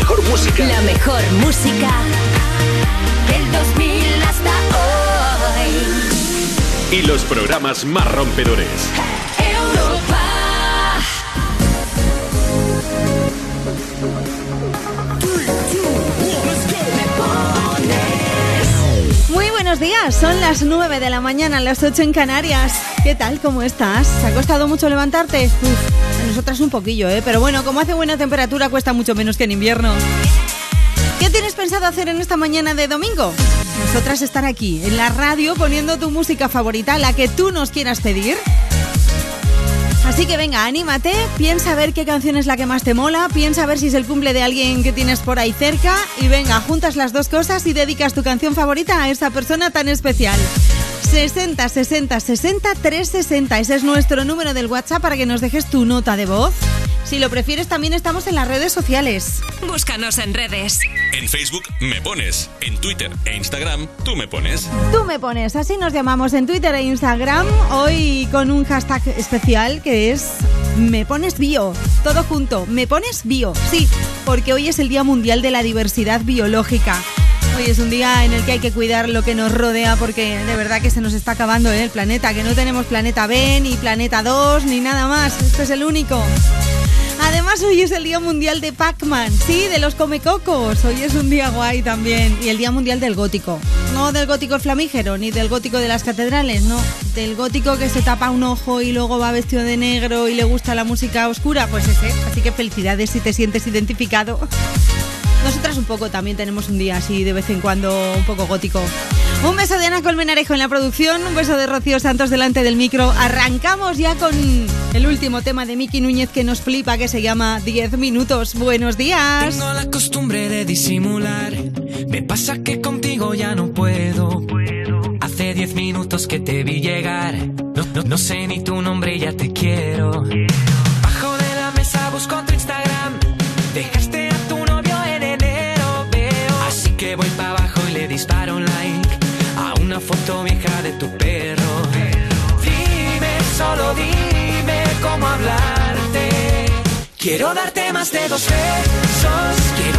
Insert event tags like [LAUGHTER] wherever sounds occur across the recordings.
mejor música. La mejor música del 2000 hasta hoy. Y los programas más rompedores. Europa. Muy buenos días, son las 9 de la mañana, las 8 en Canarias. ¿Qué tal? ¿Cómo estás? ¿Te ha costado mucho levantarte? Uf, nosotras un poquillo, ¿eh? Pero bueno, como hace buena temperatura, cuesta mucho menos que en invierno. ¿Qué tienes pensado hacer en esta mañana de domingo? Nosotras estar aquí, en la radio, poniendo tu música favorita, la que tú nos quieras pedir. Así que venga, anímate, piensa a ver qué canción es la que más te mola, piensa a ver si es el cumple de alguien que tienes por ahí cerca y venga, juntas las dos cosas y dedicas tu canción favorita a esa persona tan especial. 60 60 60 360, ese es nuestro número del WhatsApp para que nos dejes tu nota de voz. Si lo prefieres, también estamos en las redes sociales. Búscanos en redes. En Facebook me pones, en Twitter e Instagram tú me pones. Tú me pones, así nos llamamos en Twitter e Instagram, hoy con un hashtag especial que es Me pones bio, todo junto, me pones bio, sí, porque hoy es el Día Mundial de la Diversidad Biológica. Hoy es un día en el que hay que cuidar lo que nos rodea porque de verdad que se nos está acabando ¿eh? el planeta, que no tenemos planeta B, ni planeta 2, ni nada más, este es el único. Además, hoy es el Día Mundial de Pac-Man, sí, de los comecocos. Hoy es un día guay también. Y el Día Mundial del Gótico. No del gótico flamígero, ni del gótico de las catedrales, no. Del gótico que se tapa un ojo y luego va vestido de negro y le gusta la música oscura, pues ese. Así que felicidades si te sientes identificado. Nosotras un poco también tenemos un día así de vez en cuando un poco gótico. Un beso de Ana Colmenarejo en la producción, un beso de Rocío Santos delante del micro. Arrancamos ya con el último tema de Miki Núñez que nos flipa, que se llama 10 minutos. Buenos días. Tengo la costumbre de disimular. Me pasa que contigo ya no puedo. Hace 10 minutos que te vi llegar. No, sé ni tu nombre ya te quiero. Una foto vieja de tu perro. Dime, solo dime cómo hablarte. Quiero darte más de dos besos. Quiero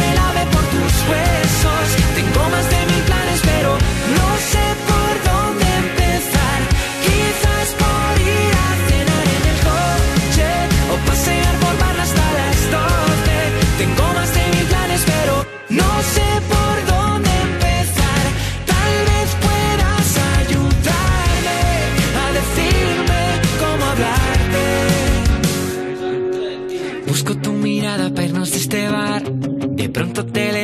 por tus huesos. Tengo más de mil planes, pero no sé por dónde empezar. Quizás por ir a cenar en el coche o pasear por barra hasta las 12. Tengo más de mil planes, pero no sé por dónde empezar. Tal vez puedas ayudarme a decirme cómo hablarte. Busco tu mirada para irnos de este bar. De pronto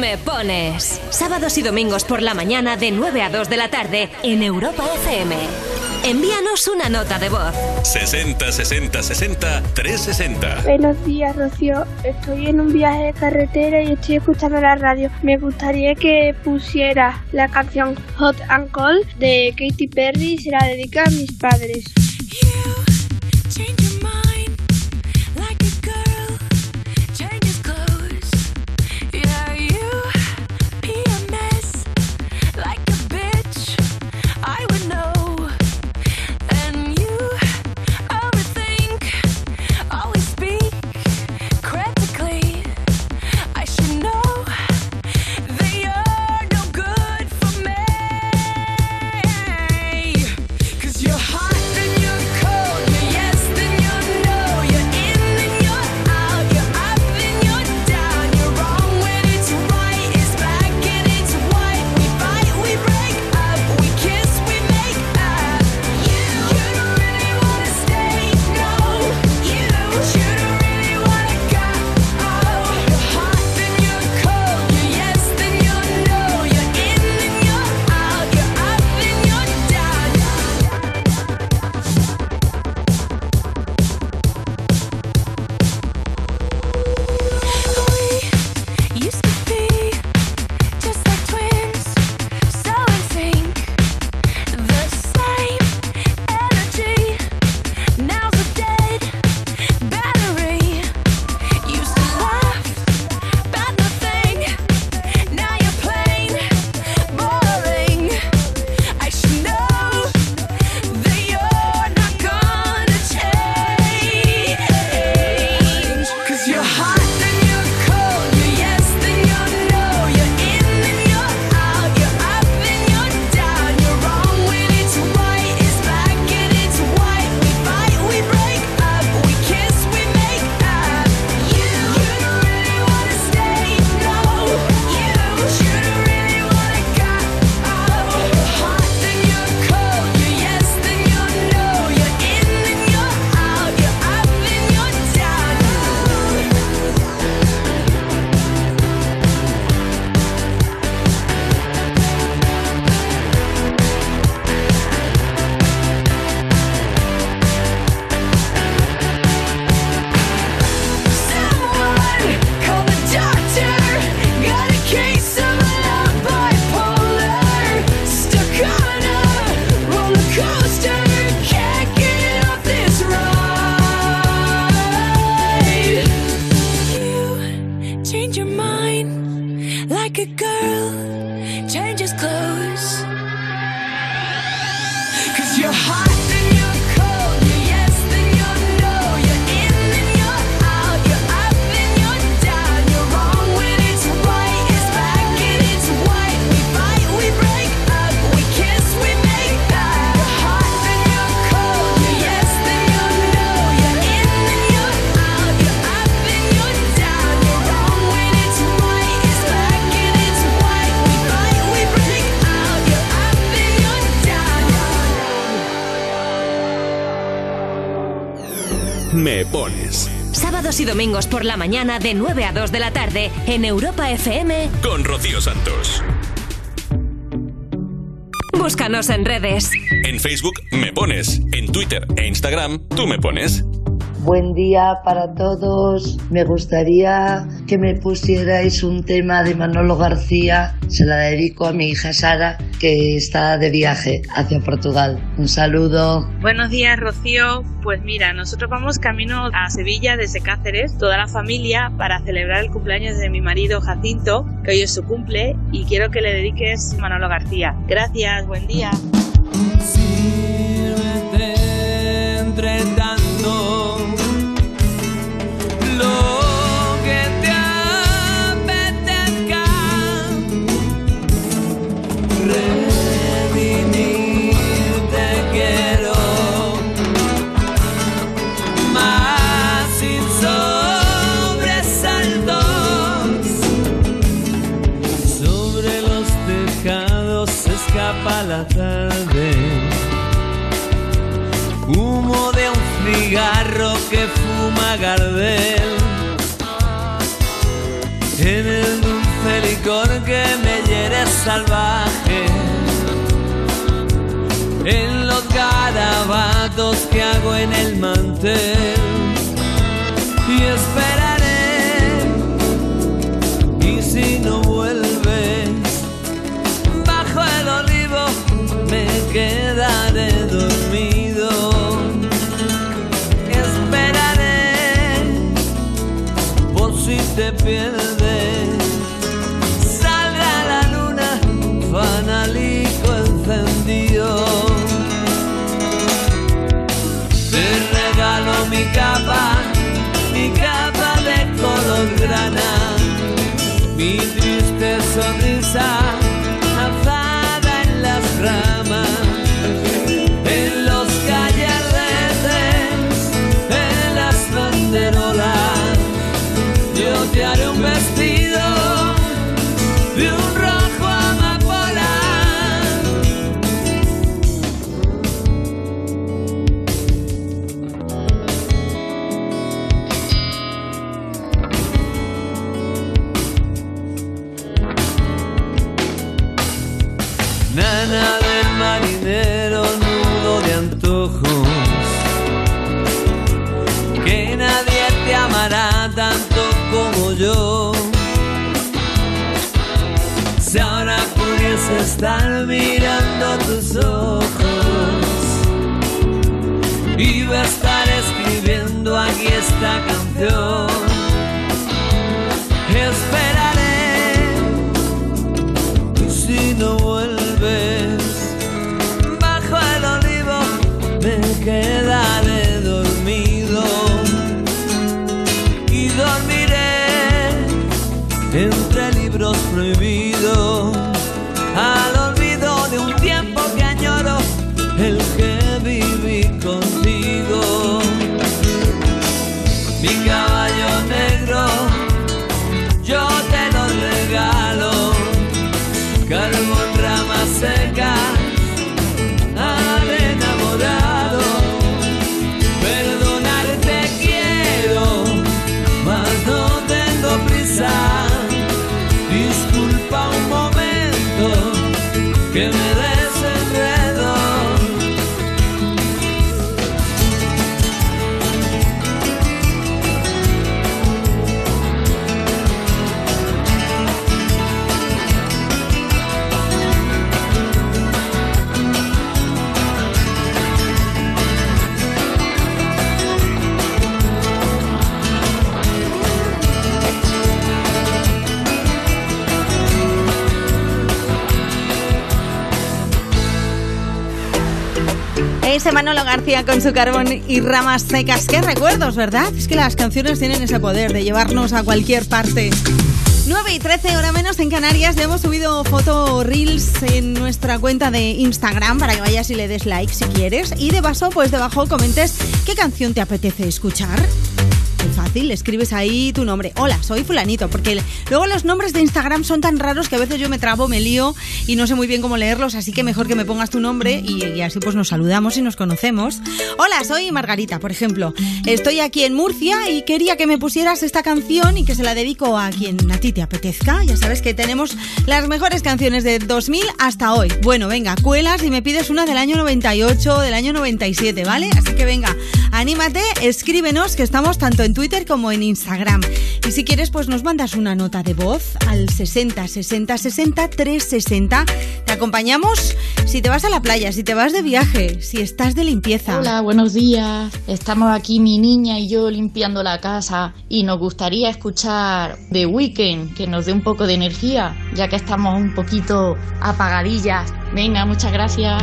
Me pones. Sábados y domingos por la mañana de 9 a 2 de la tarde en Europa FM. Envíanos una nota de voz. 60 60 60 360. Buenos días, Rocío. Estoy en un viaje de carretera y estoy escuchando la radio. Me gustaría que pusiera la canción Hot and Cold de Katy Perry y se la dedica a mis padres. Domingos por la mañana de 9 a 2 de la tarde en Europa FM con Rocío Santos. Búscanos en redes. En Facebook me pones, en Twitter e Instagram tú me pones. Buen día para todos. Me gustaría que me pusierais un tema de Manolo García. Se la dedico a mi hija Sara, que está de viaje hacia Portugal. Un saludo. Buenos días, Rocío. Pues mira, nosotros vamos camino a Sevilla desde Cáceres, toda la familia, para celebrar el cumpleaños de mi marido Jacinto, que hoy es su cumple, y quiero que le dediques Manolo García. Gracias, buen día. Que hago en el mantel. Y esperaré. Y si no vuelves bajo el olivo me quedaré dormido. Esperaré por si te pierdes esta Manolo García con su carbón y ramas secas. Qué recuerdos, ¿verdad? Es que las canciones tienen ese poder de llevarnos a cualquier parte. 9 y 13 hora menos en Canarias. Ya hemos subido foto reels en nuestra cuenta de Instagram para que vayas y le des like si quieres. Y de paso, pues debajo comentes qué canción te apetece escuchar. Escribes ahí tu nombre. Hola, soy fulanito, porque luego los nombres de Instagram son tan raros que a veces yo me trabo, me lío y no sé muy bien cómo leerlos, así que mejor que me pongas tu nombre y, y así pues nos saludamos y nos conocemos. Hola, soy Margarita, por ejemplo. Estoy aquí en Murcia y quería que me pusieras esta canción y que se la dedico a quien a ti te apetezca. Ya sabes que tenemos las mejores canciones de 2000 hasta hoy. Bueno, venga, cuelas y me pides una del año 98, del año 97, ¿vale? Así que venga, anímate, escríbenos que estamos tanto en Twitter como en Instagram. Y si quieres, pues nos mandas una nota de voz al 60 60 60 360. Te acompañamos si te vas a la playa, si te vas de viaje, si estás de limpieza. Hola, buenos días. Estamos aquí mi niña y yo limpiando la casa y nos gustaría escuchar The Weeknd, que nos dé un poco de energía, ya que estamos un poquito apagadillas. Venga, muchas gracias.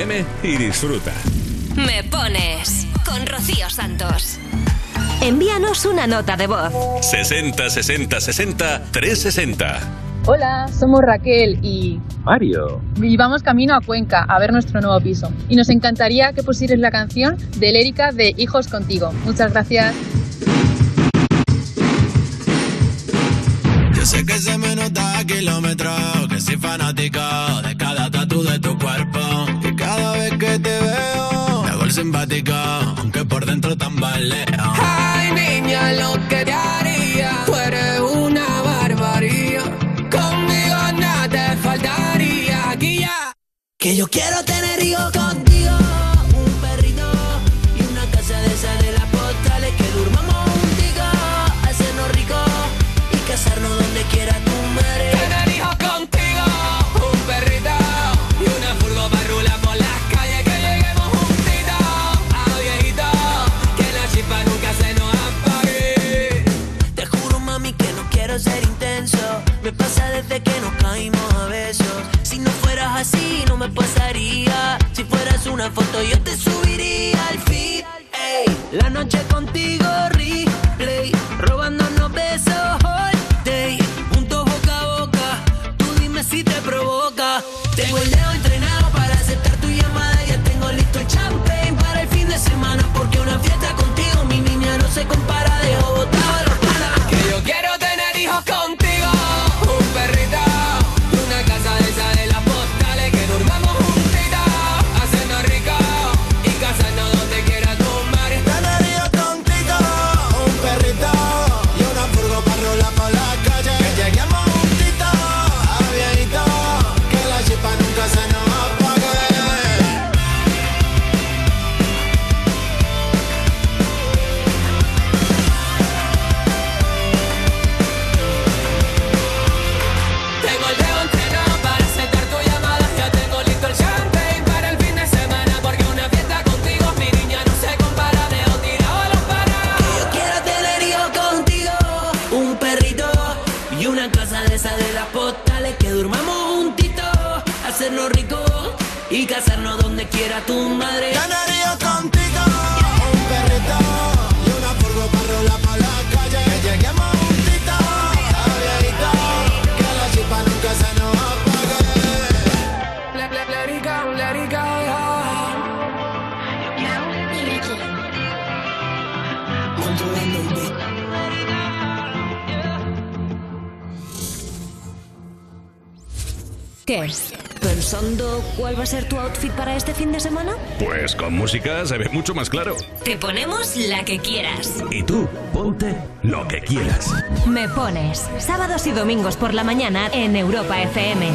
FM y disfruta. Me pones con Rocío Santos. Envíanos una nota de voz. 60 60 60 360. Hola, somos Raquel y Mario. Y vamos camino a Cuenca a ver nuestro nuevo piso. Y nos encantaría que pusieras la canción de Lérica de Hijos contigo. Muchas gracias. Yo sé que se me nota a kilómetros, que soy fanático de cada tatu de tu cuerpo simpática, aunque por dentro tambalea. Ay, niña, lo que te haría, tú eres una barbaría. Conmigo nada te faltaría, guía. Que yo quiero tener hijos contigo. se ve mucho más claro. Te ponemos la que quieras. Y tú, ponte lo que quieras. Me pones sábados y domingos por la mañana en Europa FM.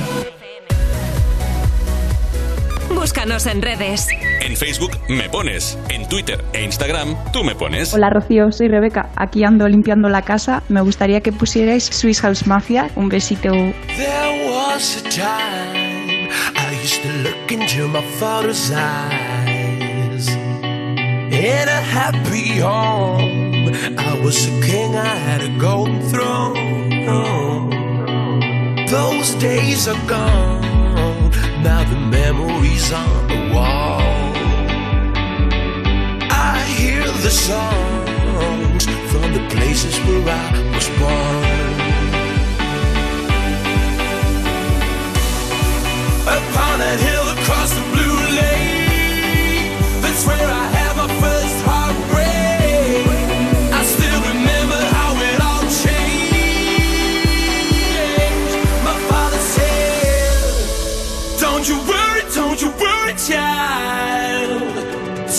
Búscanos en redes. En Facebook me pones, en Twitter e Instagram tú me pones. Hola Rocío, soy Rebeca. Aquí ando limpiando la casa. Me gustaría que pusierais Swiss House Mafia. Un besito. There was a time I used to look into my father's eyes. In a happy home, I was a king, I had a golden throne. Those days are gone, now the memories on the wall. I hear the songs from the places where I was born. Upon that hill across the blue lake, that's where I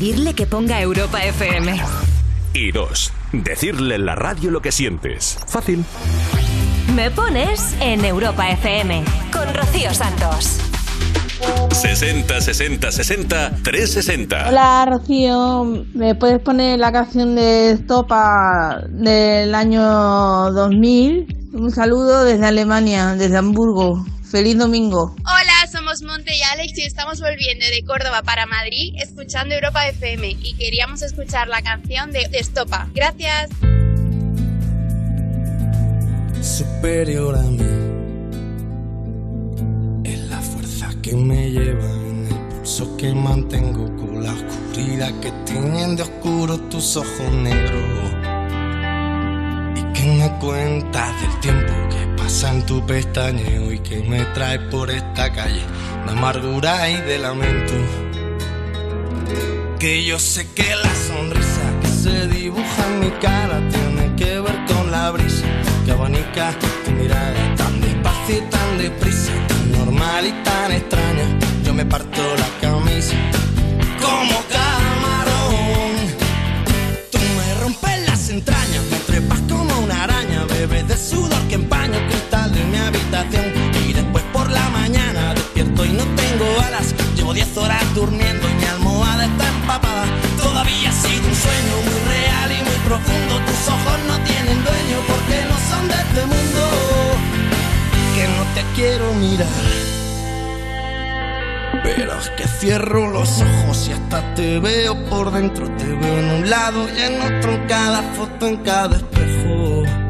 Pedirle que ponga Europa FM. Y dos, decirle en la radio lo que sientes. Fácil. Me pones en Europa FM con Rocío Santos. 60 60 60 360. Hola Rocío, ¿me puedes poner la canción de Stopa del año 2000? Un saludo desde Alemania, desde Hamburgo. Feliz domingo. Hola, estamos volviendo de Córdoba para Madrid escuchando Europa FM y queríamos escuchar la canción de Estopa. Gracias. superior a mí. Es la fuerza que me lleva en el pulso que mantengo con la oscuridad que tienen de oscuro tus ojos negros. Y que me cuentas del tiempo que pasa en tu pestañeo y que me trae por esta calle de amargura y de lamento. Que yo sé que la sonrisa que se dibuja en mi cara tiene que ver con la brisa que abanica tu mirada tan despacio y tan deprisa, tan normal y tan extraña. Yo me parto la camisa como camarón. Tú me rompes las entrañas, me trepas diez horas durmiendo y mi almohada está empapada. Todavía ha sido un sueño muy real y muy profundo. Tus ojos no tienen dueño porque no son de este mundo. Que no te quiero mirar. Pero es que cierro los ojos y hasta te veo por dentro. Te veo en un lado y en otro, en cada foto, en cada espejo.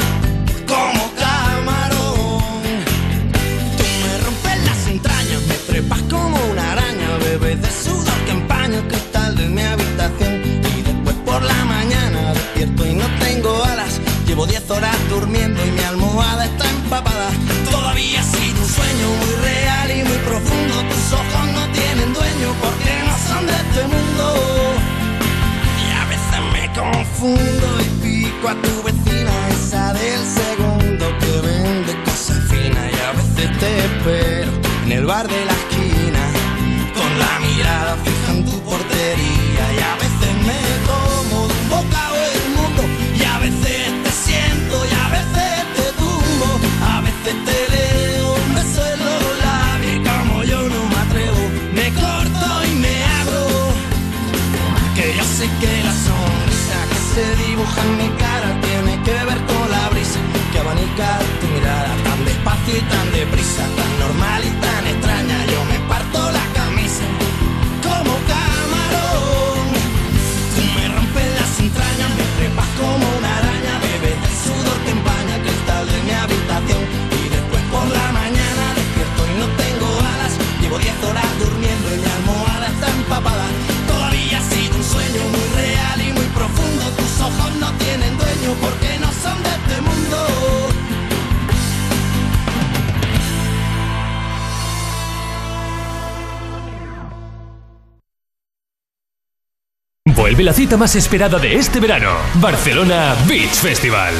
horas durmiendo y mi almohada está empapada. Todavía sido un sueño muy real y muy profundo. Tus ojos no tienen dueño porque no son de este mundo. Y a veces me confundo y pico a tu vecina, esa del segundo que vende cosas finas. Y a veces te espero en el bar de la esquina con la mirada fija en tu portería. En mi cara tiene que ver con la brisa que abanica tu mirada tan despacio y tan deprisa, Vuelve la cita más esperada de este verano, Barcelona Beach Festival.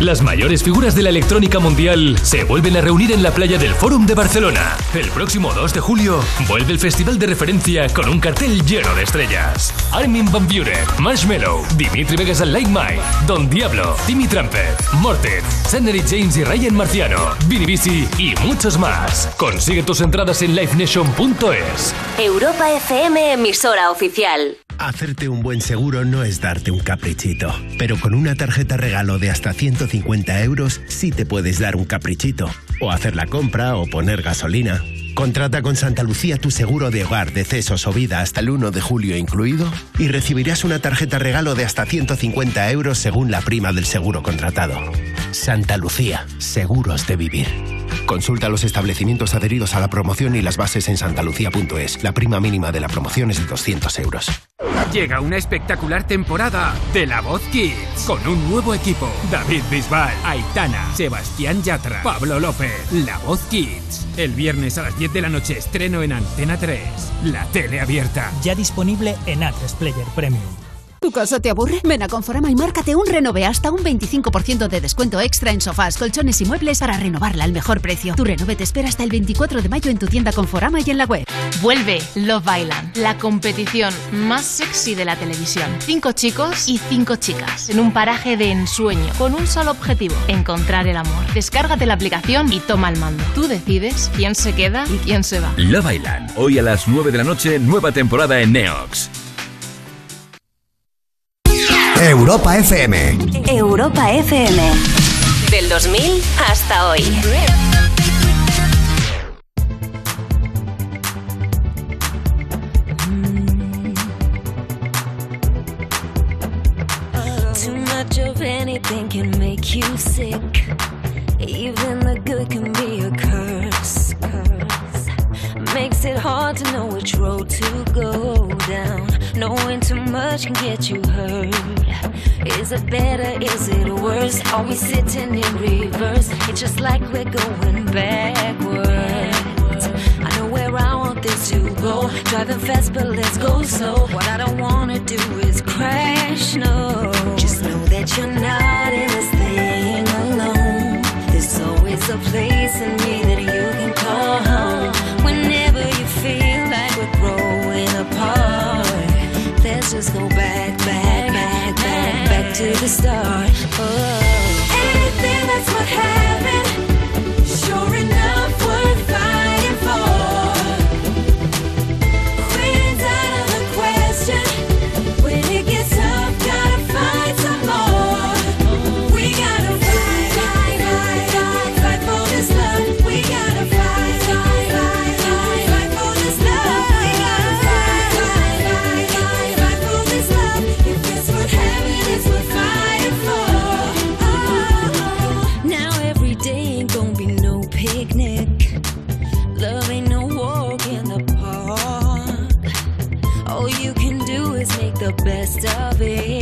Las mayores figuras de la electrónica mundial se vuelven a reunir en la playa del Fórum de Barcelona. El próximo 2 de julio vuelve el festival de referencia con un cartel lleno de estrellas. Armin Van Buren, Marshmello, Dimitri Vegas and Like Mike, Don Diablo, Timmy Trumpet, Morten, Sannery James y Ryan Marciano, Vinny Bisi y muchos más. Consigue tus entradas en livenation.es. Europa FM, emisora oficial. Hacerte un buen seguro no es darte un caprichito, pero con una tarjeta regalo de hasta 150 euros sí te puedes dar un caprichito, o hacer la compra o poner gasolina. Contrata con Santa Lucía tu seguro de hogar, decesos o vida hasta el 1 de julio incluido y recibirás una tarjeta regalo de hasta 150 euros según la prima del seguro contratado. Santa Lucía, seguros de vivir. Consulta los establecimientos adheridos a la promoción y las bases en santalucía.es. La prima mínima de la promoción es de 200 euros. Llega una espectacular temporada de La Voz Kids con un nuevo equipo. David Bisbal, Aitana, Sebastián Yatra, Pablo López. La Voz Kids. El viernes a las 10 de la noche estreno en Antena 3. La tele abierta. Ya disponible en Atresplayer Player Premium. ¿Tu casa te aburre? Ven a Conforama y márcate un renove hasta un 25% de descuento extra en sofás, colchones y muebles para renovarla al mejor precio. Tu renove te espera hasta el 24 de mayo en tu tienda Conforama y en la web. Vuelve Love Island, la competición más sexy de la televisión. Cinco chicos y cinco chicas en un paraje de ensueño con un solo objetivo, encontrar el amor. Descárgate la aplicación y toma el mando. Tú decides quién se queda y quién se va. Love Island, hoy a las 9 de la noche, nueva temporada en Neox. Europa FM. Europa FM. Del 2000 hasta hoy. Too much of anything can make you sick. Even the good can be a curse. curse. Makes it hard to know which road to go down. Knowing too much can get you hurt. Is it better? Is it worse? Are we sitting in reverse? It's just like we're going backwards. I know where I want this to go. Driving fast, but let's go slow. What I don't wanna do is crash. No, just know that you're not in this thing alone. There's always a place in the stars. rest of it.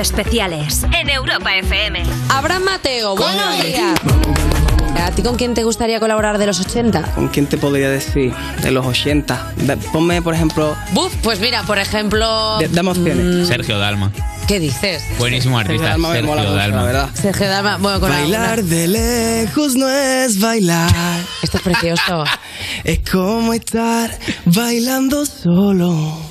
especiales en Europa FM. Abraham Mateo, buenos días. ¿A ti con quién te gustaría colaborar de los 80? ¿Con quién te podría decir de los 80? Ponme, por ejemplo... Buf, pues mira, por ejemplo... de- dame opciones. Mm, Sergio Dalma. ¿Qué dices? Buenísimo artista. Sergio Dalma me mola mucho, la verdad. Sergio Dalma, bueno, con Bailar alguna- de lejos no es bailar. Esto es precioso. [LAUGHS] Es como estar bailando solo.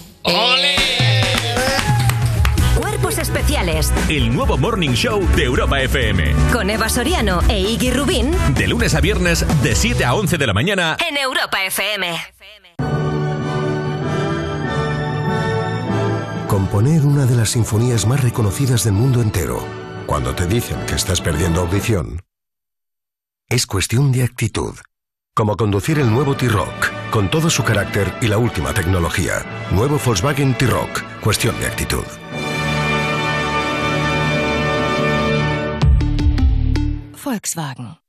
El nuevo Morning Show de Europa FM. con Eva Soriano e Iggy Rubín De lunes a viernes, de 7 a 11 de la mañana. en Europa FM. Componer una de las sinfonías más reconocidas del mundo entero, cuando te dicen que estás perdiendo audición, es cuestión de actitud. Como conducir el nuevo T-Rock, con todo su carácter y la última tecnología. Nuevo Volkswagen T-Rock, cuestión de actitud. Volkswagen.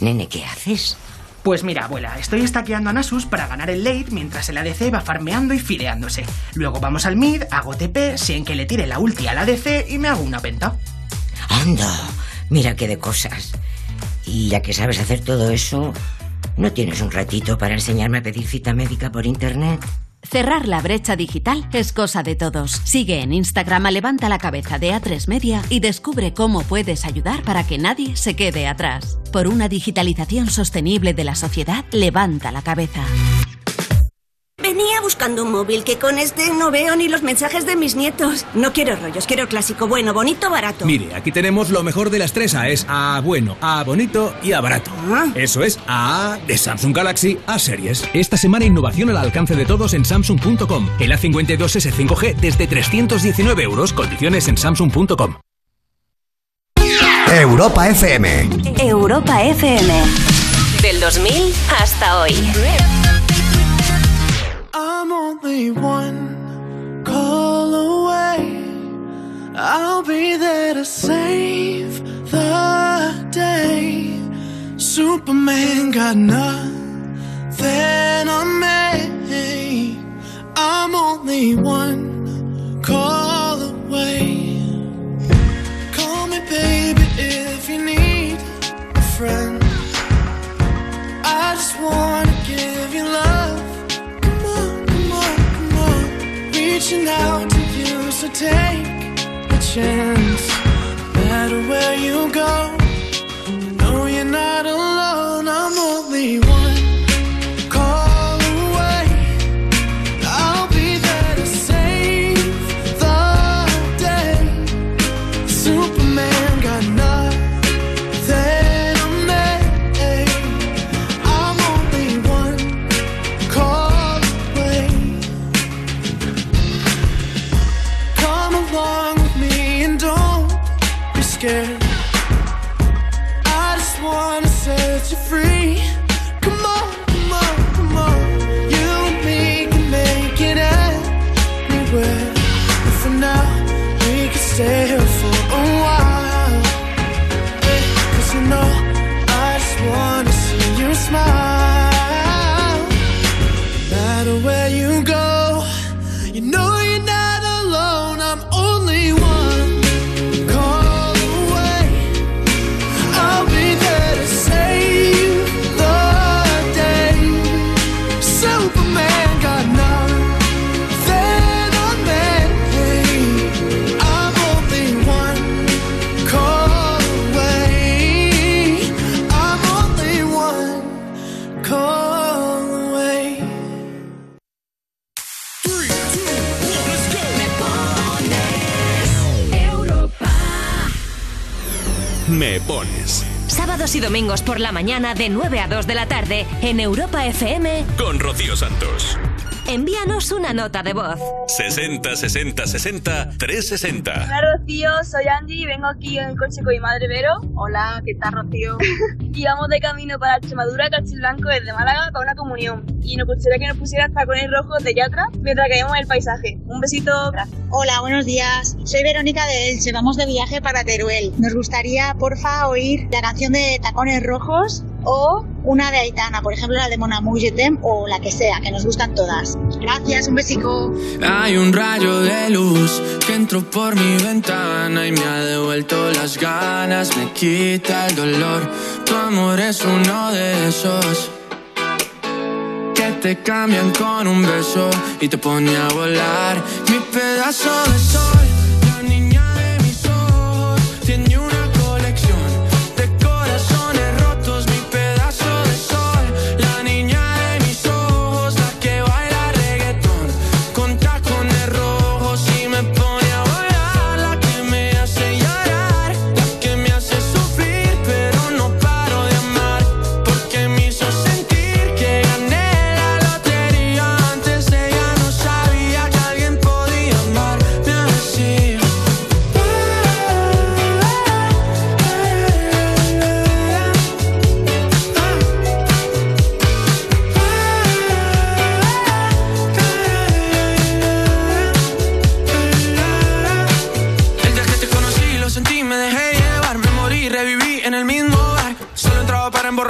Nene, ¿qué haces? Pues mira, abuela, estoy estaqueando a Nasus para ganar el late mientras el ADC va farmeando y fileándose. Luego vamos al mid, hago TP, sé en que le tire la ulti al ADC y me hago una penta. Anda, mira qué de cosas. Y ya que sabes hacer todo eso, ¿no tienes un ratito para enseñarme a pedir cita médica por internet? Cerrar la brecha digital es cosa de todos. Sigue en Instagram a Levanta la Cabeza de A3 Media y descubre cómo puedes ayudar para que nadie se quede atrás. Por una digitalización sostenible de la sociedad, levanta la cabeza. Venía buscando un móvil que con este no veo ni los mensajes de mis nietos. No quiero rollos, quiero clásico, bueno, bonito, barato. Mire, aquí tenemos lo mejor de las tres A. Es A bueno, A bonito y A barato. Eso es A de Samsung Galaxy A series. Esta semana innovación al alcance de todos en Samsung.com. El A52S 5G desde 319 euros. Condiciones en Samsung.com. Europa FM. Europa FM. Del 2000 hasta hoy. Only one call away. I'll be there to save the day. Superman got nothing on me. I'm only one call away. Call me, baby, if you need a friend. I just wanna give you love. Reaching out to you, so take a chance. No matter where you go, know you're not alone. I'm only one Sábados y domingos por la mañana de 9 a 2 de la tarde en Europa FM. con Rocío Santos. Envíanos una nota de voz. 60 60 60 360. Hola Rocío, soy Angie y vengo aquí en el coche con mi madre Vero. Hola, ¿qué tal Rocío? [LAUGHS] y vamos de camino para Extremadura, Castilblanco, desde Málaga, para una comunión. Y nos gustaría que nos pusieras tacones rojos de Yatra mientras que vemos el paisaje. Un besito. Hola, buenos días. Soy Verónica de Elche. Vamos de viaje para Teruel. Nos gustaría, porfa, oír la canción de Tacones Rojos o una de Aitana, por ejemplo la de Mon Amour, Je t'aime, o la que sea, que nos gustan todas. Gracias, un besico. Hay un rayo de luz que entró por mi ventana y me ha devuelto las ganas, me quita el dolor. Tu amor es uno de esos que te cambian con un beso y te pone a volar. Mi pedazo de sol,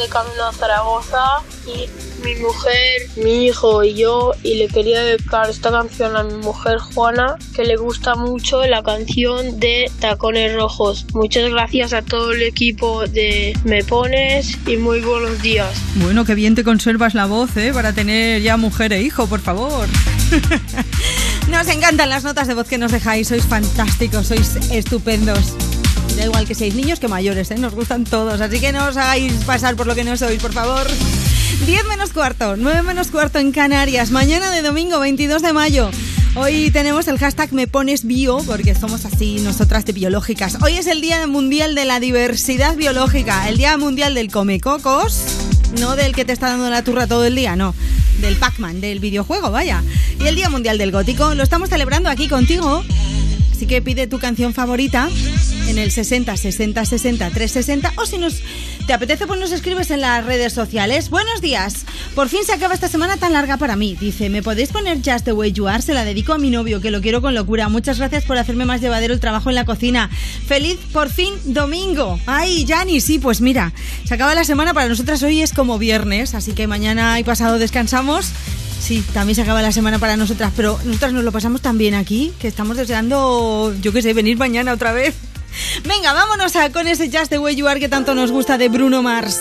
De camino a Zaragoza y mi mujer, mi hijo y yo y le quería dedicar esta canción a mi mujer Juana que le gusta mucho la canción de Tacones Rojos. Muchas gracias a todo el equipo de Me Pones y muy buenos días. Bueno, qué bien te conservas la voz, ¿eh? Para tener ya mujer e hijo, por favor. [LAUGHS] nos encantan las notas de voz que nos dejáis, sois fantásticos, sois estupendos. Da igual que seáis niños que mayores, ¿eh? Nos gustan todos, así que no os hagáis pasar por lo que no sois, por favor. 10 menos cuarto, 9 menos cuarto en Canarias, mañana de domingo 22 de mayo. Hoy tenemos el hashtag me bio porque somos así nosotras de biológicas. Hoy es el Día Mundial de la Diversidad Biológica, el Día Mundial del Comecocos, no del que te está dando la turra todo el día, no, del Pac-Man, del videojuego, vaya. Y el Día Mundial del Gótico lo estamos celebrando aquí contigo. Así que pide tu canción favorita en el 60 60 60 360 o si nos te apetece pues nos escribes en las redes sociales. Buenos días. Por fin se acaba esta semana tan larga para mí. Dice, ¿me podéis poner Just the Way You Are? Se la dedico a mi novio que lo quiero con locura. Muchas gracias por hacerme más llevadero el trabajo en la cocina. Feliz por fin domingo. Ay, Jani, sí, pues mira, se acaba la semana para nosotras hoy es como viernes, así que mañana y pasado descansamos. Sí, también se acaba la semana para nosotras, pero nosotras nos lo pasamos tan bien aquí que estamos deseando, yo qué sé, venir mañana otra vez. [LAUGHS] Venga, vámonos a, con ese Just the Way You Are que tanto nos gusta de Bruno Mars.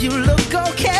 you look okay.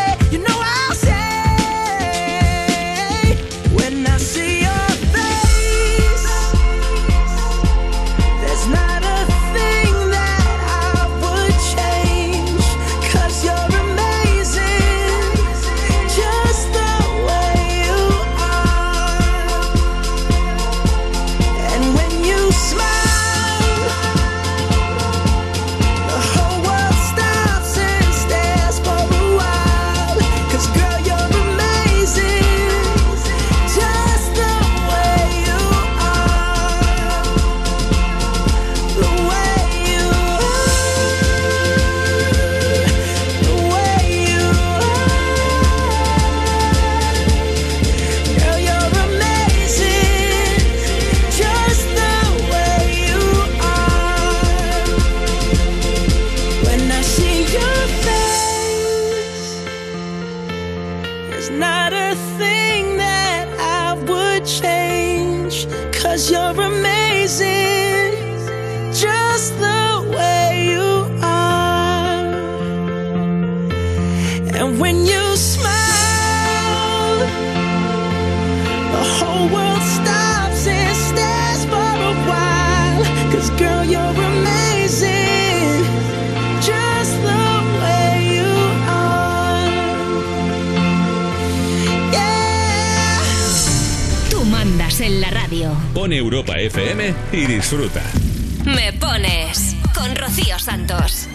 Me pones con Rocío Santos.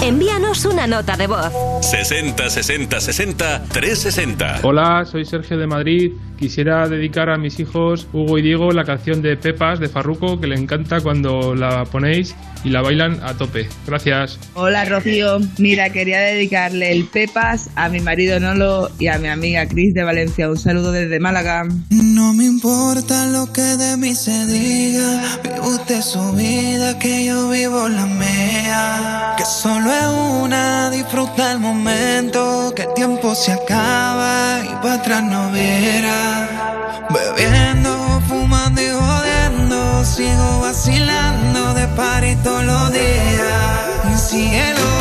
Envíanos una nota de voz. 60 60 60 360. Hola, soy Sergio de Madrid. Quisiera dedicar a mis hijos Hugo y Diego la canción de Pepas de Farruco que le encanta cuando la ponéis y la bailan a tope. Gracias. Hola Rocío, mira, quería dedicarle el Pepas a mi marido Nolo y a mi amiga Cris de Valencia. Un saludo desde Málaga. No me importa lo que de mí se diga, vive usted su vida, que yo vivo la mía. Que solo es una, disfruta el momento, que el tiempo se acaba y para atrás no viera. Bebiendo, fumando y jodiendo, sigo vacilando pared todos los días. cielo.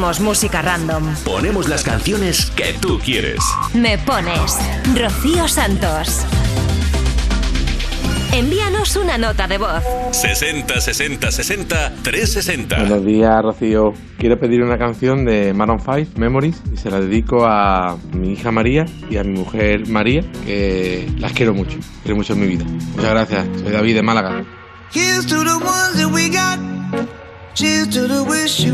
Ponemos música random. Ponemos las canciones que tú quieres. Me pones Rocío Santos. Envíanos una nota de voz. 60 60 60 360. Buenos días, Rocío. Quiero pedir una canción de Maroon 5, Memories, y se la dedico a mi hija María y a mi mujer María, que las quiero mucho, quiero mucho en mi vida. Muchas gracias. Soy David de Málaga.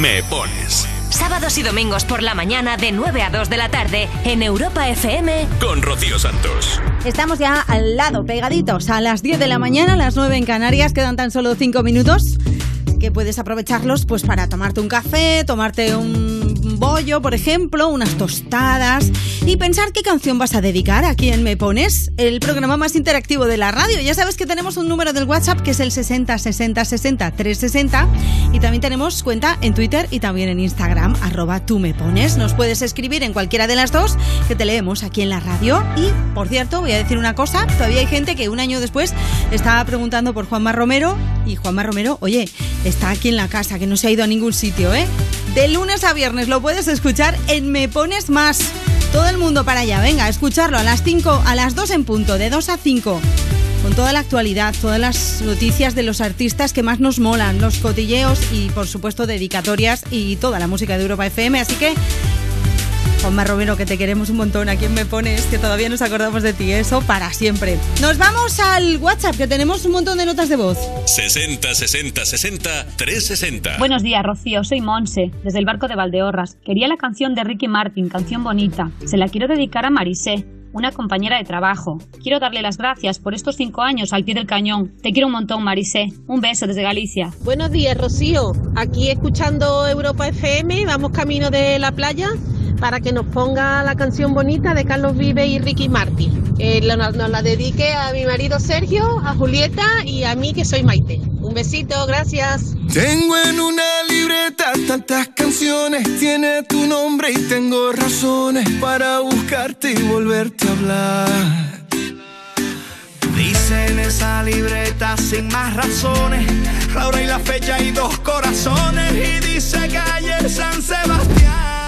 Me pones Sábados y domingos por la mañana de 9 a 2 de la tarde en Europa FM. con Rocío Santos. Estamos ya al lado, pegaditos, a las 10 de la mañana, a las 9 en Canarias, quedan tan solo 5 minutos que puedes aprovecharlos pues para tomarte un café, tomarte un bollo, por ejemplo, unas tostadas y pensar qué canción vas a dedicar a quien me pones, el programa más interactivo de la radio. Ya sabes que tenemos un número del WhatsApp que es el 60 60 60 360 y también tenemos cuenta en Twitter y también en Instagram, arroba tú me pones. Nos puedes escribir en cualquiera de las dos que te leemos aquí en la radio. Y, por cierto, voy a decir una cosa, todavía hay gente que un año después estaba preguntando por Juanma Romero y Juanma Romero, oye, está aquí en la casa, que no se ha ido a ningún sitio, ¿eh? De lunes a viernes lo puedes escuchar en Me Pones Más. Todo el mundo para allá, venga, a escucharlo a las 5, a las 2 en punto, de 2 a 5. Con toda la actualidad, todas las noticias de los artistas que más nos molan, los cotilleos y por supuesto dedicatorias y toda la música de Europa FM. Así que Juanma Romero, que te queremos un montón. ¿A quién me pones? Que todavía nos acordamos de ti. Eso para siempre. Nos vamos al WhatsApp, que tenemos un montón de notas de voz. 60 60 60 360. Buenos días, Rocío. Soy Monse, desde el barco de Valdeorras. Quería la canción de Ricky Martin, canción bonita. Se la quiero dedicar a Marisé, una compañera de trabajo. Quiero darle las gracias por estos cinco años al pie del cañón. Te quiero un montón, Marisé. Un beso desde Galicia. Buenos días, Rocío. Aquí escuchando Europa FM, vamos camino de la playa para que nos ponga la canción bonita de Carlos Vive y Ricky Martin. Eh, nos, nos la dedique a mi marido Sergio, a Julieta y a mí que soy Maite. Un besito, gracias. Tengo en una libreta tantas canciones, tiene tu nombre y tengo razones para buscarte y volverte a hablar. Dice en esa libreta sin más razones, la hora y la fecha y dos corazones. Y dice calle San Sebastián.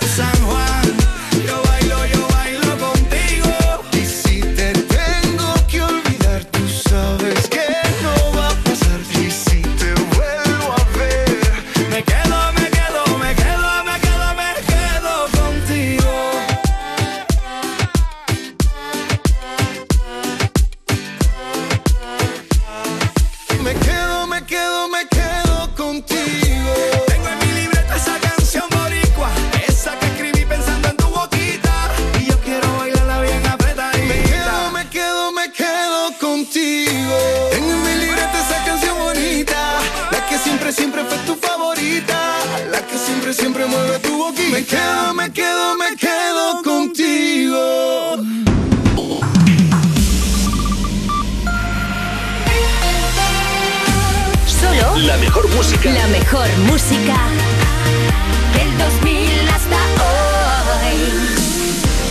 Me quedo, me quedo, me quedo contigo. Solo La mejor música. la mejor música del 2000 hasta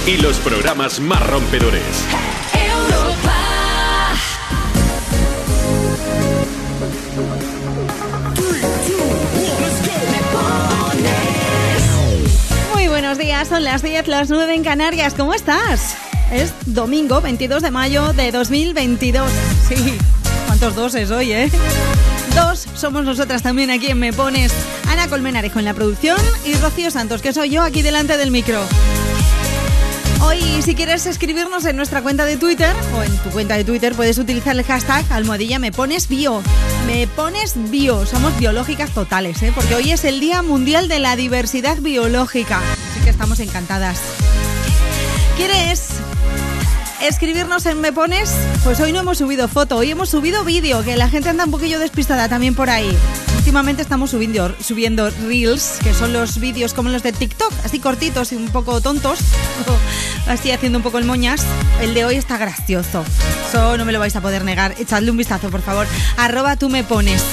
hoy. Y los programas más rompedores. Son las 10, las 9 en Canarias. ¿Cómo estás? Es domingo 22 de mayo de 2022. Sí, ¿cuántos dos es hoy, eh? Dos somos nosotras también aquí en Me Pones. Ana Colmenarejo en la producción y Rocío Santos, que soy yo aquí delante del micro. Hoy, si quieres escribirnos en nuestra cuenta de Twitter o en tu cuenta de Twitter, puedes utilizar el hashtag almohadilla me pones bio. Me pones bio. Somos biológicas totales, ¿eh? porque hoy es el Día Mundial de la Diversidad Biológica. Estamos encantadas. ¿Quieres escribirnos en Me Pones? Pues hoy no hemos subido foto, hoy hemos subido vídeo, que la gente anda un poquillo despistada también por ahí. Últimamente estamos subiendo, subiendo reels, que son los vídeos como los de TikTok, así cortitos y un poco tontos. [LAUGHS] Así haciendo un poco el moñas. El de hoy está gracioso. Eso no me lo vais a poder negar. Echadle un vistazo, por favor. Arroba tú me pones.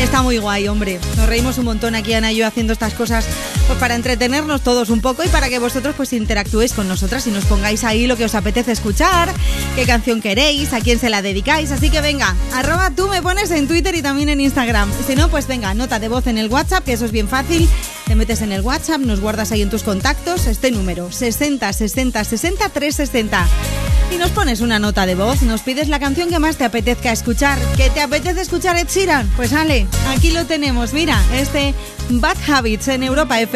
Está muy guay, hombre. Nos reímos un montón aquí, Ana y yo, haciendo estas cosas pues, para entretenernos todos un poco y para que vosotros pues interactuéis con nosotras y nos pongáis ahí lo que os apetece escuchar, qué canción queréis, a quién se la dedicáis. Así que venga, arroba tú me pones en Twitter y también en Instagram. Si no, pues venga, nota de voz en el WhatsApp, que eso es bien fácil. Te metes en el WhatsApp, nos guardas ahí en tus contactos este número, 60 60 60 360. Y nos pones una nota de voz, nos pides la canción que más te apetezca escuchar. ¿Qué te apetece escuchar Ed? Pues sale, aquí lo tenemos, mira, este Bad Habits en Europa FM.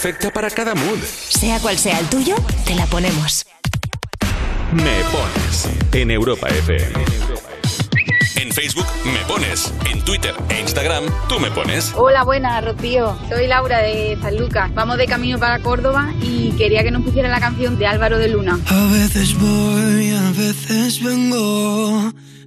Perfecta para cada mood. Sea cual sea el tuyo, te la ponemos. Me pones en Europa FM. En Facebook me pones, en Twitter e Instagram tú me pones. Hola, buenas, Rocío. Soy Laura de San Lucas. Vamos de camino para Córdoba y quería que nos pusiera la canción de Álvaro de Luna. A veces voy, a veces vengo.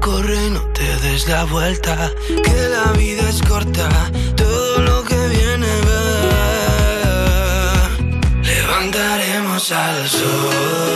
Corre no te des la vuelta. Que la vida es corta, todo lo que viene va. Levantaremos al sol,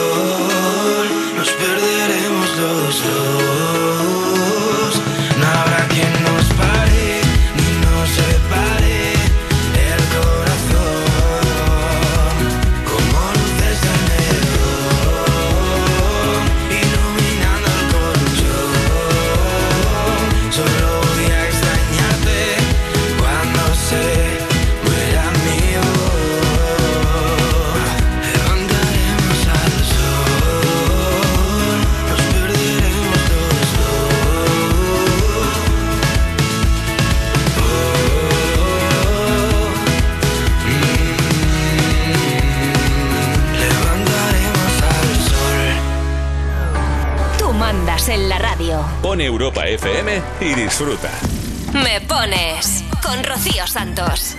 Europa FM y disfruta. Me pones con Rocío Santos.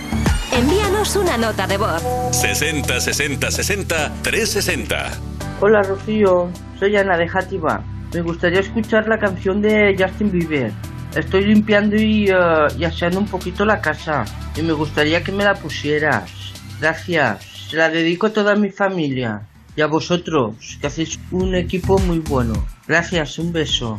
Envíanos una nota de voz. 60 60 60 360. Hola Rocío, soy Ana de Játiva. Me gustaría escuchar la canción de Justin Bieber. Estoy limpiando y, eh, y aseando un poquito la casa y me gustaría que me la pusieras. Gracias. Se la dedico a toda mi familia y a vosotros, que hacéis un equipo muy bueno. Gracias, un beso.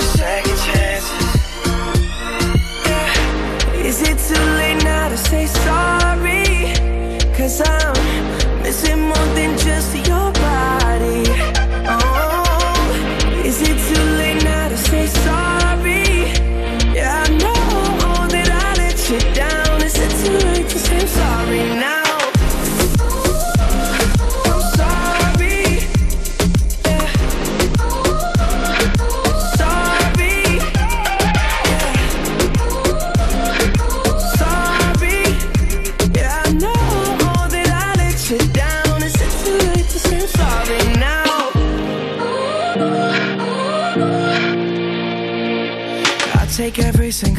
second chances. Yeah. Is it too late now to say sorry? Cause I'm missing more than just your body.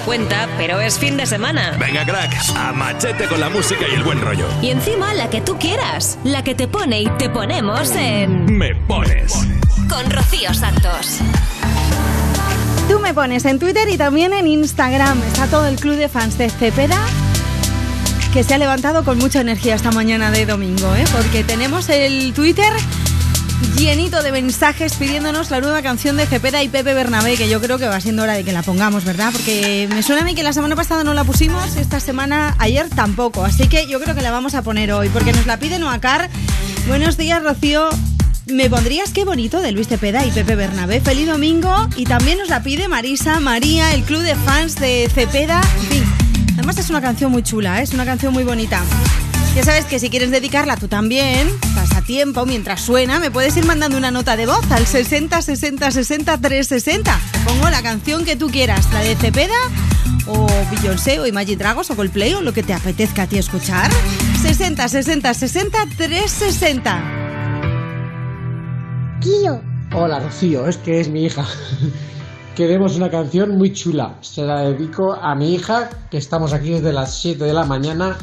dado cuenta, pero es fin de semana. Venga, crack, a machete con la música y el buen rollo. Y encima la que tú quieras, la que te pone y te ponemos en... Me pones. Con Rocío Santos. Tú me pones en Twitter y también en Instagram. Está todo el club de fans de Cepeda que se ha levantado con mucha energía esta mañana de domingo, ¿eh? porque tenemos el Twitter llenito de mensajes pidiéndonos la nueva canción de Cepeda y Pepe Bernabé, que yo creo que va siendo hora de que la pongamos, ¿verdad? Porque me suena a mí que la semana pasada no la pusimos, esta semana, ayer tampoco, así que yo creo que la vamos a poner hoy, porque nos la pide Noacar. Buenos días, Rocío. ¿Me pondrías qué bonito de Luis Cepeda y Pepe Bernabé? Feliz domingo. Y también nos la pide Marisa, María, el club de fans de Cepeda. Además es una canción muy chula, ¿eh? es una canción muy bonita. Ya sabes que si quieres dedicarla tú también, a tiempo mientras suena, me puedes ir mandando una nota de voz al 60 60 60 360. Pongo la canción que tú quieras, la de Cepeda o Beyoncé o Imagine Dragons o Coldplay o lo que te apetezca a ti escuchar. 60 60 60 360. Kio. Hola, Rocío, es que es mi hija. [LAUGHS] Queremos una canción muy chula. Se la dedico a mi hija, que estamos aquí desde las 7 de la mañana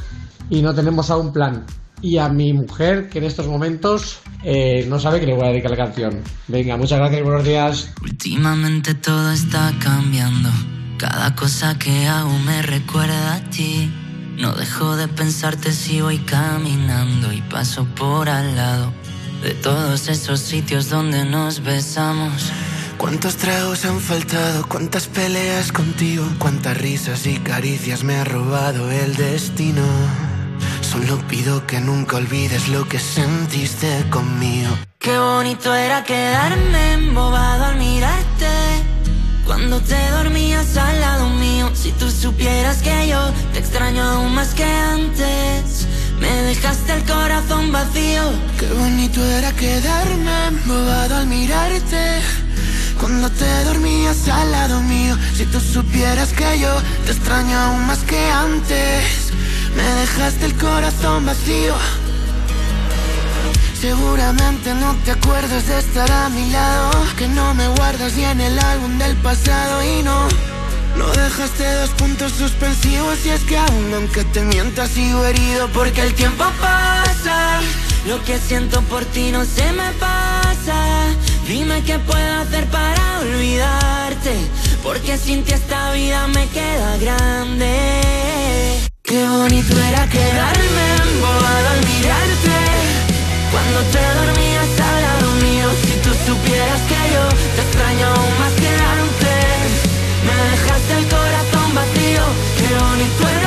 y no tenemos aún plan. Y a mi mujer, que en estos momentos eh, no sabe que le voy a dedicar la canción. Venga, muchas gracias y buenos días. Últimamente todo está cambiando. Cada cosa que hago me recuerda a ti. No dejo de pensarte si voy caminando y paso por al lado de todos esos sitios donde nos besamos. ¿Cuántos tragos han faltado? ¿Cuántas peleas contigo? ¿Cuántas risas y caricias me ha robado el destino? Solo pido que nunca olvides lo que sentiste conmigo. Qué bonito era quedarme embobado al mirarte. Cuando te dormías al lado mío, si tú supieras que yo te extraño aún más que antes. Me dejaste el corazón vacío. Qué bonito era quedarme embobado al mirarte. Cuando te dormías al lado mío, si tú supieras que yo te extraño aún más que antes. Me dejaste el corazón vacío. Seguramente no te acuerdas de estar a mi lado. Que no me guardas ni en el álbum del pasado y no. No dejaste dos puntos suspensivos y es que aún aunque te mientas sigo herido porque el tiempo pasa. Lo que siento por ti no se me pasa. Dime qué puedo hacer para olvidarte. Porque sin ti esta vida me queda grande. Qué bonito era quedarme embobado al mirarte. Cuando te dormías al lado mío, si tú supieras que yo te extraño aún más que antes. Me dejaste el corazón vacío. Qué bonito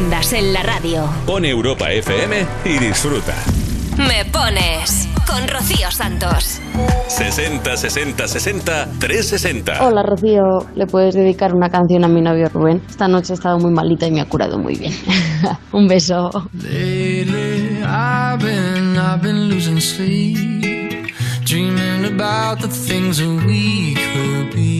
Tú mandas en la radio. Pon Europa FM y disfruta. Me pones con Rocío Santos. 60 60 60 360. Hola Rocío, ¿le puedes dedicar una canción a mi novio Rubén? Esta noche he estado muy malita y me ha curado muy bien. [LAUGHS] Un beso. Lately, I've been, I've been losing sleep, dreaming about the things that we could be.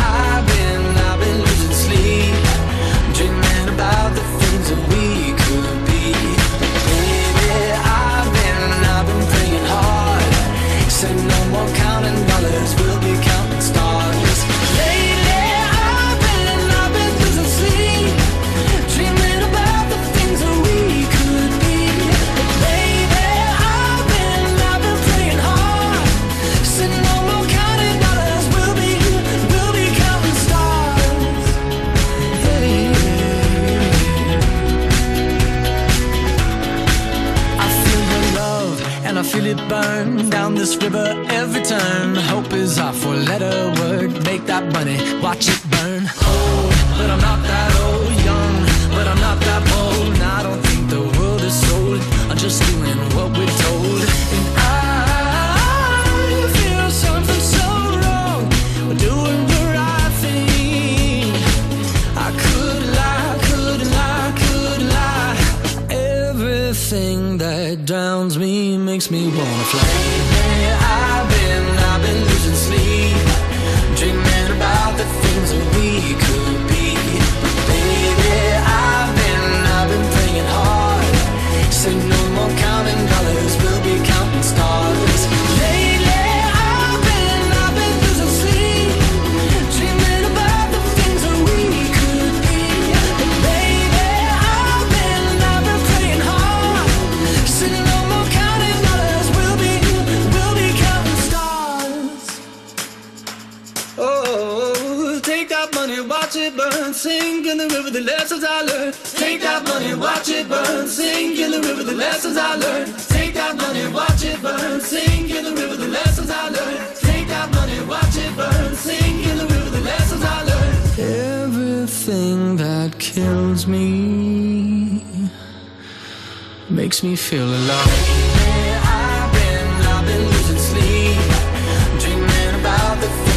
Down this river every turn. Hope is our four letter word. Make that money, watch it burn. Old, but I'm not that old. Young, but I'm not that bold. And I don't think the world is sold. I'm just doing what we're told. And I feel something so wrong. We're doing the right thing. I could lie, could lie, could lie. Everything that drowns me makes me wanna fly. River, the lessons I learned. Take that money, watch it burn. Sing in the river, the lessons I learned. Take that money, watch it burn. Sing in the river, the lessons I learned. Take that money, watch it burn. Sing in the river, the lessons I learned. Everything that kills me makes me feel alive. I've been, I've been losing sleep, dreaming about the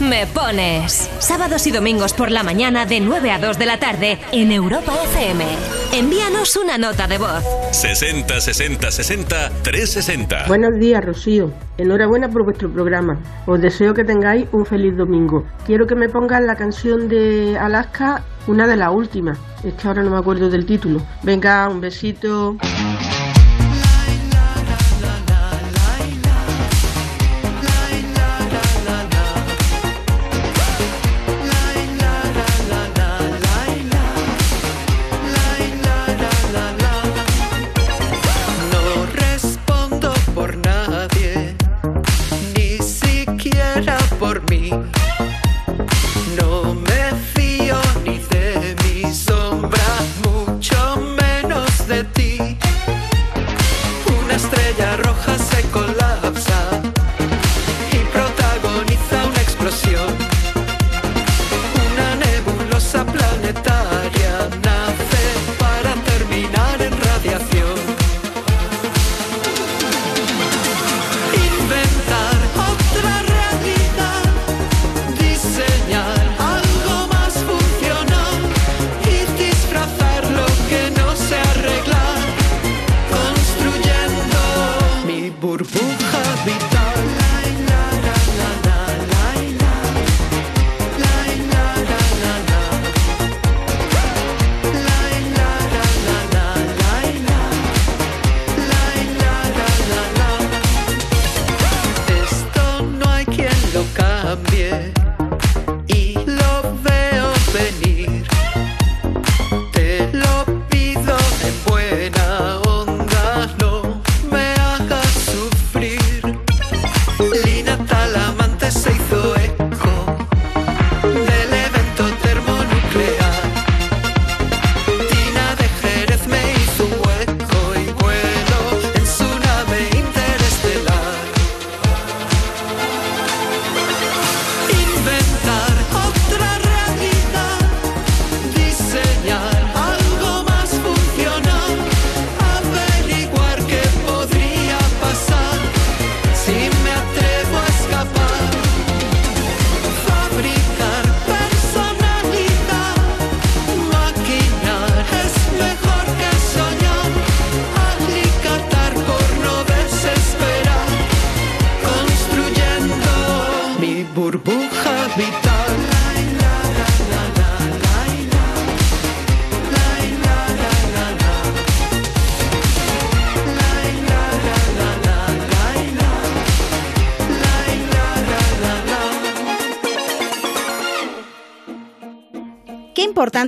Me pones. Sábados y domingos por la mañana de 9 a 2 de la tarde en Europa FM. Envíanos una nota de voz. 60 60 60 360. Buenos días, Rocío. Enhorabuena por vuestro programa. Os deseo que tengáis un feliz domingo. Quiero que me pongan la canción de Alaska, una de las últimas. Es que ahora no me acuerdo del título. Venga, un besito.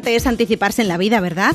Es anticiparse en la vida, ¿verdad?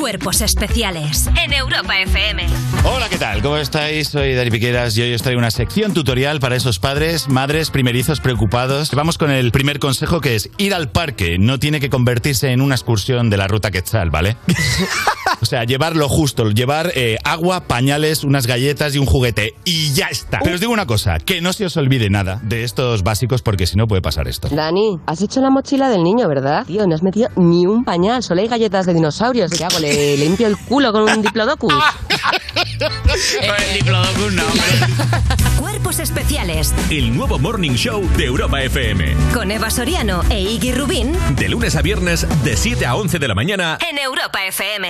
Cuerpos especiales en Europa FM. Hola, ¿qué tal? ¿Cómo estáis? Soy Dari Piqueras y hoy os traigo una sección tutorial para esos padres, madres, primerizos preocupados. Vamos con el primer consejo que es ir al parque. No tiene que convertirse en una excursión de la ruta Quetzal, ¿vale? [LAUGHS] o sea, llevar lo justo, llevar eh, agua, pañales, unas galletas y un juguete. Y ya está. Pero os digo una cosa, que no se os olvide nada de estos básicos porque si no puede pasar esto. Dani, has hecho la mochila del niño, ¿verdad? Tío, no has metido ni un pañal, solo hay galletas de dinosaurios. ¿Qué hago? ¿Le limpio el culo con un diplodocus? [LAUGHS] el diplodocus no, Cuerpos especiales El nuevo Morning Show de Europa FM. con Eva Soriano e Iggy Rubín De lunes a viernes, de 7 a 11 de la mañana. en Europa FM.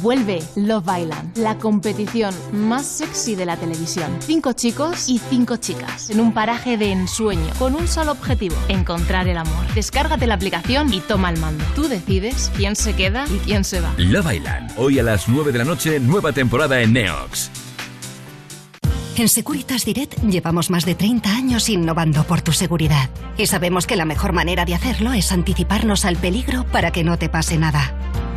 Vuelve Love Island, la competición más sexy de la televisión. Cinco chicos y cinco chicas en un paraje de ensueño con un solo objetivo, encontrar el amor. Descárgate la aplicación y toma el mando. Tú decides quién se queda y quién se va. Love Island. Hoy a las 9 de la noche, nueva temporada en Neox. En Securitas Direct llevamos más de 30 años innovando por tu seguridad y sabemos que la mejor manera de hacerlo es anticiparnos al peligro para que no te pase nada.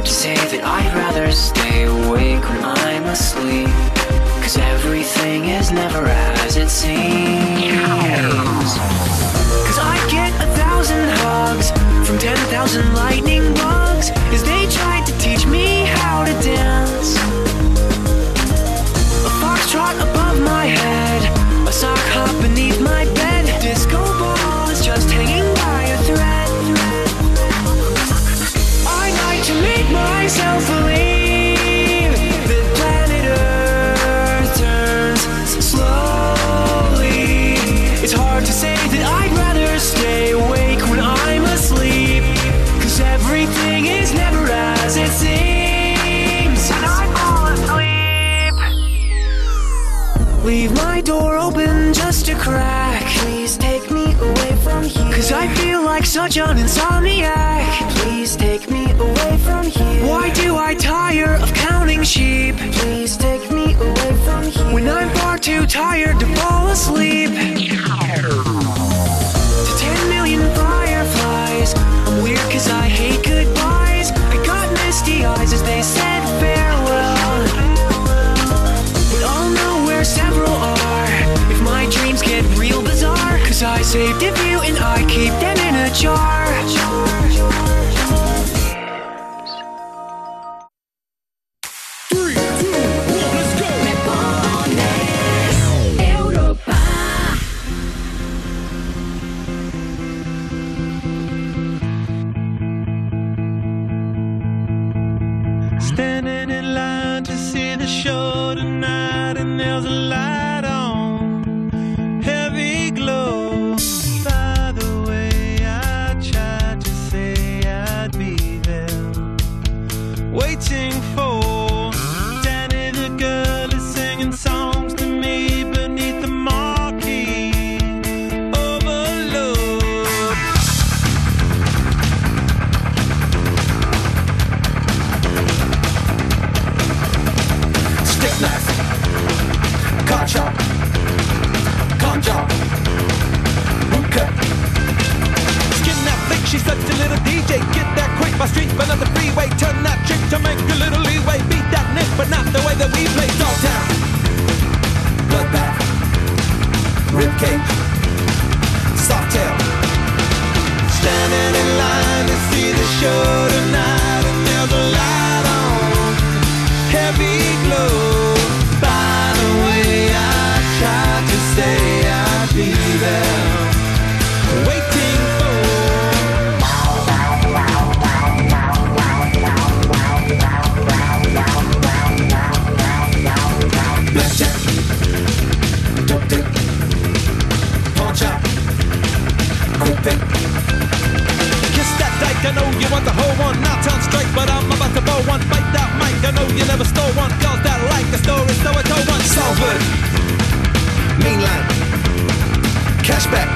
hard to say that I'd rather stay awake when I'm asleep. Cause everything is never as it seems. Cause I get a thousand hugs from 10,000 lightning bugs as they tried to teach me how to dance. A foxtrot above my head, a sock hop my door open just a crack. Please take me away from here. Cause I feel like such an insomniac. Please take me away from here. Why do I tire of counting sheep? Please take me away from here. When I'm far too tired to fall asleep. Saved a few and I keep them in a jar. Standing in line to see the show tonight, and there's a light waiting for Danny the girl is singing songs to me beneath the marquee. Overload. Stick knife, car chop, con job, boot. Skin that flick, she such a little DJ. Get that my street, but not the freeway. Turn that trick to make a little leeway. Beat that nick, but not the way that we play. Dogtown, bloodbath, ribcage, sawtail. Standing in line to see the show tonight, and there's a light on, heavy glow. By the way, I tried to stay, I'd be there. Know you want the whole one. Now turn straight, but I'm about to blow one. Bite that mic, I know you never stole one. Girls that like the story, so I told one. Salford, Mainland, Cashback,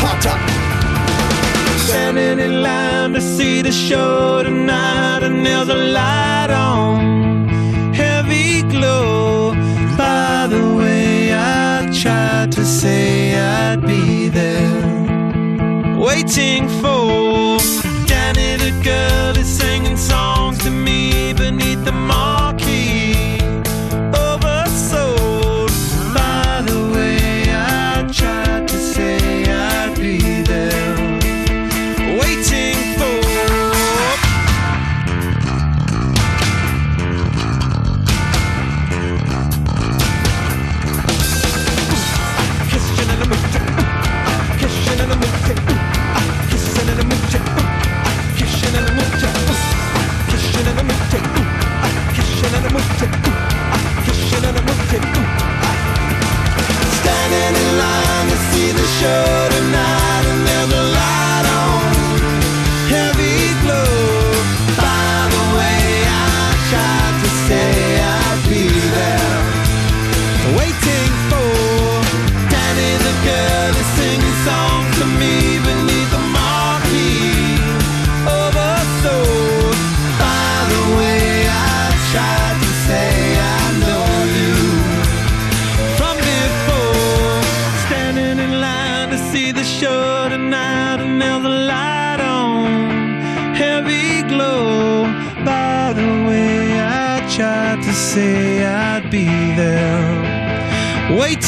Hot Top. Standing in line to see the show tonight, and there's a light on, heavy glow. By the way, I tried to say I'd be waiting for. Danny, the girl is singing songs to me beneath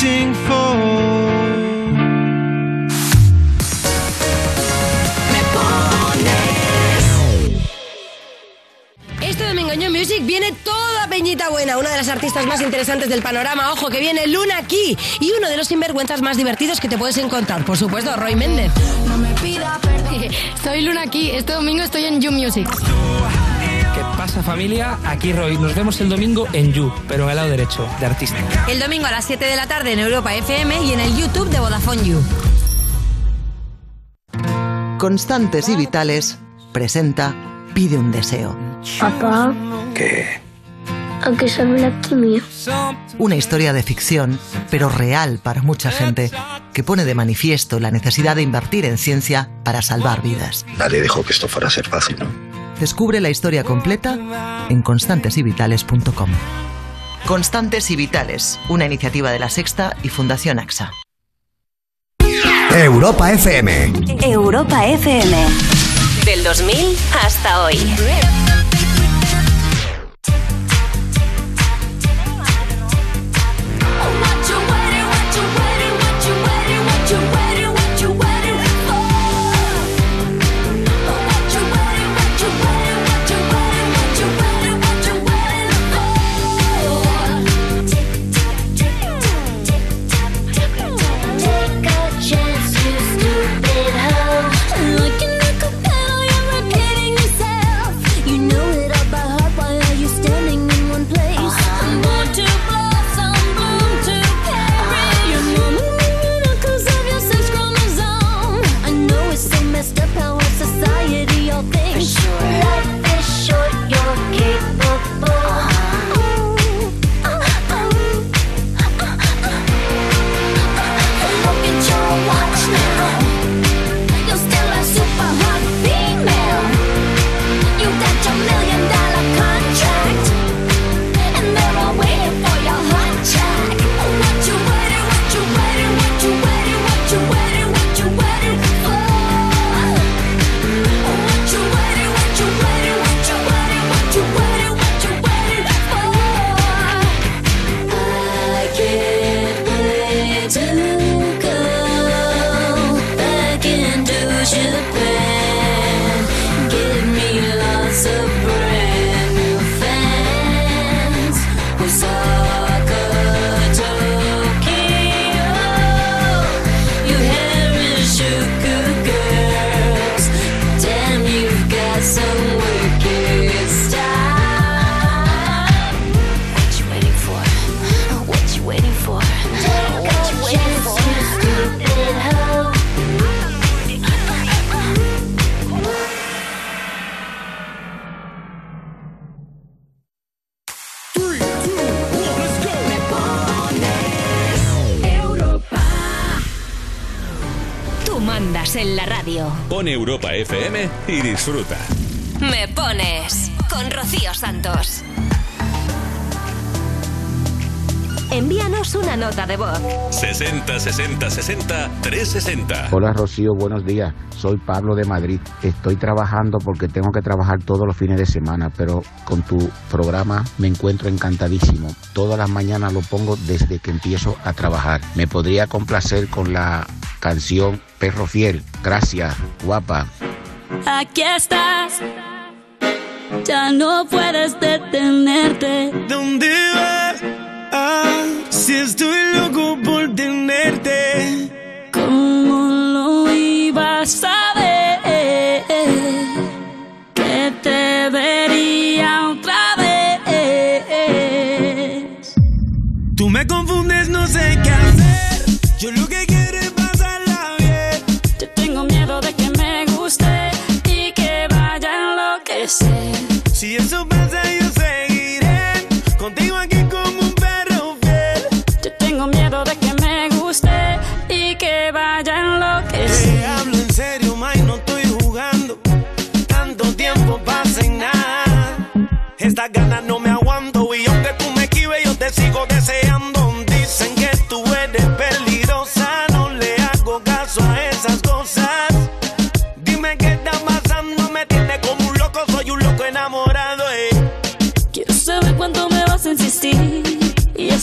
waiting for. Este domingo en You Music viene toda Peñita Buena, una de las artistas más interesantes del panorama. Ojo, que viene Luna aquí y uno de los sinvergüenzas más divertidos que te puedes encontrar. Por supuesto, Roy Méndez. No me pida perdón. [LAUGHS] Soy Luna aquí. Este domingo estoy en You Music. ¿Qué pasa familia? Aquí Roy. Nos vemos el domingo en You, pero en el lado derecho, de artista. El domingo a las 7 de la tarde en Europa FM y en el YouTube de Vodafone You. Constantes y Vitales presenta Pide un deseo. Papá, ¿Qué? ¿a qué sabe la quimio? Una historia de ficción, pero real para mucha gente, que pone de manifiesto la necesidad de invertir en ciencia para salvar vidas. Nadie dijo que esto fuera a ser fácil, ¿no? Descubre la historia completa en constantesyvitales.com. Constantes y Vitales, una iniciativa de la Sexta y Fundación AXA. Europa FM. Europa FM. Del 2000 hasta hoy. Pon Europa FM y disfruta. Me pones con Rocío Santos. Envíanos una nota de voz. 60 60 60 360. Hola Rocío, buenos días. Soy Pablo de Madrid. Estoy trabajando porque tengo que trabajar todos los fines de semana, pero con tu programa me encuentro encantadísimo. Todas las mañanas lo pongo desde que empiezo a trabajar. Me podría complacer con la canción Perro Fiel. Gracias, guapa. Aquí estás, ya no puedes detenerte. ¿Dónde vas? Ah, si estoy loco por tenerte. ¿Cómo lo ibas a ver? Que te vería otra vez. Tú me confundes, no sé qué enloquecer. Si eso pasa, yo seguiré contigo aquí como un perro fiel. Yo tengo miedo de que me guste y que vaya a Te enloquecer. hablo en serio, May, no estoy jugando. Tanto tiempo pasa en nada. Estas ganas no me aguanto y aunque tú me esquives, yo te sigo deseando. Dicen que tú eres peligrosa, no le hago caso a esas cosas.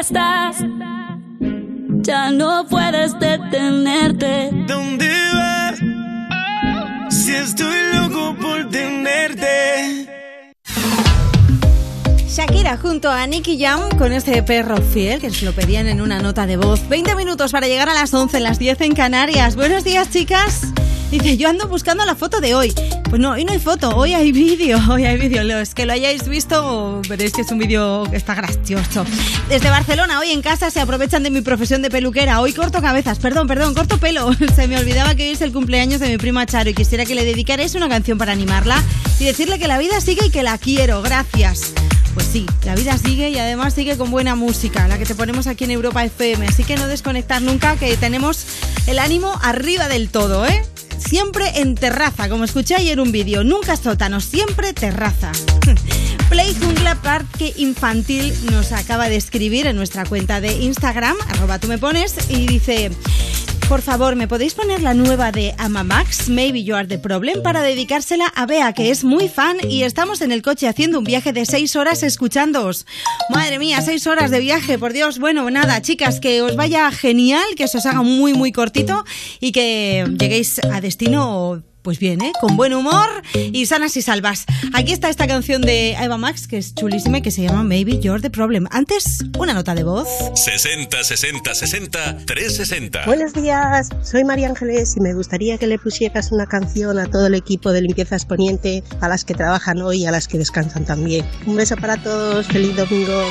Estás, ya no puedes detenerte. ¿Dónde vas? Si estoy loco por tenerte. Shakira junto a Nicky Jam con este perro fiel que se lo pedían en una nota de voz. 20 minutos para llegar a las 11, las 10 en Canarias. Buenos días, chicas. Dice, yo ando buscando la foto de hoy. Pues no, hoy no hay foto, hoy hay vídeo, [LAUGHS] hoy hay vídeo. Los que lo hayáis visto veréis que es un vídeo que está gracioso. Desde Barcelona, hoy en casa se aprovechan de mi profesión de peluquera. Hoy corto cabezas, perdón, perdón, corto pelo. [LAUGHS] Se me olvidaba que hoy es el cumpleaños de mi prima Charo y quisiera que le dedicarais una canción para animarla y decirle que la vida sigue y que la quiero. Gracias. Pues sí, la vida sigue y además sigue con buena música, la que te ponemos aquí en Europa FM. Así que no desconectar nunca, que tenemos el ánimo arriba del todo, ¿eh? Siempre en terraza, como escuché ayer un vídeo. Nunca sótano, siempre terraza. [LAUGHS] Play Jungla Parque Infantil nos acaba de escribir en nuestra cuenta de Instagram, arroba tú me pones, y dice... Por favor, ¿me podéis poner la nueva de Amamax, Maybe You Are the Problem, para dedicársela a Bea, que es muy fan y estamos en el coche haciendo un viaje de seis horas escuchándoos? Madre mía, seis horas de viaje, por Dios. Bueno, nada, chicas, que os vaya genial, que se os haga muy, muy cortito y que lleguéis a destino Pues bien, ¿eh? Con buen humor y sanas y salvas. Aquí está esta canción de Eva Max, que es chulísima y que se llama Maybe You're the Problem. Antes, una nota de voz. 60 60 60 360. Buenos días, soy María Ángeles y me gustaría que le pusieras una canción a todo el equipo de Limpieza Exponiente, a las que trabajan hoy y a las que descansan también. Un beso para todos, feliz domingo.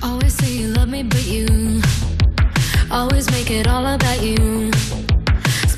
Always say you love me, but you always make it all about you.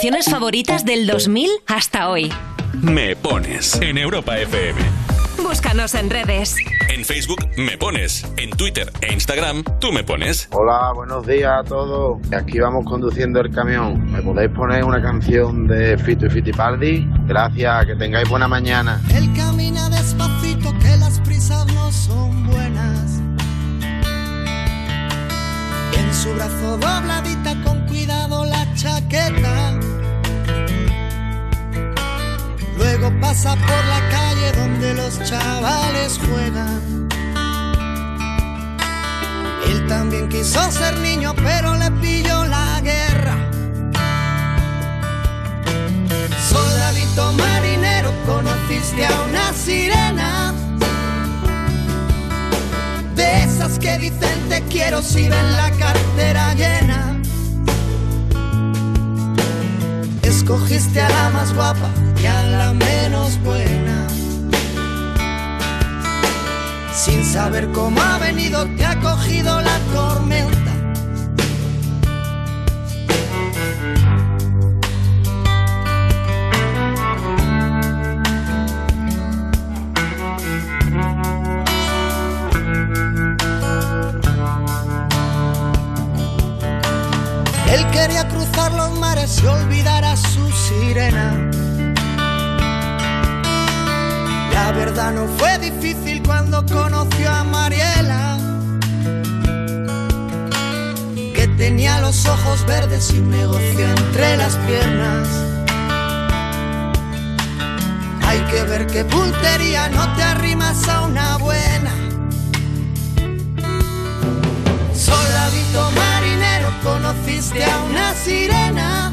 canciones favoritas del 2000 hasta hoy. Me pones en Europa FM. Búscanos en redes. En Facebook me pones. En Twitter e Instagram tú me pones. Hola, buenos días a todos. Aquí vamos conduciendo el camión. ¿Me podéis poner una canción de Fito y Fitipaldi? Gracias, que tengáis buena mañana. Él camina despacito, que las prisas no son buenas. En su brazo dobladita, con cuidado la chaqueta. Luego pasa por la calle donde los chavales juegan. Él también quiso ser niño, pero le pilló la guerra. Soldadito marinero, conociste a una sirena. De esas que dicen te quiero si ven la cartera llena. Escogiste a la más guapa y a la menos buena. Sin saber cómo ha venido, te ha cogido la tormenta. Él quería cruzar los mares y olvidar verdad no fue difícil cuando conoció a Mariela, que tenía los ojos verdes y un negocio entre las piernas. Hay que ver qué puntería, no te arrimas a una buena. Soldadito marinero, conociste a una sirena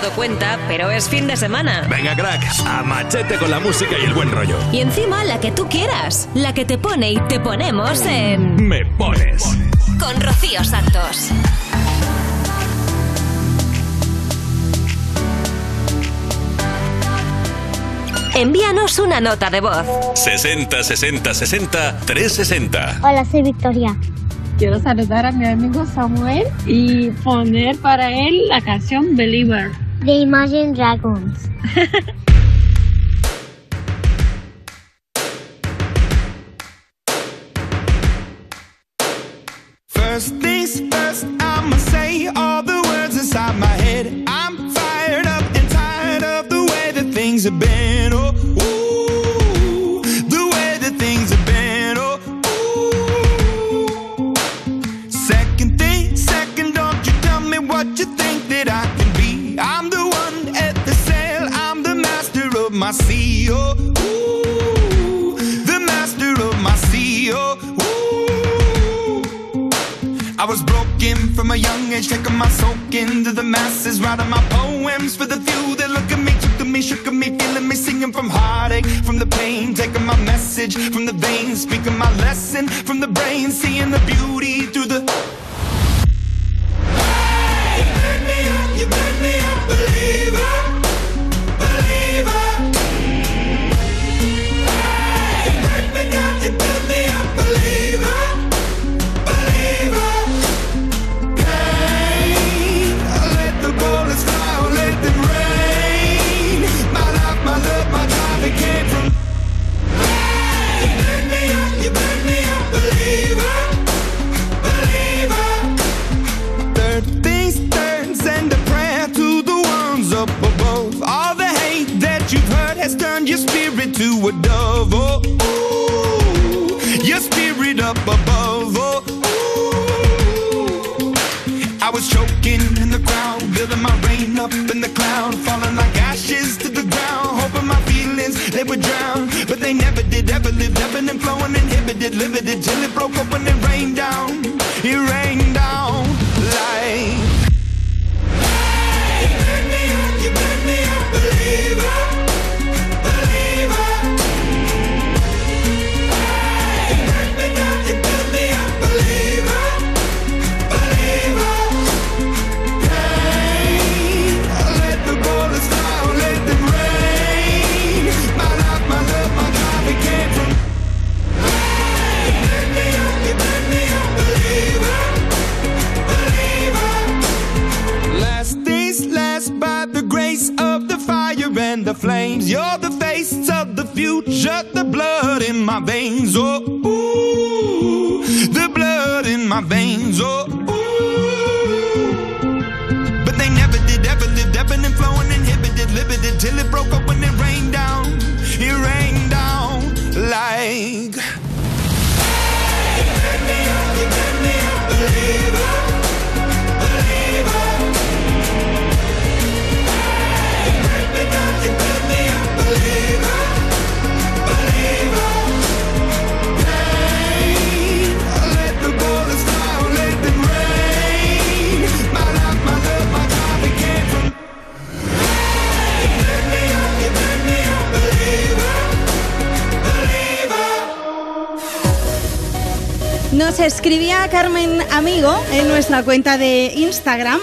dado cuenta, pero es fin de semana. Venga, crack, a machete con la música y el buen rollo. Y encima la que tú quieras, la que te pone y te ponemos en. Me pones. Con Rocío Santos. Envíanos una nota de voz. 60 60 60 360. Hola, soy Victoria. Quiero saludar a mi amigo Samuel y poner para él la canción Believer. The Imagine Dragons. [LAUGHS]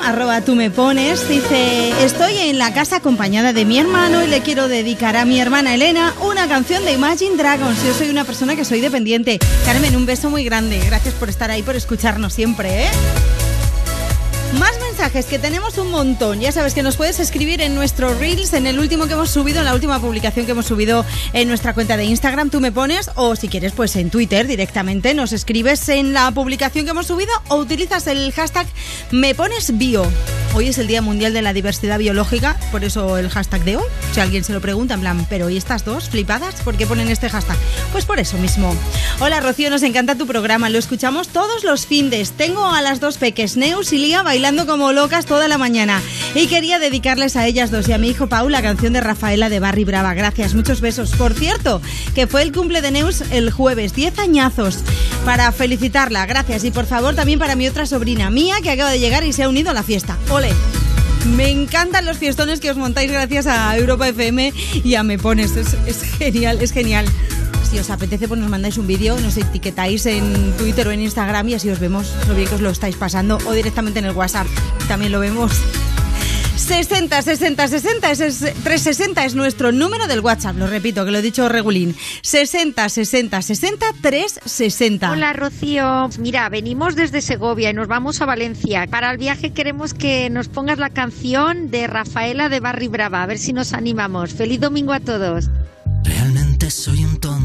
arroba tú me pones. Dice, estoy en la casa acompañada de mi hermano y le quiero dedicar a mi hermana Elena una canción de Imagine Dragons. Yo soy una persona que soy dependiente. Carmen, un beso muy grande. Gracias por estar ahí, por escucharnos siempre, ¿eh? Mensajes, que tenemos un montón. Ya sabes que nos puedes escribir en nuestro Reels, en el último que hemos subido, en la última publicación que hemos subido en nuestra cuenta de Instagram, tú me pones, o si quieres, pues en Twitter directamente nos escribes en la publicación que hemos subido o utilizas el hashtag me pones bio. Hoy es el Día Mundial de la Diversidad Biológica, por eso el hashtag de hoy. Si alguien se lo pregunta, en plan, pero ¿y estas dos flipadas? ¿Por qué ponen este hashtag? Pues por eso mismo. Hola Rocío, nos encanta tu programa, lo escuchamos todos los findes. Tengo a las dos peques, Neus y Lía, bailando como locas toda la mañana. Y quería dedicarles a ellas dos y a mi hijo Pau la canción de Rafaela de Barry Brava. Gracias, muchos besos. Por cierto, que fue el cumple de Neus el jueves, 10 añazos. Para felicitarla, gracias. Y por favor también para mi otra sobrina, Mía, que acaba de llegar y se ha unido a la fiesta. ¡Ole! Me encantan los fiestones que os montáis gracias a Europa FM y a Me Pones. Es, es genial, es genial. Si os apetece, pues nos mandáis un vídeo, nos etiquetáis en Twitter o en Instagram y así os vemos lo bien que os lo estáis pasando o directamente en el WhatsApp. También lo vemos. 60 60 60 ese es 360 es nuestro número del WhatsApp, lo repito, que lo he dicho regulín. 60 60 60 360. Hola Rocío, mira, venimos desde Segovia y nos vamos a Valencia. Para el viaje queremos que nos pongas la canción de Rafaela de Barry Brava, a ver si nos animamos. Feliz domingo a todos. Realmente soy un tonto,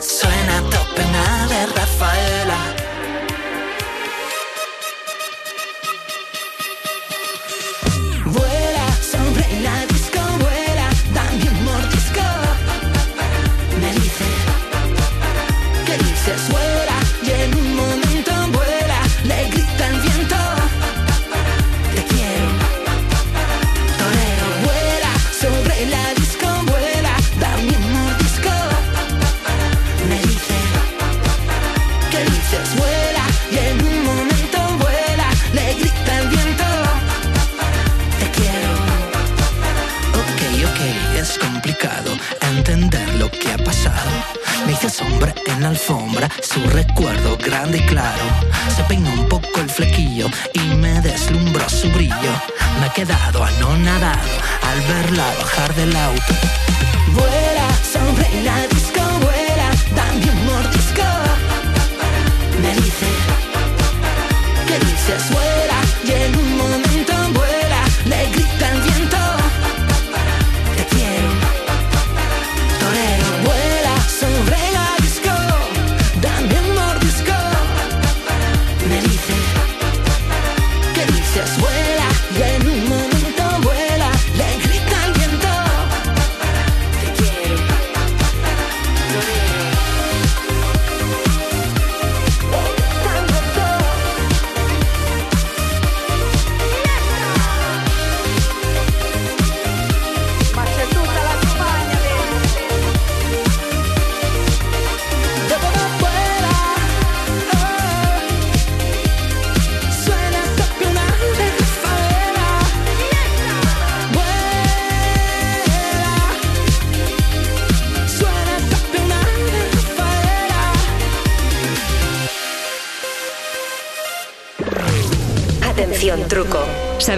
suena a tope nada de Rafaela. Me hice sombra en la alfombra, su recuerdo grande y claro. Se peinó un poco el flequillo y me deslumbró su brillo. Me he quedado anonadado al verla bajar del auto. Vuela sobre la disco, vuela, dame un mordisco. Me dice, ¿qué dices? Vuela,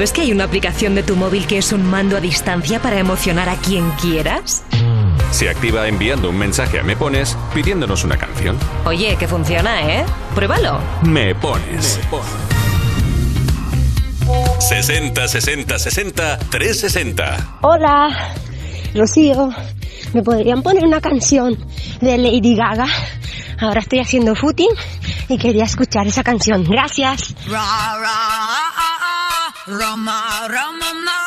¿Sabes que hay una aplicación de tu móvil que es un mando a distancia para emocionar a quien quieras? Se activa enviando un mensaje a Me Pones pidiéndonos una canción. Oye, que funciona, ¿eh? Pruébalo. Me Pones. 60 60 60 360. Hola, Rocío. ¿Me podrían poner una canción de Lady Gaga? Ahora estoy haciendo footing y quería escuchar esa canción. Gracias. Ra, ra, ah, ah, ah. Roma, Roma,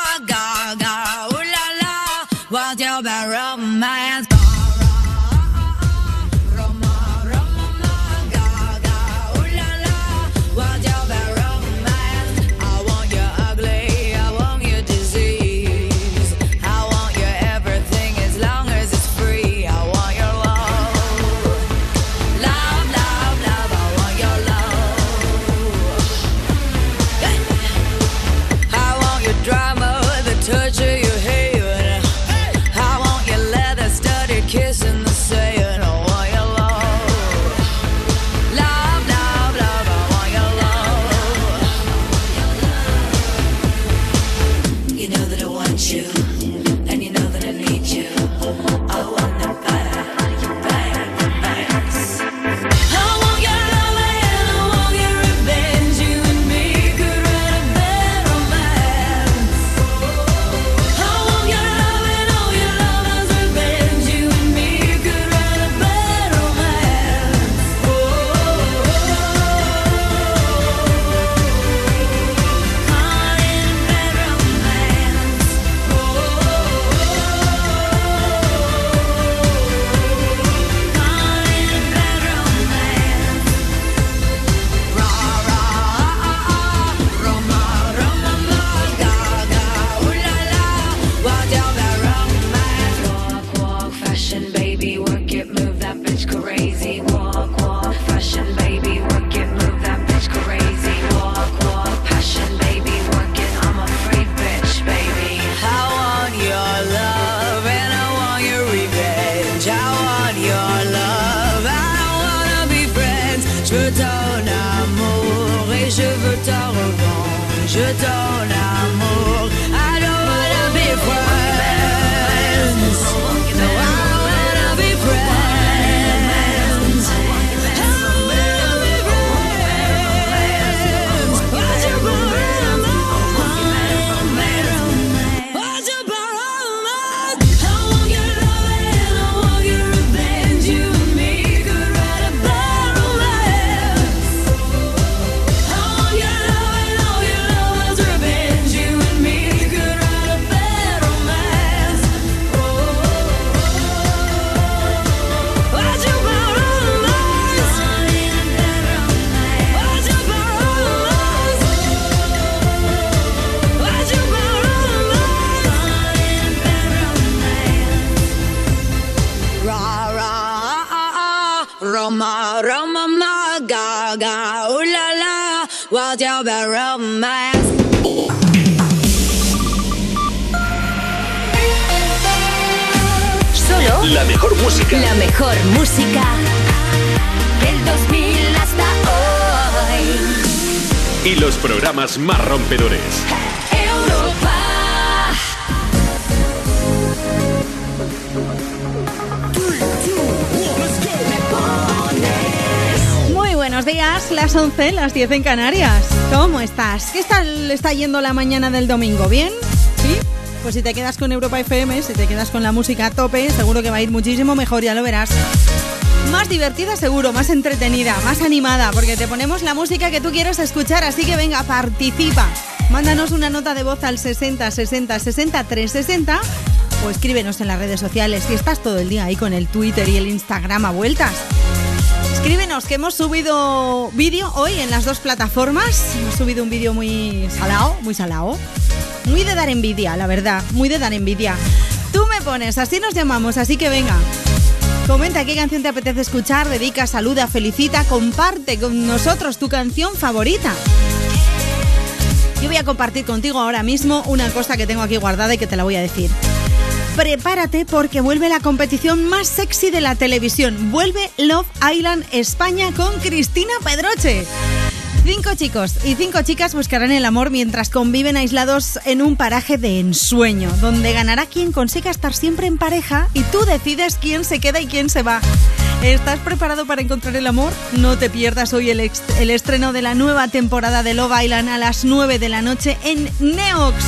música. la mejor música del 2000 hasta hoy. Y los programas más rompedores. Europa. Muy buenos días, las 11, las 10 en Canarias. ¿Cómo estás? ¿Qué tal está yendo la mañana del domingo? ¿Bien? Pues si te quedas con Europa FM, si te quedas con la música a tope, seguro que va a ir muchísimo mejor, ya lo verás. Más divertida seguro, más entretenida, más animada, porque te ponemos la música que tú quieres escuchar, así que venga, participa. Mándanos una nota de voz al 60 60 60 360 o escríbenos en las redes sociales si estás todo el día ahí con el Twitter y el Instagram a vueltas. Escríbenos que hemos subido vídeo hoy en las dos plataformas. Hemos subido un vídeo muy salado, muy salado. Muy de dar envidia, la verdad, muy de dar envidia. Tú me pones, así nos llamamos, así que venga. Comenta qué canción te apetece escuchar, dedica, saluda, felicita, comparte con nosotros tu canción favorita. Yo voy a compartir contigo ahora mismo una cosa que tengo aquí guardada y que te la voy a decir. Prepárate porque vuelve la competición más sexy de la televisión. Vuelve Love Island España con Cristina Pedroche. Cinco chicos y cinco chicas buscarán el amor mientras conviven aislados en un paraje de ensueño, donde ganará quien consiga estar siempre en pareja y tú decides quién se queda y quién se va. ¿Estás preparado para encontrar el amor? No te pierdas hoy el, el estreno de la nueva temporada de Love Island a las 9 de la noche en Neox.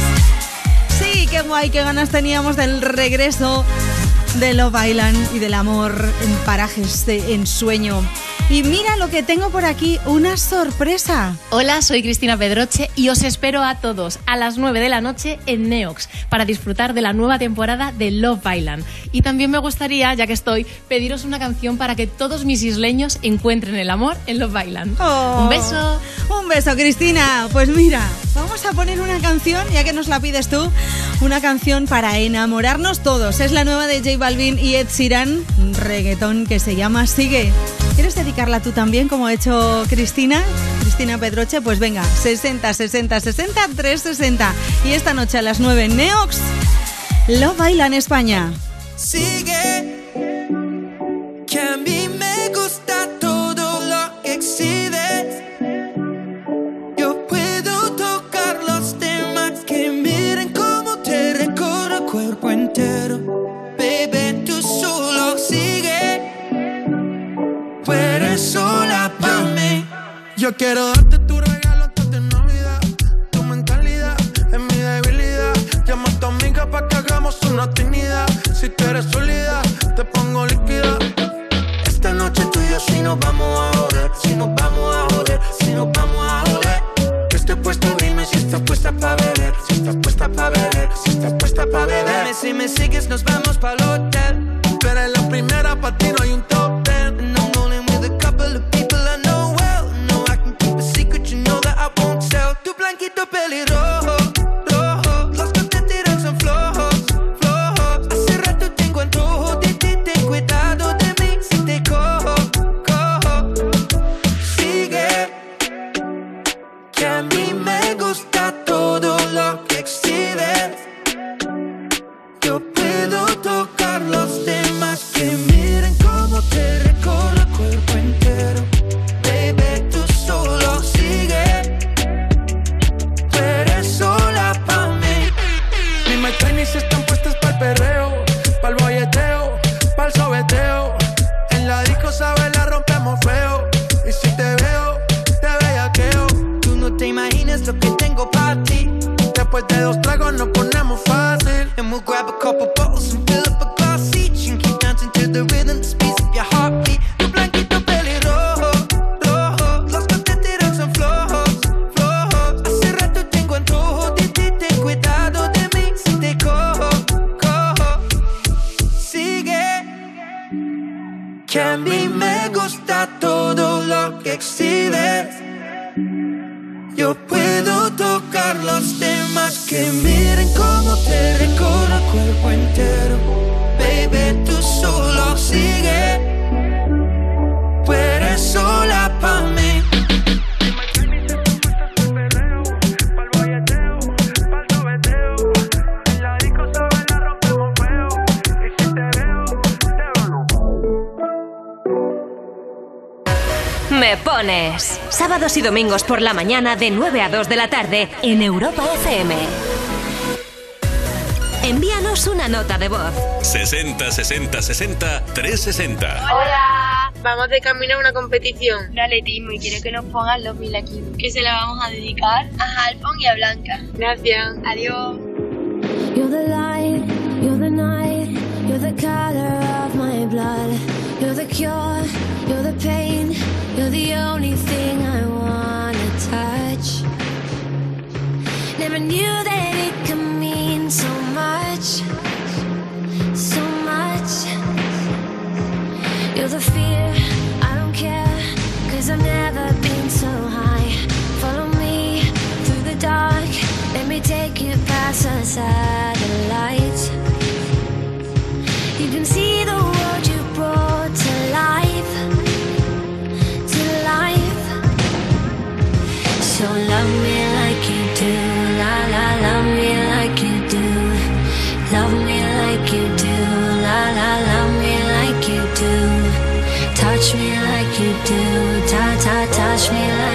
Sí, qué guay, qué ganas teníamos del regreso de Love Island y del amor en parajes de ensueño. Y mira lo que tengo por aquí, una sorpresa. Hola, soy Cristina Pedroche y os espero a todos a las 9 de la noche en Neox para disfrutar de la nueva temporada de Love Island. Y también me gustaría, ya que estoy, pediros una canción para que todos mis isleños encuentren el amor en Love Island. Oh, Un beso. Un beso, Cristina. Pues mira, vamos a poner una canción, ya que nos la pides tú, una canción para enamorarnos todos. Es la nueva de J Balvin y Ed Sheeran, un reggaetón que se llama Sigue. ¿Quieres dedicarla tú también, como ha hecho Cristina? Cristina Pedroche, pues venga, 60, 60, 60, 360. Y esta noche a las 9 en Neox, lo baila en España. Sigue, que a mí me gusta todo lo que exhibes. Yo puedo tocar los temas que miren cómo te recorre el cuerpo entero. Yo quiero darte tu regalo antes de Navidad. Tu mentalidad es mi debilidad. Llama a tu amiga para que hagamos una trinidad. Si tú eres sólida, te pongo líquida. Esta noche tú y yo si nos vamos a joder. Si nos vamos a joder, si nos vamos a joder. Que estoy puesto, dime si estás puesta para beber. Si estás puesta para beber, si estás puesta para beber. Dime si me sigues, nos vamos para el hotel. Tú eres la primera, para ti no hay un tell. Tu domingos por la mañana de 9 a 2 de la tarde en Europa FM. Envíanos una nota de voz. 60 60 60 360. Hola, vamos de camino a una competición de atletismo y quiero que nos pongan los mil aquí. Que se la vamos a dedicar a Alfon y a Blanca. Gracias. Adiós. You're the light, you're the night, you're the color of my blood. You're the cure, you're the pain, you're the only thing Never knew that it could mean so much, so much. You're the fear, I don't care, cause I've never been so high. Follow me through the dark, let me take you past the satellites. You can see the world you brought to life, to life. So love me like love me like you do. Love me like you do, la la, love me like you do. Touch me like you do, ta ta, touch me like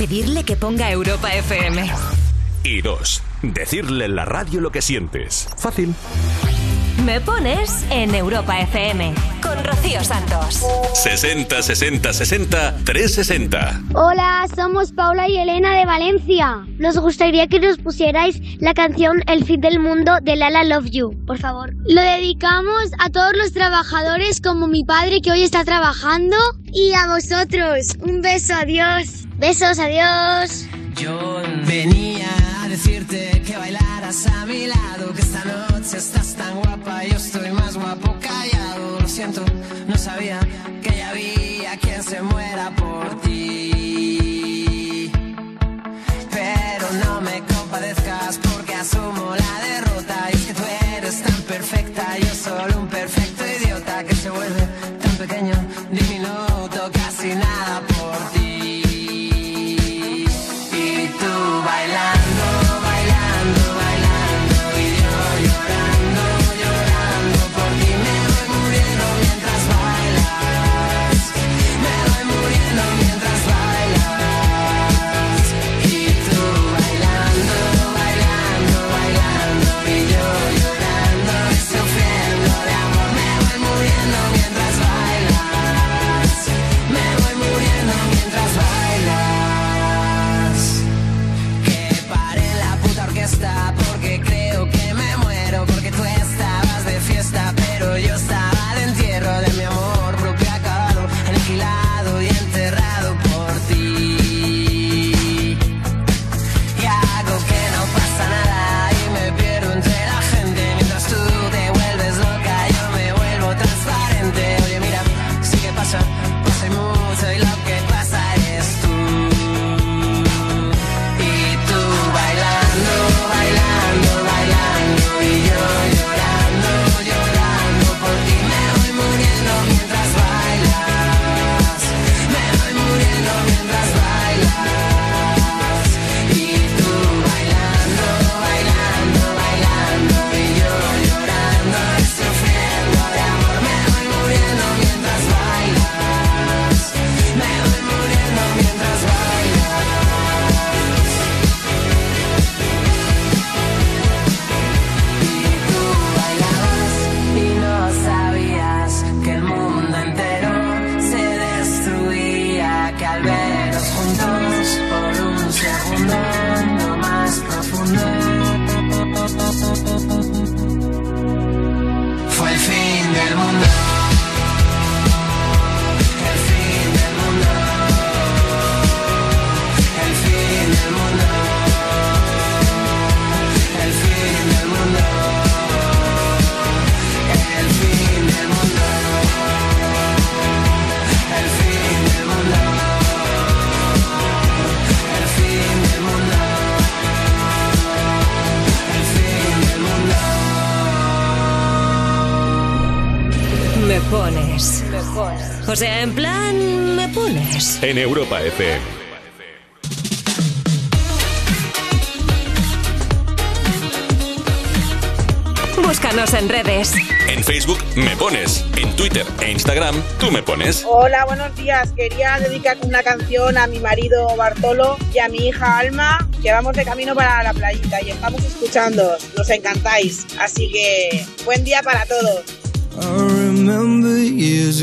pedirle que ponga Europa FM. Y dos, decirle en la radio lo que sientes. Fácil. Me pones en Europa FM con Rocío Santos. 60 60 60 360. Hola, somos Paula y Elena de Valencia. Nos gustaría que nos pusierais la canción El fin del mundo de Lala Love You, por favor. Lo dedicamos a todos los trabajadores como mi padre que hoy está trabajando y a vosotros. Un beso, adiós. Besos, adiós. Yo venía a decirte que bailaras a mi lado, que esta noche estás tan guapa, yo estoy más guapo callado. Lo siento, no sabía que ya había quien se muera por ti. Pero no me compadezcas porque asumo En Europa FM. Búscanos en redes. En Facebook me pones. En Twitter e Instagram tú me pones. Hola, buenos días. Quería dedicar una canción a mi marido Bartolo y a mi hija Alma, que vamos de camino para la playita y estamos escuchando. Nos encantáis. Así que buen día para todos. I remember years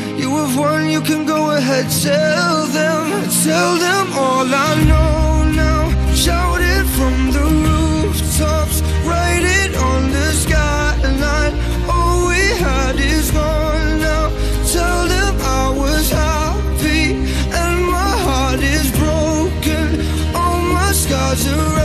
You have won, you can go ahead, tell them, tell them all I know now. Shout it from the rooftops, write it on the skyline. All we had is gone now. Tell them I was happy and my heart is broken. All my scars are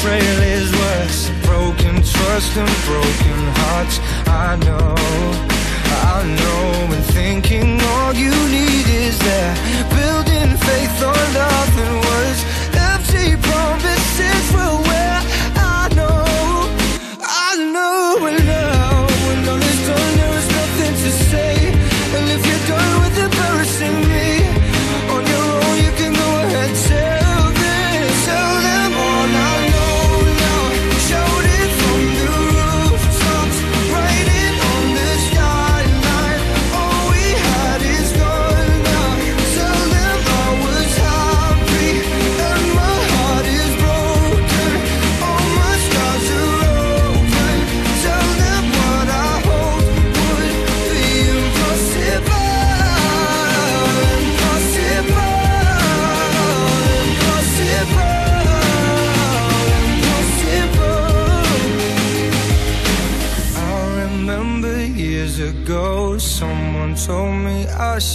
betrayal is worse. Broken trust and broken hearts. I know, I know. And thinking all you need is there. Building faith on nothing words.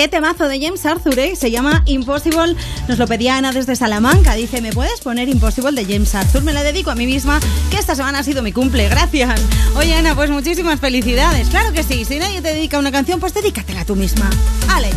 Qué temazo de James Arthur, ¿eh? Se llama Impossible. Nos lo pedía Ana desde Salamanca. Dice, ¿me puedes poner Impossible de James Arthur? Me la dedico a mí misma, que esta semana ha sido mi cumple. Gracias. Oye, Ana, pues muchísimas felicidades. Claro que sí. Si nadie te dedica una canción, pues dedícatela tú misma. Ale,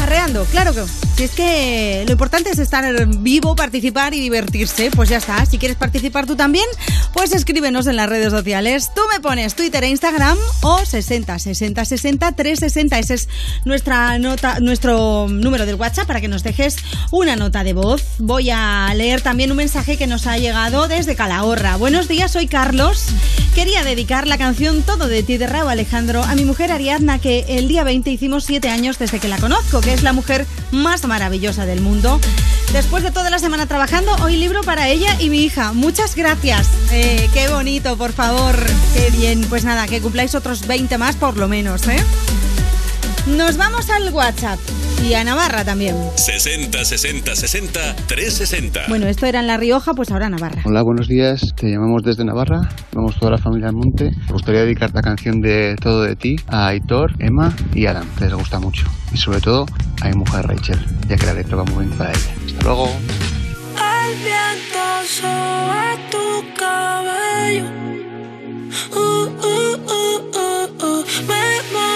arreando, claro que. Si es que lo importante es estar vivo, participar y divertirse, pues ya está. Si quieres participar tú también, pues escríbenos en las redes sociales. Tú me pones Twitter e Instagram o 60 60 60 360. Ese es nuestra nota, nuestro número del WhatsApp para que nos dejes una nota de voz. Voy a leer también un mensaje que nos ha llegado desde Calahorra. Buenos días, soy Carlos. Quería dedicar la canción Todo de ti de Raúl Alejandro a mi mujer Ariadna, que el día 20 hicimos 7 años desde que la conozco, que es la mujer más maravillosa del mundo. Después de toda la semana trabajando, hoy libro para ella y mi hija. Muchas gracias. Eh, qué bonito, por favor. Qué bien. Pues nada, que cumpláis otros 20 más por lo menos, ¿eh? Nos vamos al WhatsApp. Y a Navarra también. 60 60 60 360. Bueno, esto era en La Rioja, pues ahora Navarra. Hola, buenos días. Te llamamos desde Navarra. Vamos toda la familia al monte. Me gustaría dedicar la canción de Todo de ti a Aitor, Emma y Adam, que les gusta mucho. Y sobre todo a mi mujer Rachel, ya que la letra va muy bien para ella. Hasta luego. El viento sobre tu cabello. Uh, uh, uh, uh, uh. Me matan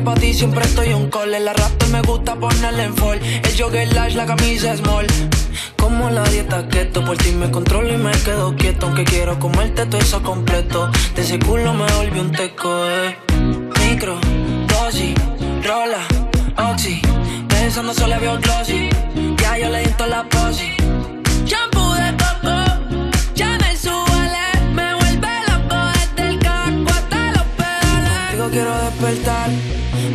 Que pa' ti siempre estoy un call. En la raptor me gusta ponerle en fall. El jogger large, la camisa small. Como la dieta keto, por ti me controlo y me quedo quieto. Aunque quiero comerte todo eso completo. De ese culo me volví un teco, eh. Micro, dosis, rola, oxi. Pensando solo veo glossy. Ya yo le di la posi.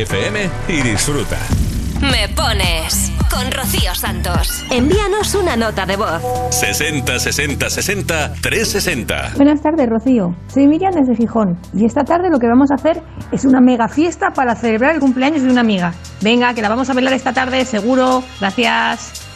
FM y disfruta. Me pones con Rocío Santos. Envíanos una nota de voz. 60 60 60 360. Buenas tardes, Rocío. Soy Miriam desde Gijón y esta tarde lo que vamos a hacer es una mega fiesta para celebrar el cumpleaños de una amiga. Venga, que la vamos a bailar esta tarde, seguro. Gracias.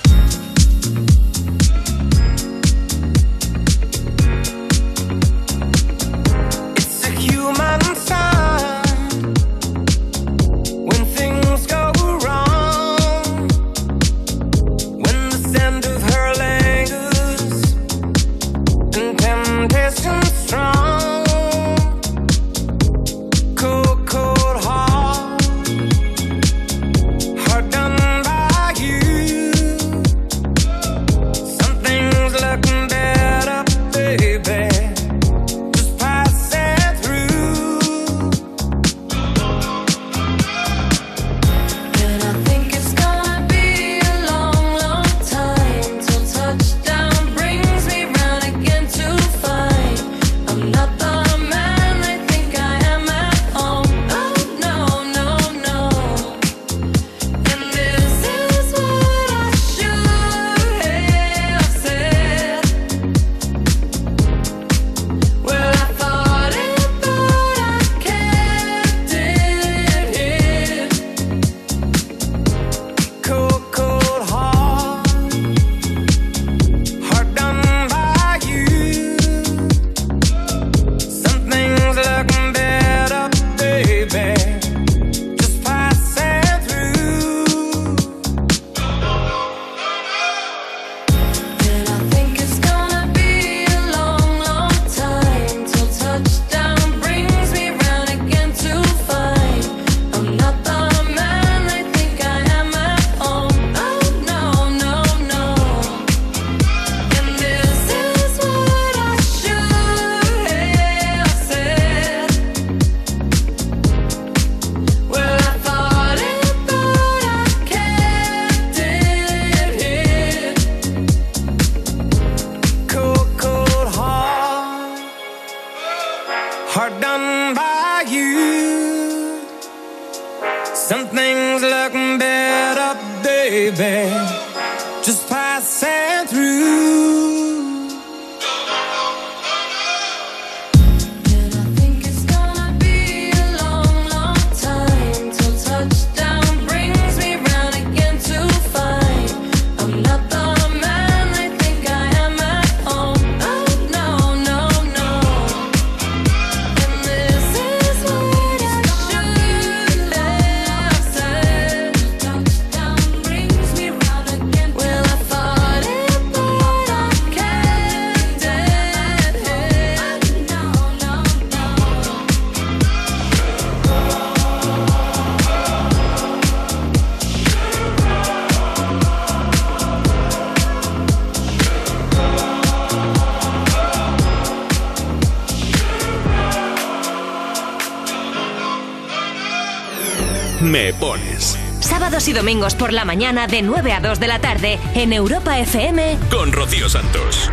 Sábados y domingos por la mañana de 9 a 2 de la tarde en Europa FM con Rocío Santos.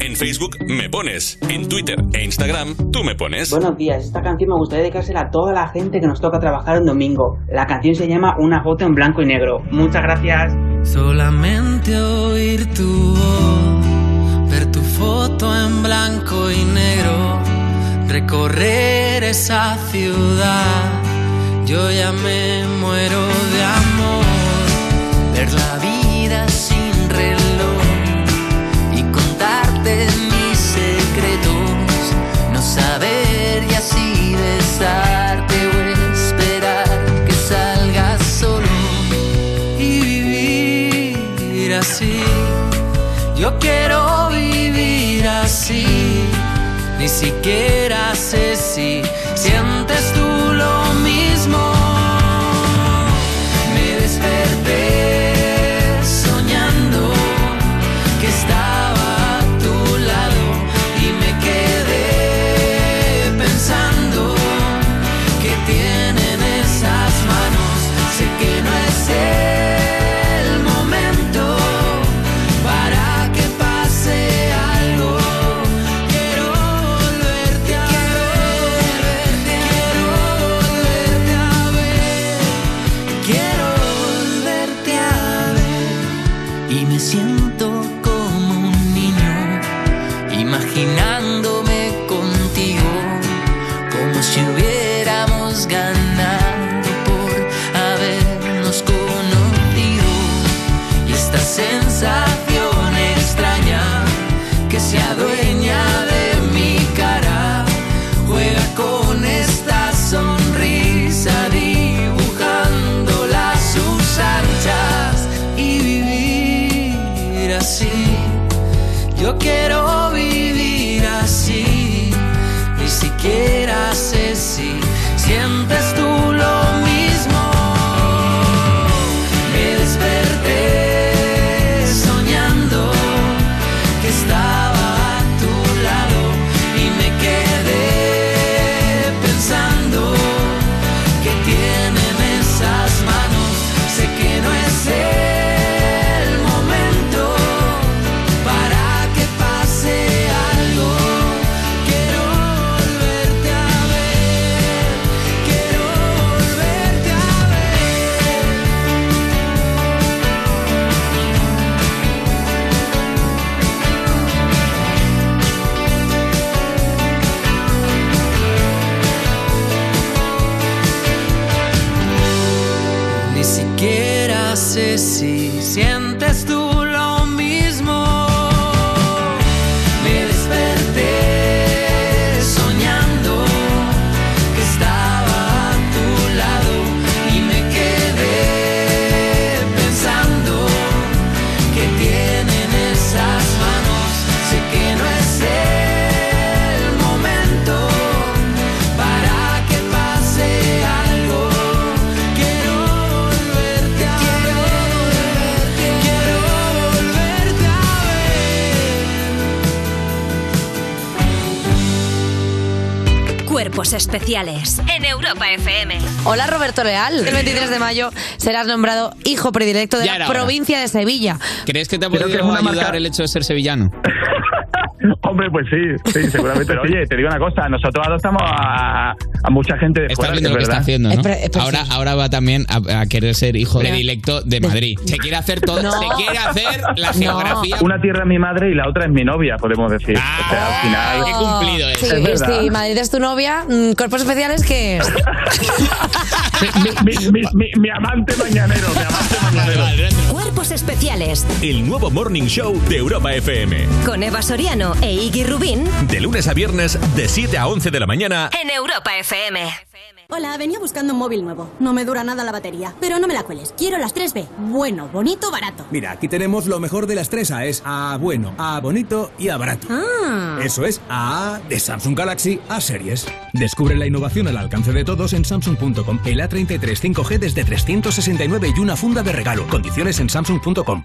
En Facebook me pones, en Twitter e Instagram tú me pones. Buenos días, esta canción me gustaría dedicársela a toda la gente que nos toca trabajar un domingo. La canción se llama Una foto en blanco y negro. Muchas gracias. Solamente oír tu voz, ver tu foto en blanco y negro, recorrer esa ciudad. Yo ya me muero de amor, ver la vida sin reloj y contarte mis secretos, no saber y así besarte o esperar que salgas solo y vivir así. Yo quiero vivir así, ni siquiera sé si sientes Me especiales en Europa FM. Hola Roberto Leal. El 23 de mayo serás nombrado hijo predilecto de Ya la hora. provincia de Sevilla. ¿Crees que te ha podido que ayudar marca- el hecho de ser sevillano? [LAUGHS] Hombre, pues sí, sí, seguramente. Pero oye, te digo una cosa, nosotros adoptamos a, a mucha gente de fuera, viendo es lo que está haciendo, ¿no? ahora, ahora va también a, a querer ser hijo predilecto de Madrid. Se quiere hacer todo, No. se quiere hacer la geografía. Una tierra es mi madre y la otra es mi novia, podemos decir. o sea, al final. qué cumplido Sí, es sí, Madrid es tu novia. mm, Cuerpos especiales que. [LAUGHS] mi, mi, mi, mi amante mañanero, mi amante mañanero. Cuerpos especiales El nuevo Morning Show de Europa FM. con Eva Soriano e Iggy Rubín De lunes a viernes, de 7 a 11 de la mañana. en Europa FM. Hola, venía buscando un móvil nuevo. No me dura nada la batería. Pero no me la cueles. Quiero las 3B. Bueno, bonito, barato. Mira, aquí tenemos lo mejor de las tres A. Es A bueno, A bonito y A barato. Ah. Eso es A de Samsung Galaxy A series. Descubre la innovación al alcance de todos en Samsung.com. El A33 5G desde 369 y una funda de regalo. Condiciones en Samsung.com.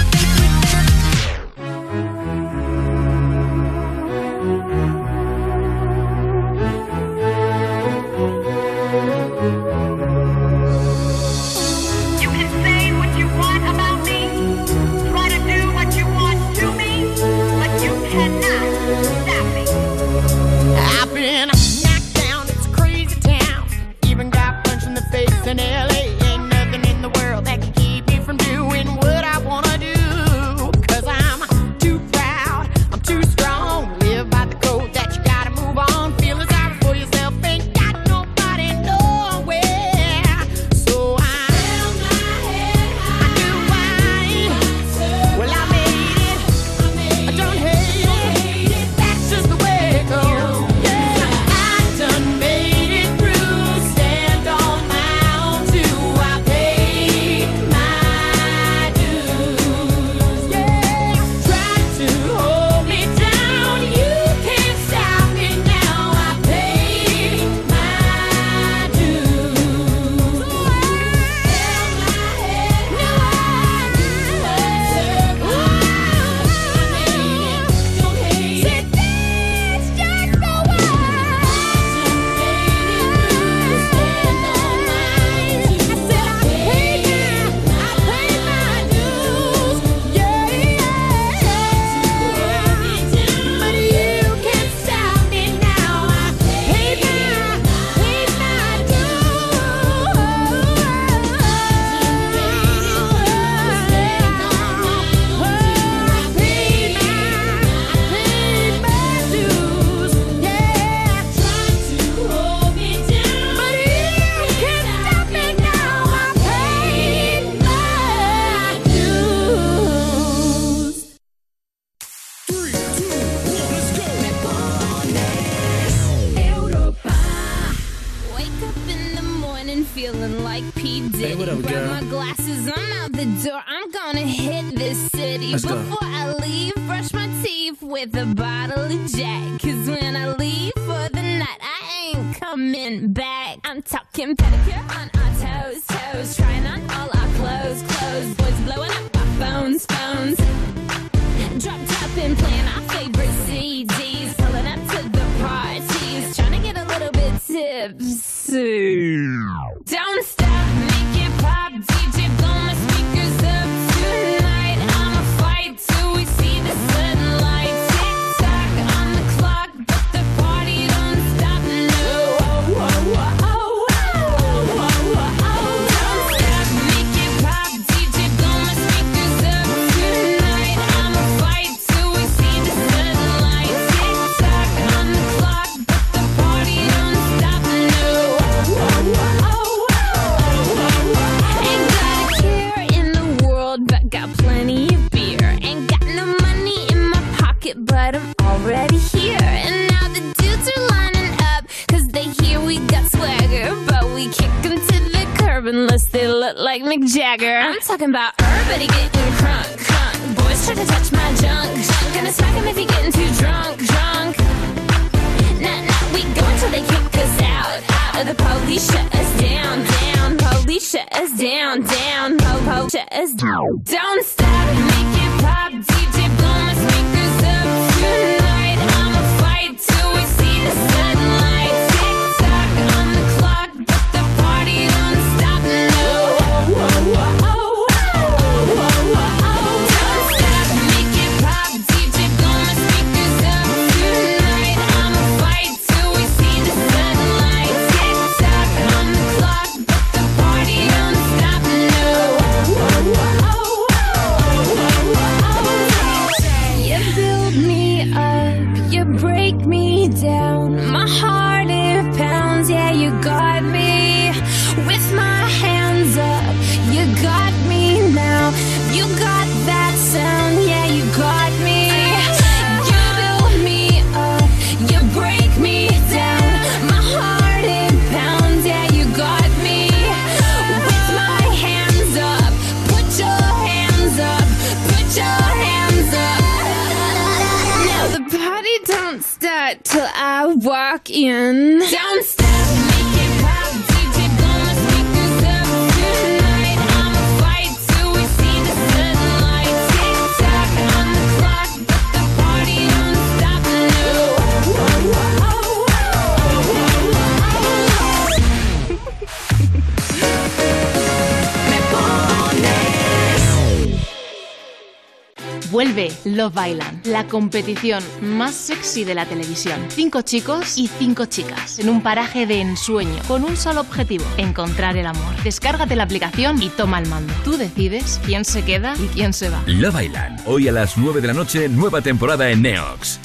competición más sexy de la televisión. Cinco chicos y cinco chicas en un paraje de ensueño con un solo objetivo, encontrar el amor. Descárgate la aplicación y toma el mando. Tú decides quién se queda y quién se va. La bailan. Hoy a las 9 de la noche, nueva temporada en Neox.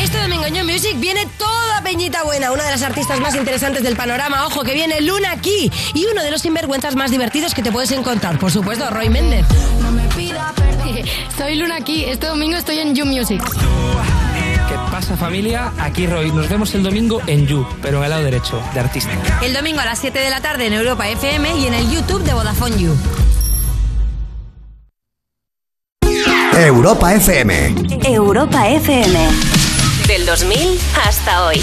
Este domingo en Music viene toda Peñita Buena, una de las artistas más interesantes del panorama. Ojo, que viene Luna aquí y uno de los sinvergüenzas más divertidos que te puedes encontrar. Por supuesto, Roy Méndez. [LAUGHS] Soy Luna aquí, este domingo estoy en You Music. ¿Qué pasa familia? Aquí Roy. Nos vemos el domingo en You, pero en el lado derecho, de artista. El domingo a las 7 de la tarde en Europa FM y en el YouTube de Vodafone You. Europa FM. Europa FM. Del 2000 hasta hoy.